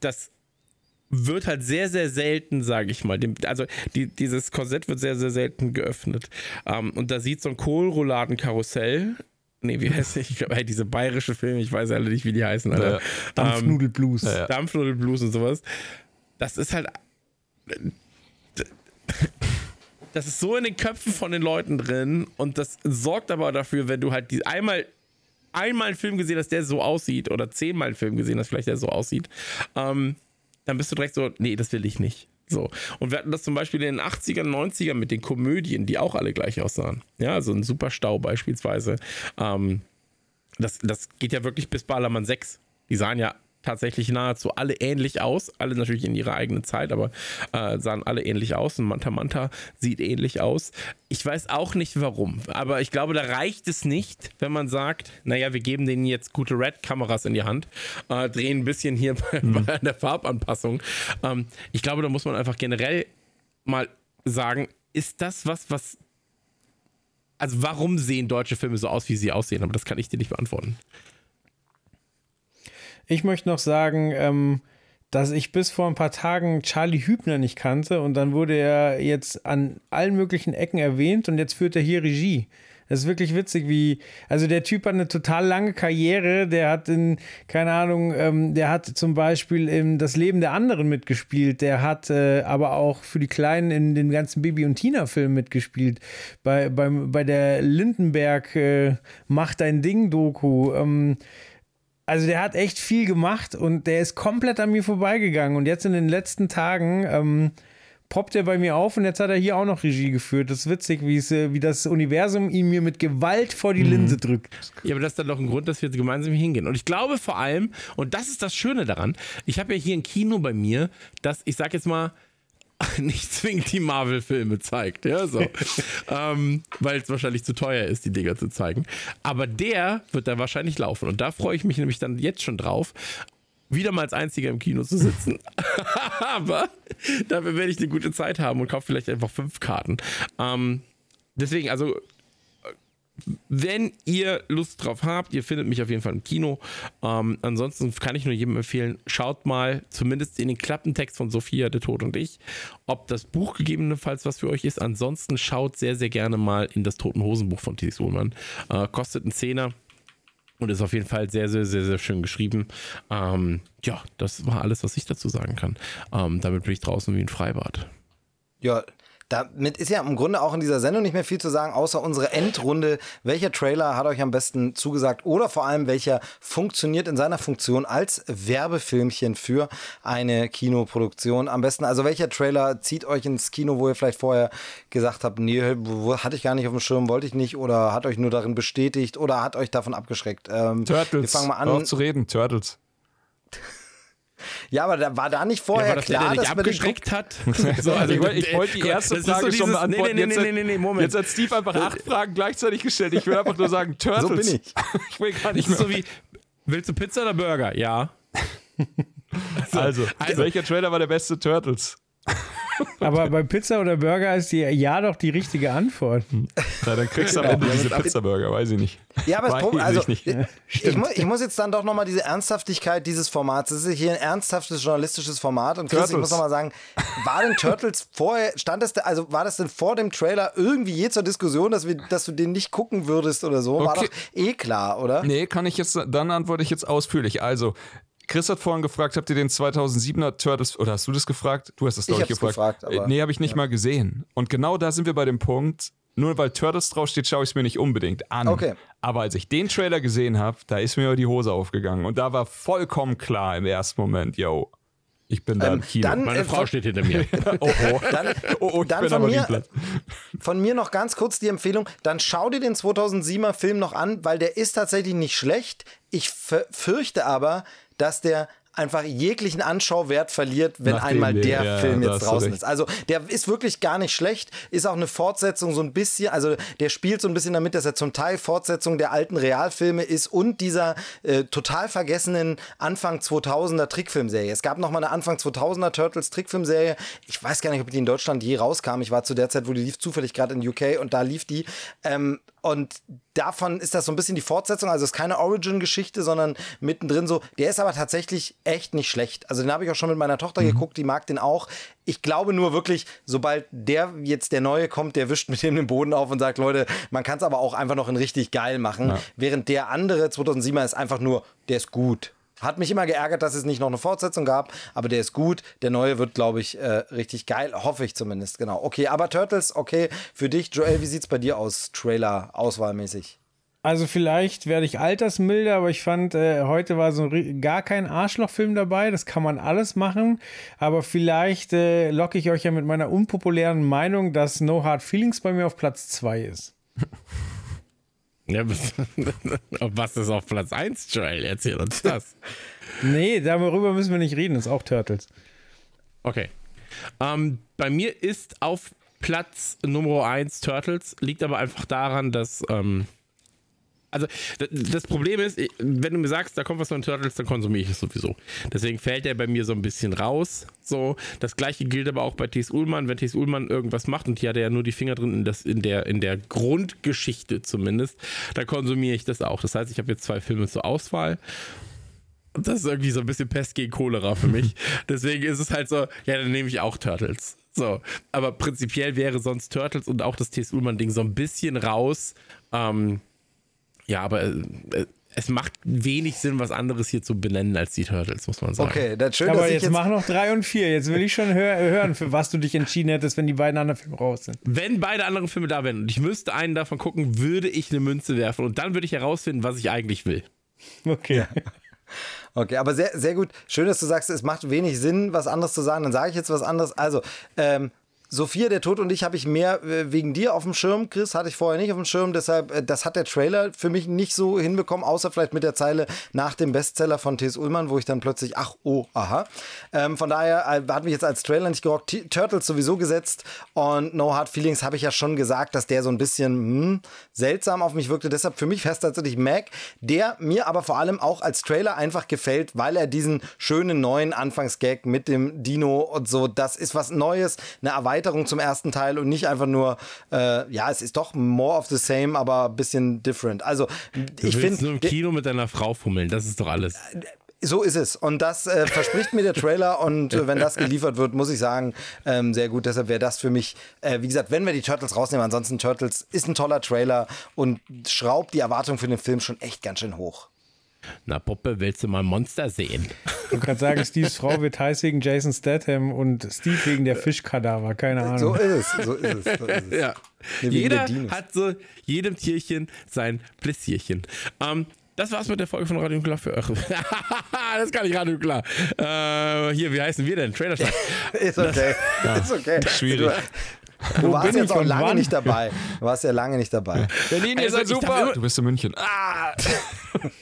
das wird halt sehr, sehr selten, sage ich mal. also die, dieses Korsett wird sehr, sehr selten geöffnet. Ähm, und da sieht so ein Kohlrouladenkarussell. Nee, wie heißt ich? Glaube, hey, diese bayerische Filme, ich weiß alle nicht, wie die heißen, Alter. Ja. Dampfnudelblues. Ähm, ja, ja. Dampfnudelblues und sowas. Das ist halt. Das ist so in den Köpfen von den Leuten drin und das sorgt aber dafür, wenn du halt die einmal einmal einen Film gesehen hast, der so aussieht, oder zehnmal einen Film gesehen hast, vielleicht der so aussieht, ähm, dann bist du direkt so, nee, das will ich nicht. So. Und wir hatten das zum Beispiel in den 80ern, 90ern mit den Komödien, die auch alle gleich aussahen. Ja, also ein Superstau beispielsweise. Ähm, das, das geht ja wirklich bis Ballermann 6. Die sahen ja tatsächlich nahezu alle ähnlich aus. Alle natürlich in ihrer eigenen Zeit, aber äh, sahen alle ähnlich aus. Und Manta Manta sieht ähnlich aus. Ich weiß auch nicht warum, aber ich glaube, da reicht es nicht, wenn man sagt, naja, wir geben denen jetzt gute Red-Kameras in die Hand, äh, drehen ein bisschen hier *laughs* bei, mhm. bei der Farbanpassung. Ähm, ich glaube, da muss man einfach generell mal sagen, ist das was, was also warum sehen deutsche Filme so aus, wie sie aussehen? Aber das kann ich dir nicht beantworten. Ich möchte noch sagen, ähm, dass ich bis vor ein paar Tagen Charlie Hübner nicht kannte und dann wurde er jetzt an allen möglichen Ecken erwähnt und jetzt führt er hier Regie. Das ist wirklich witzig, wie, also der Typ hat eine total lange Karriere, der hat in, keine Ahnung, ähm, der hat zum Beispiel in Das Leben der anderen mitgespielt, der hat äh, aber auch für die Kleinen in den ganzen Bibi und Tina-Filmen mitgespielt, bei, beim, bei der Lindenberg äh, Mach dein Ding-Doku, ähm, also der hat echt viel gemacht und der ist komplett an mir vorbeigegangen. Und jetzt in den letzten Tagen ähm, poppt er bei mir auf und jetzt hat er hier auch noch Regie geführt. Das ist witzig, wie, äh, das Universum ihn mir mit Gewalt vor die mhm. Linse drückt. Ja, aber das ist dann doch ein Grund, dass wir jetzt gemeinsam hingehen. Und ich glaube vor allem, und das ist das Schöne daran, ich habe ja hier ein Kino bei mir, das, ich sag jetzt mal, *laughs* nicht zwingend die Marvel-Filme zeigt, ja, so. *laughs* ähm, Weil es wahrscheinlich zu teuer ist, die Dinger zu zeigen. Aber der wird da wahrscheinlich laufen. Und da freue ich mich nämlich dann jetzt schon drauf, wieder mal als einziger im Kino zu sitzen. *laughs* Aber dafür werde ich eine gute Zeit haben und kaufe vielleicht einfach fünf Karten. Ähm, deswegen, also wenn ihr Lust drauf habt, ihr findet mich auf jeden Fall im Kino. Ähm, ansonsten kann ich nur jedem empfehlen, schaut mal zumindest in den Klappentext von Sophia, der Tod und ich, ob das Buch gegebenenfalls was für euch ist. Ansonsten schaut sehr, sehr gerne mal in das Toten Hosenbuch von T. Sohlmann. Äh, kostet einen Zehner und ist auf jeden Fall sehr, sehr, sehr, sehr schön geschrieben. Ähm, ja, das war alles, was ich dazu sagen kann. Ähm, damit bin ich draußen wie ein Freibad. Ja, damit ist ja im Grunde auch in dieser Sendung nicht mehr viel zu sagen, außer unsere Endrunde. Welcher Trailer hat euch am besten zugesagt oder vor allem welcher funktioniert in seiner Funktion als Werbefilmchen für eine Kinoproduktion am besten? Also welcher Trailer zieht euch ins Kino, wo ihr vielleicht vorher gesagt habt, nee, hatte ich gar nicht auf dem Schirm, wollte ich nicht oder hat euch nur darin bestätigt oder hat euch davon abgeschreckt? Ähm, Turtles. Wir fangen mal an. Hör auf zu reden, Turtles. Ja, aber da war da nicht vorher ja, das klar, der, der man abgeschreckt hat. *laughs* so, also *laughs* ich, ich wollte die erste Frage so schon beantworten. Nee, nee, nee, nee, nee, Moment. Jetzt hat Steve einfach acht Fragen gleichzeitig gestellt. Ich will einfach nur sagen, Turtles. *laughs* So bin ich. ich will gar nicht mehr. So wie, willst du Pizza oder Burger? Ja. also, also, welcher Trailer war der beste Turtles? *laughs* Aber bei Pizza oder Burger ist die ja doch die richtige Antwort. Na, dann kriegst du am Ende diese Pizza-Burger, weiß ich nicht. Ja, aber das Problem, also, *laughs* ich, ich, muss, ich muss jetzt dann doch nochmal diese Ernsthaftigkeit dieses Formats, das ist hier ein ernsthaftes journalistisches Format und Chris, Turtles. ich muss nochmal sagen, war denn Turtles *laughs* vorher, stand das, also war das denn vor dem Trailer irgendwie je zur Diskussion, dass, wir, dass du den nicht gucken würdest oder so? War doch eh klar, oder? Nee, kann ich jetzt, dann antworte ich jetzt ausführlich. Also, Chris hat vorhin gefragt, habt ihr den 2007er Turtles, oder hast du das gefragt? Du hast das, glaube ich, gefragt. gefragt aber, nee, habe ich nicht ja. mal gesehen. Und genau da sind wir bei dem Punkt, nur weil Turtles draufsteht, schaue ich es mir nicht unbedingt an. Okay. Aber als ich den Trailer gesehen habe, da ist mir die Hose aufgegangen. Und da war vollkommen klar im ersten Moment, yo, ich bin da ähm, im Kino. Dann, Meine äh, Frau steht hinter mir. *laughs* *laughs* oh, oh. Dann, oh, oh, dann von, mir, von mir noch ganz kurz die Empfehlung, dann schau dir den 2007er Film noch an, weil der ist tatsächlich nicht schlecht. Ich fürchte aber, dass der einfach jeglichen Anschauwert verliert, wenn Nachdem einmal der ja, Film jetzt draußen ist. Also der ist wirklich gar nicht schlecht, ist auch eine Fortsetzung so ein bisschen, also der spielt so ein bisschen damit, dass er zum Teil Fortsetzung der alten Realfilme ist und dieser äh, total vergessenen Anfang 2000er Trickfilmserie. Es gab noch mal eine Anfang 2000er Turtles Trickfilmserie. Ich weiß gar nicht, ob die in Deutschland je rauskam. Ich war zu der Zeit, wo die lief, zufällig gerade in UK und da lief die. Ähm, und davon ist das so ein bisschen die Fortsetzung. Also es ist keine Origin-Geschichte, sondern mittendrin so. Der ist aber tatsächlich echt nicht schlecht. Also den habe ich auch schon mit meiner Tochter mhm. geguckt, die mag den auch. Ich glaube nur wirklich, sobald der jetzt der neue kommt, der wischt mit dem den Boden auf und sagt, Leute, man kann es aber auch einfach noch in richtig geil machen. Ja. Während der andere 2007er ist einfach nur, der ist gut. Hat mich immer geärgert, dass es nicht noch eine Fortsetzung gab, aber der ist gut. Der neue wird, glaube ich, äh, richtig geil. Hoffe ich zumindest, genau. Okay, aber Turtles, okay. Für dich, Joel, wie sieht es bei dir aus, Trailer, auswahlmäßig? Also vielleicht werde ich altersmilder, aber ich fand, äh, heute war so gar kein Arschlochfilm dabei. Das kann man alles machen. Aber vielleicht äh, locke ich euch ja mit meiner unpopulären Meinung, dass No Hard Feelings bei mir auf Platz 2 ist. *laughs* Ja, *laughs* was ist auf Platz 1, Joel? Erzähl uns *laughs* das. nee, darüber müssen wir nicht reden, ist auch Turtles. Okay. Ähm, bei mir ist auf Platz Nummer 1 Turtles, liegt aber einfach daran, dass ähm, also das Problem ist, wenn du mir sagst, da kommt was von Turtles, dann konsumiere ich es sowieso. Deswegen fällt er bei mir so ein bisschen raus. So, das gleiche gilt aber auch bei T.S. Ullmann. Wenn T.S. Ullmann irgendwas macht und hier hat er ja nur die Finger drin in, das, in, der, in der Grundgeschichte zumindest, dann konsumiere ich das auch. Das heißt, ich habe jetzt zwei Filme zur Auswahl. Und das ist irgendwie so ein bisschen Pest gegen Cholera für mich. *laughs* Deswegen ist es halt so, ja, dann nehme ich auch Turtles. So, aber prinzipiell wäre sonst Turtles und auch das T.S. Ullmann-Ding so ein bisschen raus. Ähm, ja, aber äh, es macht wenig Sinn, was anderes hier zu benennen als die Turtles, muss man sagen. Okay, das schön, Aber jetzt, jetzt mach noch drei und vier. Jetzt will ich schon hör hören, für was du dich entschieden hättest, wenn die beiden anderen Filme raus sind. Wenn beide anderen Filme da wären und ich müsste einen davon gucken, würde ich eine Münze werfen und dann würde ich herausfinden, was ich eigentlich will. Okay. Ja. Okay, aber sehr, sehr gut. Schön, dass du sagst, es macht wenig Sinn, was anderes zu sagen. Dann sage ich jetzt was anderes. Also, ähm, Sophia, der Tod und ich habe ich mehr äh, wegen dir auf dem Schirm, Chris, hatte ich vorher nicht auf dem Schirm, deshalb, äh, das hat der Trailer für mich nicht so hinbekommen, außer vielleicht mit der Zeile nach dem Bestseller von T.S. Ullmann, wo ich dann plötzlich, ach, oh, aha. Ähm, von daher äh, hat mich jetzt als Trailer nicht gerockt. Turtles sowieso gesetzt und No Hard Feelings habe ich ja schon gesagt, dass der so ein bisschen hm, seltsam auf mich wirkte. Deshalb für mich fest tatsächlich Mac, der mir aber vor allem auch als Trailer einfach gefällt, weil er diesen schönen neuen Anfangsgag mit dem Dino und so, das ist was Neues, eine Erweiterung Erweiterung zum ersten Teil und nicht einfach nur, äh, ja, es ist doch more of the same, aber ein bisschen different. Also, du ich finde. nur im Kino mit deiner Frau fummeln, das ist doch alles. So ist es. Und das äh, verspricht mir der Trailer. Und äh, wenn das *laughs* geliefert wird, muss ich sagen, ähm, sehr gut. Deshalb wäre das für mich, äh, wie gesagt, wenn wir die Turtles rausnehmen, ansonsten Turtles ist ein toller Trailer und schraubt die Erwartung für den Film schon echt ganz schön hoch. Na, Poppe, willst du mal Monster sehen? Ich gerade sagen, Steves Frau wird heiß wegen Jason Statham und Steve wegen der Fischkadaver, keine Ahnung. So ist es, so ist es. So ist es. ja. Jeder hat so jedem Tierchen sein Pläsierchen. Ähm, das war's mit der Folge von Radio Klar für euch. *laughs* das ist gar nicht Radio Klar. Äh, hier, wie heißen wir denn? Trailer *laughs* Ist okay. Ja. Ist okay. Schwierig. Du warst jetzt auch lange wann? nicht dabei. Du warst ja lange nicht dabei. Berlin, ihr seid super. Du bist in München. Ah.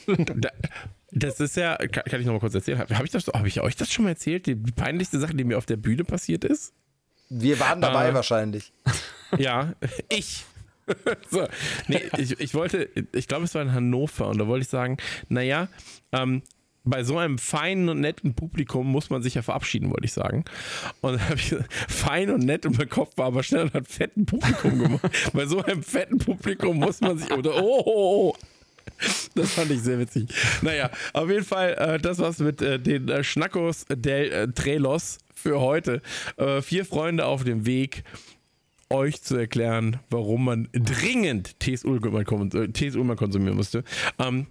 *laughs* Das ist ja, kann, kann ich noch mal kurz erzählen? Habe hab ich, hab ich euch das schon mal erzählt? Die peinlichste Sache, die mir auf der Bühne passiert ist? Wir waren dabei äh, wahrscheinlich. *laughs* Ja, ich. *laughs* so, nee, ich, ich wollte, ich glaube, es war in Hannover und da wollte ich sagen, naja, ähm, bei so einem feinen und netten Publikum muss man sich ja verabschieden, wollte ich sagen. Und dann habe ich fein und nett und mein Kopf war aber schnell und hat fetten Publikum gemacht. *laughs* bei so einem fetten Publikum muss man sich oder oh, oh, oh. Das fand ich sehr witzig. Naja, auf jeden Fall, äh, das war's mit äh, den äh, Schnackos del äh, Trelos für heute. Äh, vier Freunde auf dem Weg, euch zu erklären, warum man dringend Tees Ullmann, äh, konsumieren musste. Ähm,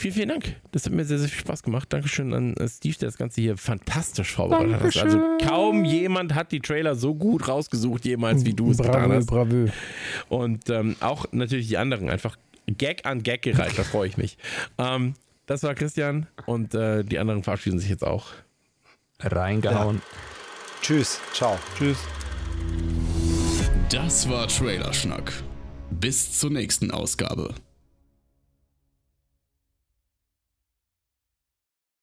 Vielen, vielen Dank. Das hat mir sehr, sehr viel Spaß gemacht. Dankeschön an äh, Steve, der das Ganze hier fantastisch vorbereitet hat. Also kaum jemand hat die Trailer so gut rausgesucht jemals, wie du es bravo, getan hast. Bravo. Und ähm, auch natürlich die anderen einfach Gag an Gag gereicht. Da freue ich mich. Ähm, das war Christian und äh, die anderen verabschieden sich jetzt auch. Reingehauen. Ja. Tschüss. Ciao. Tschüss. Das war Trailerschnack. Bis zur nächsten Ausgabe.